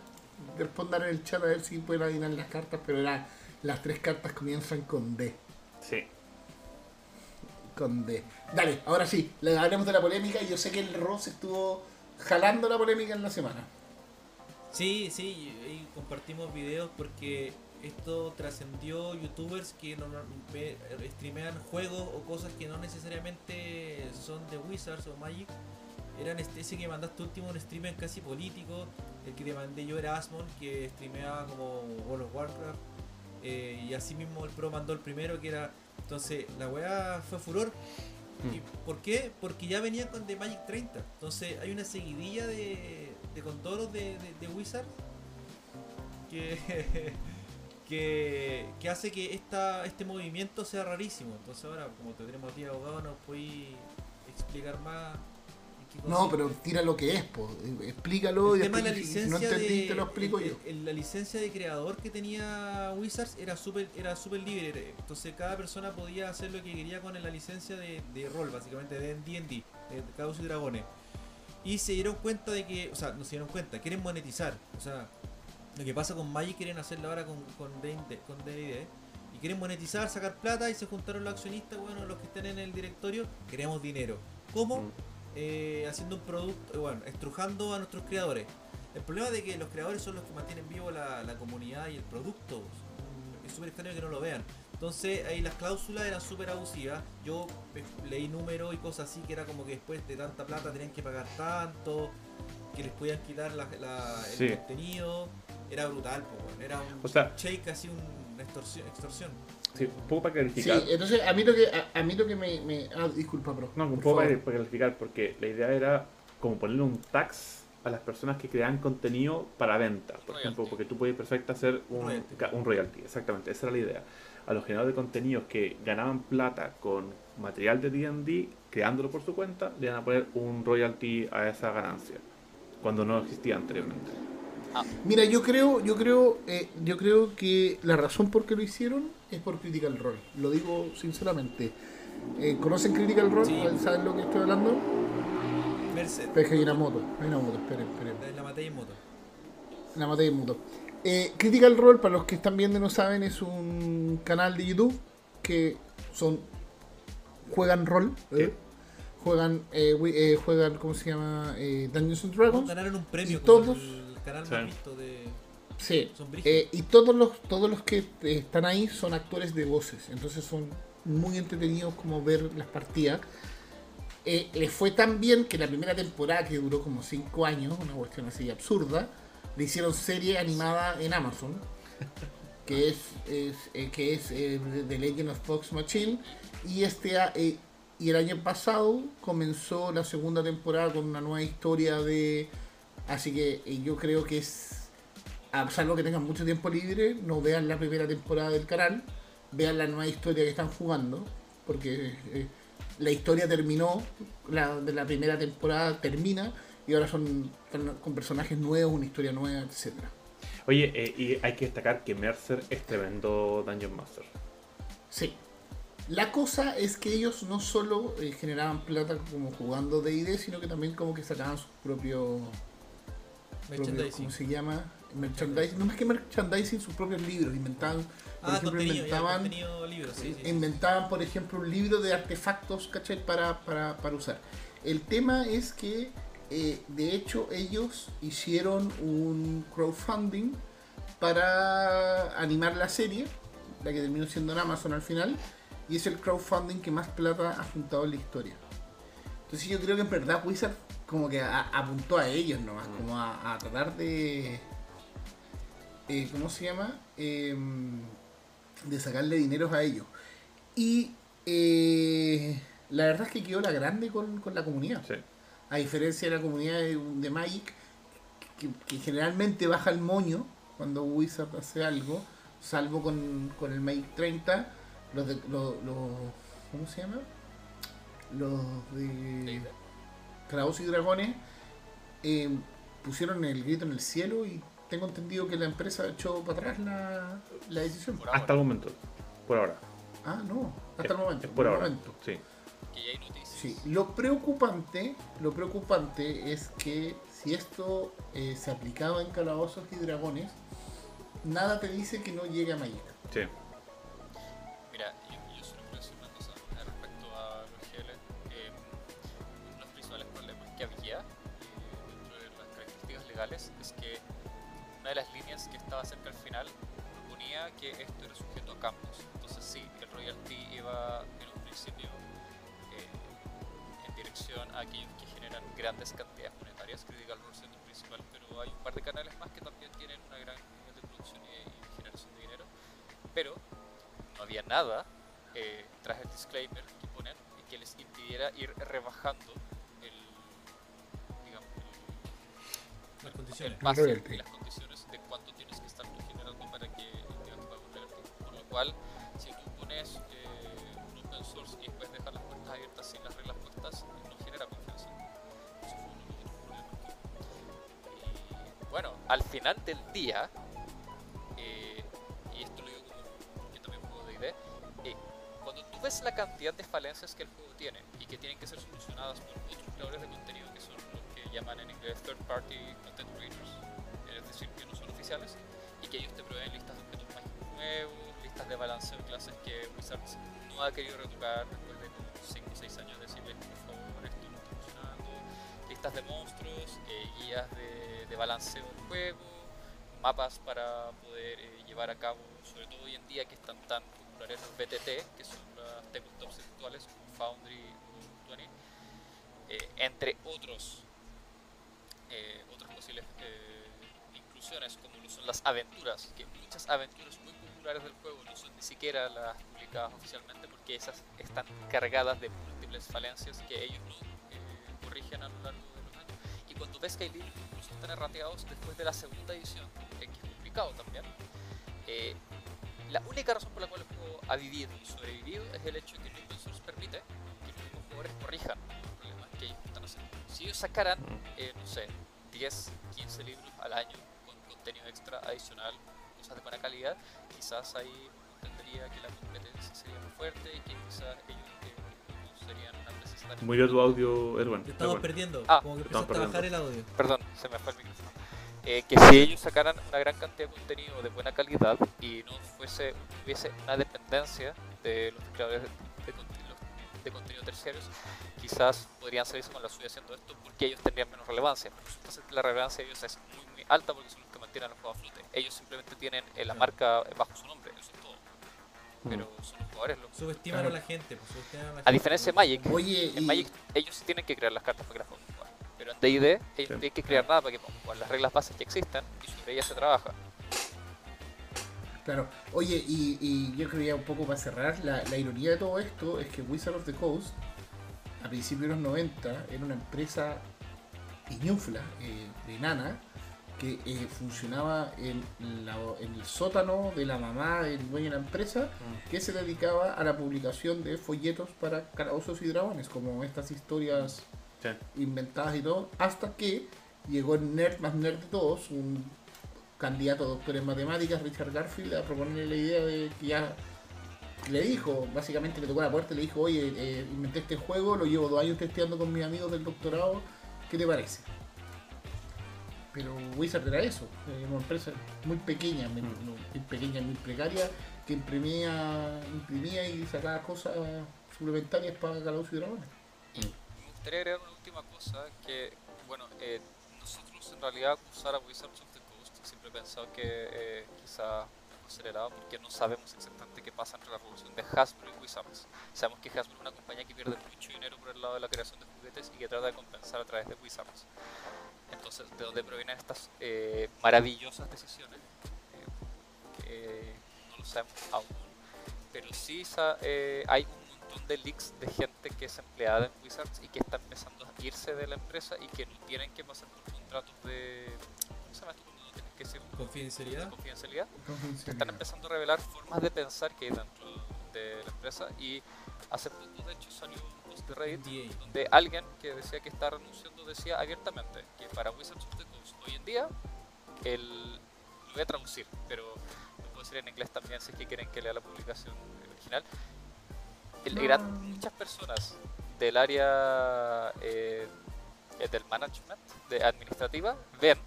respondan en el chat a ver si pueden adivinar las cartas, pero era, las tres cartas comienzan con D. Sí. Con D. Dale, ahora sí, le hablemos de la polémica y yo sé que el Ross estuvo jalando la polémica en la semana. Sí, sí, y compartimos videos porque esto trascendió youtubers que ve- streamean juegos o cosas que no necesariamente son de Wizards o Magic. Eran este, ese que mandaste último un streamer casi político, el que te mandé yo era Asmon, que streameaba como World of Warcraft. eh, y así mismo el pro mandó el primero que era. Entonces la weá fue furor. ¿Y ¿Por qué? Porque ya venían con The Magic 30. Entonces hay una seguidilla de, de condoros de, de, de Wizard que, que, que hace que esta, este movimiento sea rarísimo. Entonces ahora, como te tenemos a ti abogado, nos podéis explicar más. No, pero tira lo que es, po. explícalo El y tema de la si- licencia no entendí de, te lo explico el- yo. el- la licencia de creador que tenía Wizards era súper era súper libre entonces cada persona podía hacer lo que quería con la licencia de, de rol básicamente de D&D de Caos y Dragones y se dieron cuenta de que o sea no se dieron cuenta quieren monetizar o sea lo que pasa con Magic quieren hacerlo ahora con con D&D con D&D, y quieren monetizar sacar plata y se juntaron los accionistas bueno los que están en el directorio queremos dinero ¿cómo? Mm. eh, haciendo un producto, eh, bueno, estrujando a nuestros creadores. El problema de que los creadores son los que mantienen vivo la, la comunidad y el producto. Es súper extraño que no lo vean. Entonces ahí las cláusulas eran súper abusivas. Yo eh, leí números y cosas así que era como que después de tanta plata tenían que pagar tanto, que les podían quitar la, la- el Sí. contenido. Era brutal, po, era un O sea- shake así, una extorsión. extorsión. Sí, un poco para Sí, clarificar. entonces a mí lo que, a, a mí lo que me, me- Ah, disculpa, bro. No, un poco favor. para, para clarificar, porque la idea era como ponerle un tax a las personas que crean contenido para venta. Por Royalty. ejemplo, porque tú puedes perfecto hacer un Royalty. un royalty, exactamente, esa era la idea. A los generadores de contenidos que ganaban plata con material de D&D, creándolo por su cuenta, le iban a poner un royalty a esa ganancia, cuando no existía anteriormente. Mira, yo creo, yo creo, eh, yo creo que la razón por qué lo hicieron es por Critical Role. Lo digo sinceramente. Eh, ¿Conocen Critical Role? Sí. ¿Saben lo que estoy hablando? Merced. Pero es que hay una moto, hay una moto, esperen, esperen. La, la maté en moto. La maté de mundo. Eh, Critical Role, para los que están viendo y no saben, es un canal de YouTube que son juegan rol, ¿eh? Juegan, eh, eh, juegan, ¿cómo se llama? Eh, Dungeons and Dragons. Ganaron un premio Y todos- el canal Sí. más visto de. Sí. Eh, y todos los, todos los que están ahí son actores de voces, entonces son muy entretenidos como ver las partidas. Eh, les fue tan bien que la primera temporada, que duró como 5 años, una cuestión así absurda, le hicieron serie animada en Amazon, que es, es, eh, que es eh, The Legend of Fox Machine, y, este, a- eh, y el año pasado comenzó la segunda temporada con una nueva historia de... Así que eh, yo creo que es a salvo que tengan mucho tiempo libre, no vean la primera temporada del canal, vean la nueva historia que están jugando, porque eh, la historia terminó, la de la primera temporada termina, y ahora son con personajes nuevos, una historia nueva, etcétera. Oye, eh, y hay que destacar que Mercer es tremendo Dungeon Master. Sí. La cosa es que ellos no solo eh, generaban plata como jugando D&D, sino que también como que sacaban sus propios propios, Merchandising. ¿cómo se llama? Merchandising, no más que merchandising, sus propios libros, inventaban, por Ah, ejemplo, ya, inventaban contenido libre, sí, sí. inventaban, por ejemplo, un libro de artefactos, ¿cachai? Para, para, para usar. El tema es que, eh, de hecho, ellos hicieron un crowdfunding para animar la serie, la que terminó siendo en Amazon al final, y es el crowdfunding que más plata ha juntado en la historia. Entonces yo creo que en verdad Wizard como que a- apuntó a ellos nomás, como a, a tratar de... eh, ¿Cómo se llama? Em, de sacarle dineros a ellos. Y eh, la verdad es que quedó la grande con, con la comunidad. Sí. A diferencia de la comunidad de, de Magic, que, que generalmente baja el moño cuando Wizard hace algo, salvo con, con el Magic 30, los de. Los, los- ¿Cómo se llama? Los de. Kraus y Dragones eh, pusieron el grito en el cielo y tengo entendido que la empresa echó para atrás la, la decisión. Por ahora, Hasta el momento, por ahora. Ah, no, hasta el momento. es por ahora. momento. Sí. Sí, lo preocupante, lo preocupante es que si esto eh, se aplicaba en calabozos y dragones, nada te dice que no llegue a Magic. Sí. En un principio eh, en dirección a aquellos que generan grandes cantidades monetarias, Critical Role siendo el principal, pero hay un par de canales más que también tienen una gran nivel de producción y, y generación de dinero. Pero no había nada eh, tras el disclaimer que ponen que les impidiera ir rebajando el, digamos, el, Las el condiciones. base y las condiciones de cuánto tienes que estar generando para que el cliente pague un royalty. Por lo cual, al final del día, eh, y esto lo digo como yo también juego de ID, eh, cuando tú ves la cantidad de falencias que el juego tiene y que tienen que ser solucionadas por otros creadores de contenido que son los que llaman en inglés third party content creators, es decir, que no son oficiales, y que ellos te proveen listas de objetos mágicos nuevos, listas de balanceo de clases que Wizards no ha querido retocar después de como 5 o 6 años listas de monstruos, eh, guías de, de balanceo del juego, mapas para poder eh, llevar a cabo, sobre todo hoy en día que están tan populares los BTT, que son las tabletops virtuales como Foundry o 20, eh, entre otros eh, otras posibles eh, inclusiones como lo son las aventuras, que muchas aventuras muy populares del juego no son ni siquiera las publicadas oficialmente porque esas están cargadas de múltiples falencias que ellos no eh, corrigen a lo largo Y cuando ves que hay libros que incluso están errateados después de la segunda edición, que es complicado también, eh, la única razón por la cual el juego ha vivido y sobrevivido es el hecho de que el open source permite que los mismos jugadores corrijan. Los problemas que ellos están haciendo. Si ellos sacaran, eh, no sé, 10, 15 libros al año con contenido extra adicional, cosas de buena calidad, quizás ahí uno entendería que la competencia sería muy fuerte y que quizás ellos eh, serían una Murió tu audio, Erwan. Te estamos Erwan. perdiendo. Ah, como que empezaste a bajar el audio. perdón, se me fue el micrófono. Eh, que si ellos sacaran una gran cantidad de contenido de buena calidad y no fuese hubiese una dependencia de los creadores de, de contenido, de contenido terciarios, quizás podrían salirse con la suya haciendo esto porque ellos tendrían menos relevancia. Que la relevancia de ellos es muy, muy alta porque son los que mantienen el juego a flote. Ellos simplemente tienen eh, la marca bajo su nombre, eso es todo. Pero son los jugadores los Subestiman Claro. a la gente. Pues, subestiman a, la A gente, diferencia de Magic, Oye, en y- Magic ellos sí tienen que crear las cartas para que las podamos jugar. Pero en D&D ellos Sí. no tienen que crear nada para que podamos jugar. Las reglas bases ya existen y sobre ellas se trabaja. Claro, oye, y, y yo creo ya un poco para cerrar, la, la ironía de todo esto es que Wizard of the Coast, a principios de los 90, era una empresa iñufla, eh, de nana, que eh, funcionaba en, la- en el sótano de la mamá del dueño de la empresa, que se dedicaba a la publicación de folletos para calabozos y dragones, como estas historias Sí. inventadas y todo, hasta que llegó el nerd más nerd de todos, un candidato a doctor en matemáticas, Richard Garfield, a proponerle la idea de que ya le dijo, básicamente le tocó la puerta y le dijo, oye, eh, inventé este juego, lo llevo dos años testeando con mis amigos del doctorado, ¿qué te parece? Pero Wizard era eso, eh, una empresa muy pequeña, muy, Mm. muy pequeña, muy precaria, que imprimía, imprimía y sacaba cosas suplementarias para Calabozos y Dragones. Me gustaría agregar una última cosa que, bueno, eh, nosotros en realidad usar a Wizards of the Coast siempre he pensado que eh, quizá acelerado porque no sabemos exactamente qué pasa entre la revolución de Hasbro y Wizards. Sabemos que Hasbro es una compañía que pierde mucho dinero por el lado de la creación de juguetes y que trata de compensar a través de Wizards. Entonces, ¿de dónde provienen estas eh, maravillosas decisiones? Eh, no lo sabemos aún. Pero sí eh, hay un montón de leaks de gente que es empleada en Wizards y que está empezando a irse de la empresa y que no tienen que pasar por contratos de... ¿Cómo se llama esto? que Confidencialidad. de confidencialidad. Están empezando a revelar formas de pensar que hay dentro de la empresa y hace poco de hecho salió un post de Reddit NDA. donde alguien que decía que está renunciando decía abiertamente que para Wizards of the Coast hoy en día el, lo voy a traducir pero lo puedo decir en inglés también si es que quieren que lea la publicación original el, gran- muchas personas del área eh, del management, de administrativa, ven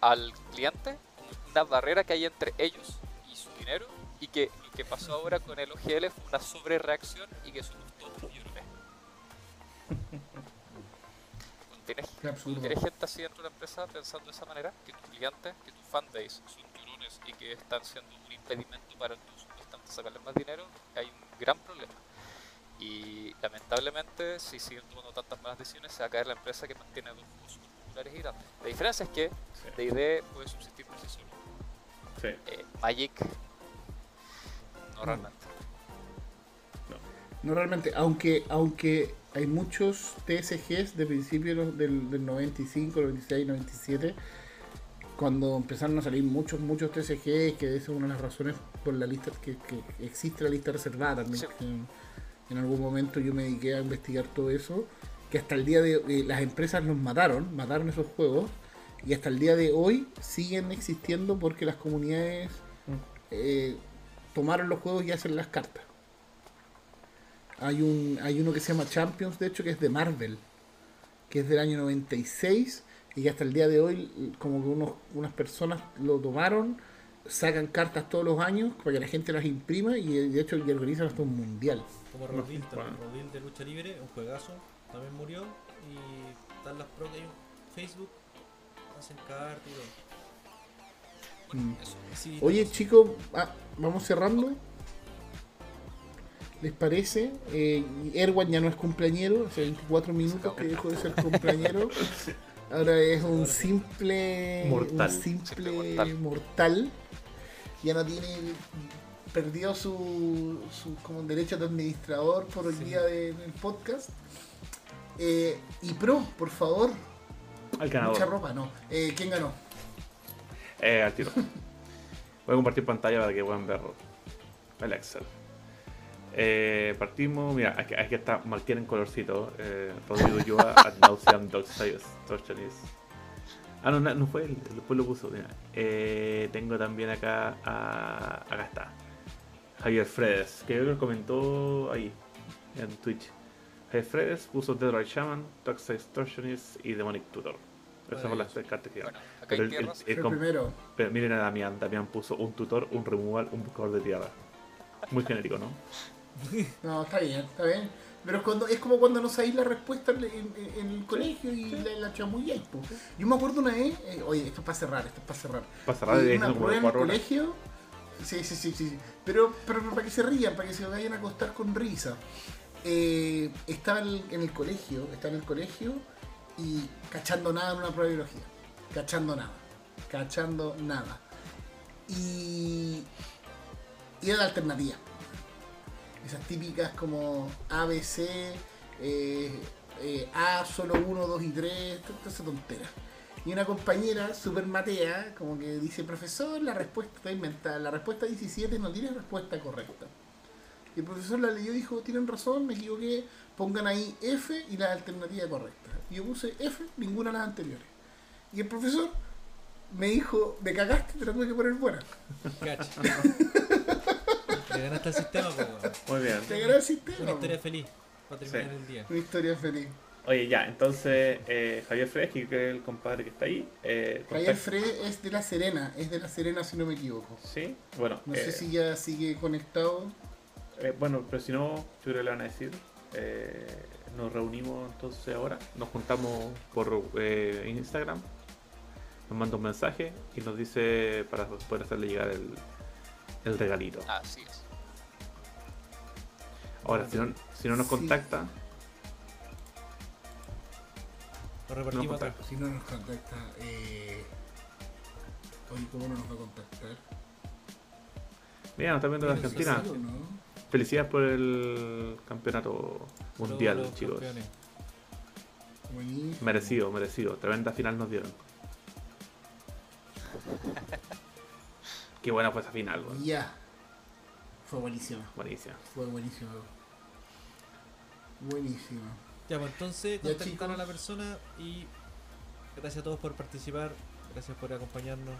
al cliente como una barrera que hay entre ellos y su dinero y que lo que pasó ahora con el OGL fue una sobrereacción y que somos todos llorones. Tienes, tienes gente así dentro de la empresa pensando de esa manera, que tus clientes, que tu fanbase son llorones y que están siendo un impedimento para tú supuestamente sacarles más dinero, hay un gran problema. Y lamentablemente, si siguen tomando tantas malas decisiones, se va a caer la empresa que mantiene dos juegos populares y grandes. La diferencia es que Sí. D&D puede subsistir por sí solo. Sí. Eh, Magic, no realmente. No realmente, aunque aunque hay muchos TSGs de principios del, del 95, 96, 97, cuando empezaron a salir muchos, muchos TSGs, que esa es una de las razones por la lista que, que existe la lista reservada también. Sí. en, en algún momento yo me dediqué a investigar todo eso, que hasta el día de eh, las empresas los mataron, mataron esos juegos, y hasta el día de hoy siguen existiendo porque las comunidades eh, tomaron los juegos y hacen las cartas. Hay un hay uno que se llama Champions, de hecho, que es de Marvel, que es del año 96 y que hasta el día de hoy como que unos, unas personas lo tomaron, sacan cartas todos los años para que la gente las imprima y de hecho y organizan hasta un mundial. Como Rodil, bueno. también. Rodil de lucha libre, un juegazo, también murió. Y están las pro que hay en Facebook, hacen cartas y todo. Mm. Eso. Sí, Oye chicos, ah, vamos cerrando. ¿Les parece? Eh, Erwan ya no es cumpleañero, hace 24 minutos que dejó de ser cumpleañero. Ahora es un simple Mortal. un simple mortal. mortal. Ya no tiene perdió su, su como derecho de administrador por el Sí. día de- del podcast. Eh, y pro, por favor, Al mucha ganador. ropa, no. Eh, ¿Quién ganó? Eh, al tiro. Voy a compartir pantalla para que puedan ver el Excel. Eh, partimos, mira, aquí, aquí está Martín en colorcito. Eh, Rodrigo Yoa, Ad Nauseam. Ah, no, no, no fue él, después lo puso. Mira. Eh, tengo también acá, a, acá está. Javier Fredes, que creo que lo comentó ahí, en Twitch. Javier Fredes puso Dead Right Shaman, Toxic Torsionist y Demonic Tutor. Esas son las tres cartas que Bueno, acá el- el- el primero. pero miren a Damián, Damián puso un tutor, un removal, un buscador de tierra. Muy genérico, ¿no? No, está bien, está bien. Pero es, cuando, es como cuando no sabéis la respuesta en, en- en el colegio y la, la chamulláis. Yo me acuerdo una vez, eh, oye, esto es para cerrar, esto es para cerrar. Para cerrar de una prueba en el colegio. Sí, sí, sí, sí. sí. Pero, pero para que se rían, para que se vayan a acostar con risa. Eh, estaba en el, en el colegio, estaba en el colegio y cachando nada en una prueba de biología. Cachando nada. Cachando nada. Y. Y era la alternativa. Esas típicas como ABC, eh, eh, A, solo 1, 2 y 3, toda esa tontera. Y una compañera, super matea, como que dice, profesor, la respuesta está inventada. La respuesta 17 no tiene respuesta correcta. Y el profesor la leyó y dijo, tienen razón, me equivoqué, pongan ahí F y la alternativa correcta. Y yo puse F, ninguna de las anteriores. Y el profesor me dijo, me cagaste, te la tuve que poner buena. Cacha. Le ganaste al sistema, pues, weón. Muy bien. Te gané el sistema. Una historia feliz para terminar Sí. el día. Una historia feliz. Oye, ya, entonces eh, Javier Freschi, que es el compadre que está ahí. Eh, Javier contacta- Fred es de La Serena, es de La Serena si no me equivoco. Sí, bueno. No eh, sé si ya sigue conectado. eh, bueno, pero si no, yo creo que le van a decir. Eh, nos reunimos entonces ahora. Nos juntamos por eh, Instagram. Nos manda un mensaje y nos dice para poder hacerle llegar el, el regalito. Así es. Ahora, si no, si no nos Sí. contacta, Lo repartimos No, acá. Si no nos contacta, eh... Oye, ¿cómo no nos va a contactar? mira, nos está viendo de Tiene Argentina. Felicidades por el campeonato mundial, Todos los chicos. campeones. Merecido, merecido. Tremenda final nos dieron. Qué buena fue esa final, weón. Ya. Fue buenísimo. Buenísima. Fue buenísimo. Buenísimo. Ya, pues entonces contactar a la persona y gracias a todos por participar, gracias por acompañarnos.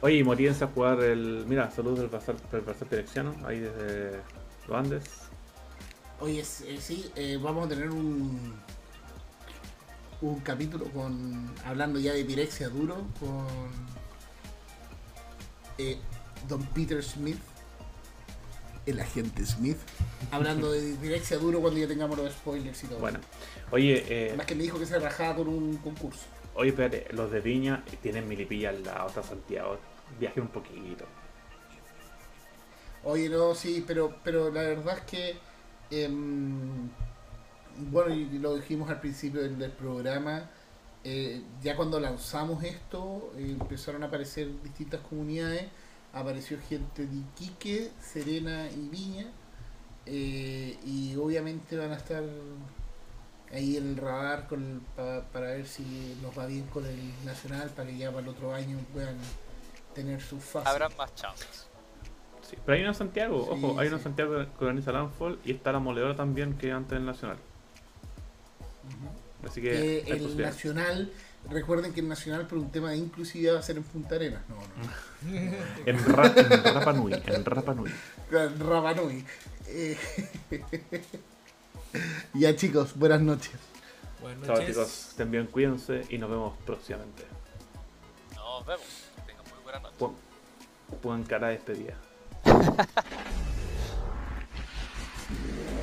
Oye, y motívense a jugar el. Mira, saludos del Bazar, del Bazar Pirexiano, ahí desde los Andes. Oye, eh, sí, eh, vamos a tener un un capítulo con hablando ya de Pirexia duro con eh, Don Peter Smith, el agente Smith, hablando de Pirexia duro cuando ya tengamos los spoilers y todo. Bueno, oye, eh, Más que me dijo que se rajaba con un concurso. oye, espérate, los de Viña tienen milipilla al lado, está Santiago. Viaje un poquito. Oye, no, sí, pero, pero la verdad es que, em, bueno, y lo dijimos al principio del, del programa, eh, ya cuando lanzamos esto, eh, empezaron a aparecer distintas comunidades, apareció gente de Iquique, Serena y Viña, eh, y obviamente van a estar ahí en el radar con el- pa- para ver si nos va bien con el Nacional, para que ya para el otro año puedan tener sus fases. Habrán más chances. Sí, pero hay uno en Santiago, Sí, ojo, hay uno en sí. Santiago que organiza Landfall y está la moledora también que antes en el Nacional. Así que hay el nacional, Recuerden que el Nacional por un tema de inclusividad va a ser en Punta Arenas. No, no. en, Ra en Rapa Nui. En Rapa Nui. Rapa ya chicos, buenas noches. Buenas noches. Chao chicos, estén bien, cuídense y nos vemos próximamente. Nos vemos. Tengan muy buena noche. Pon, pon cara de despedida.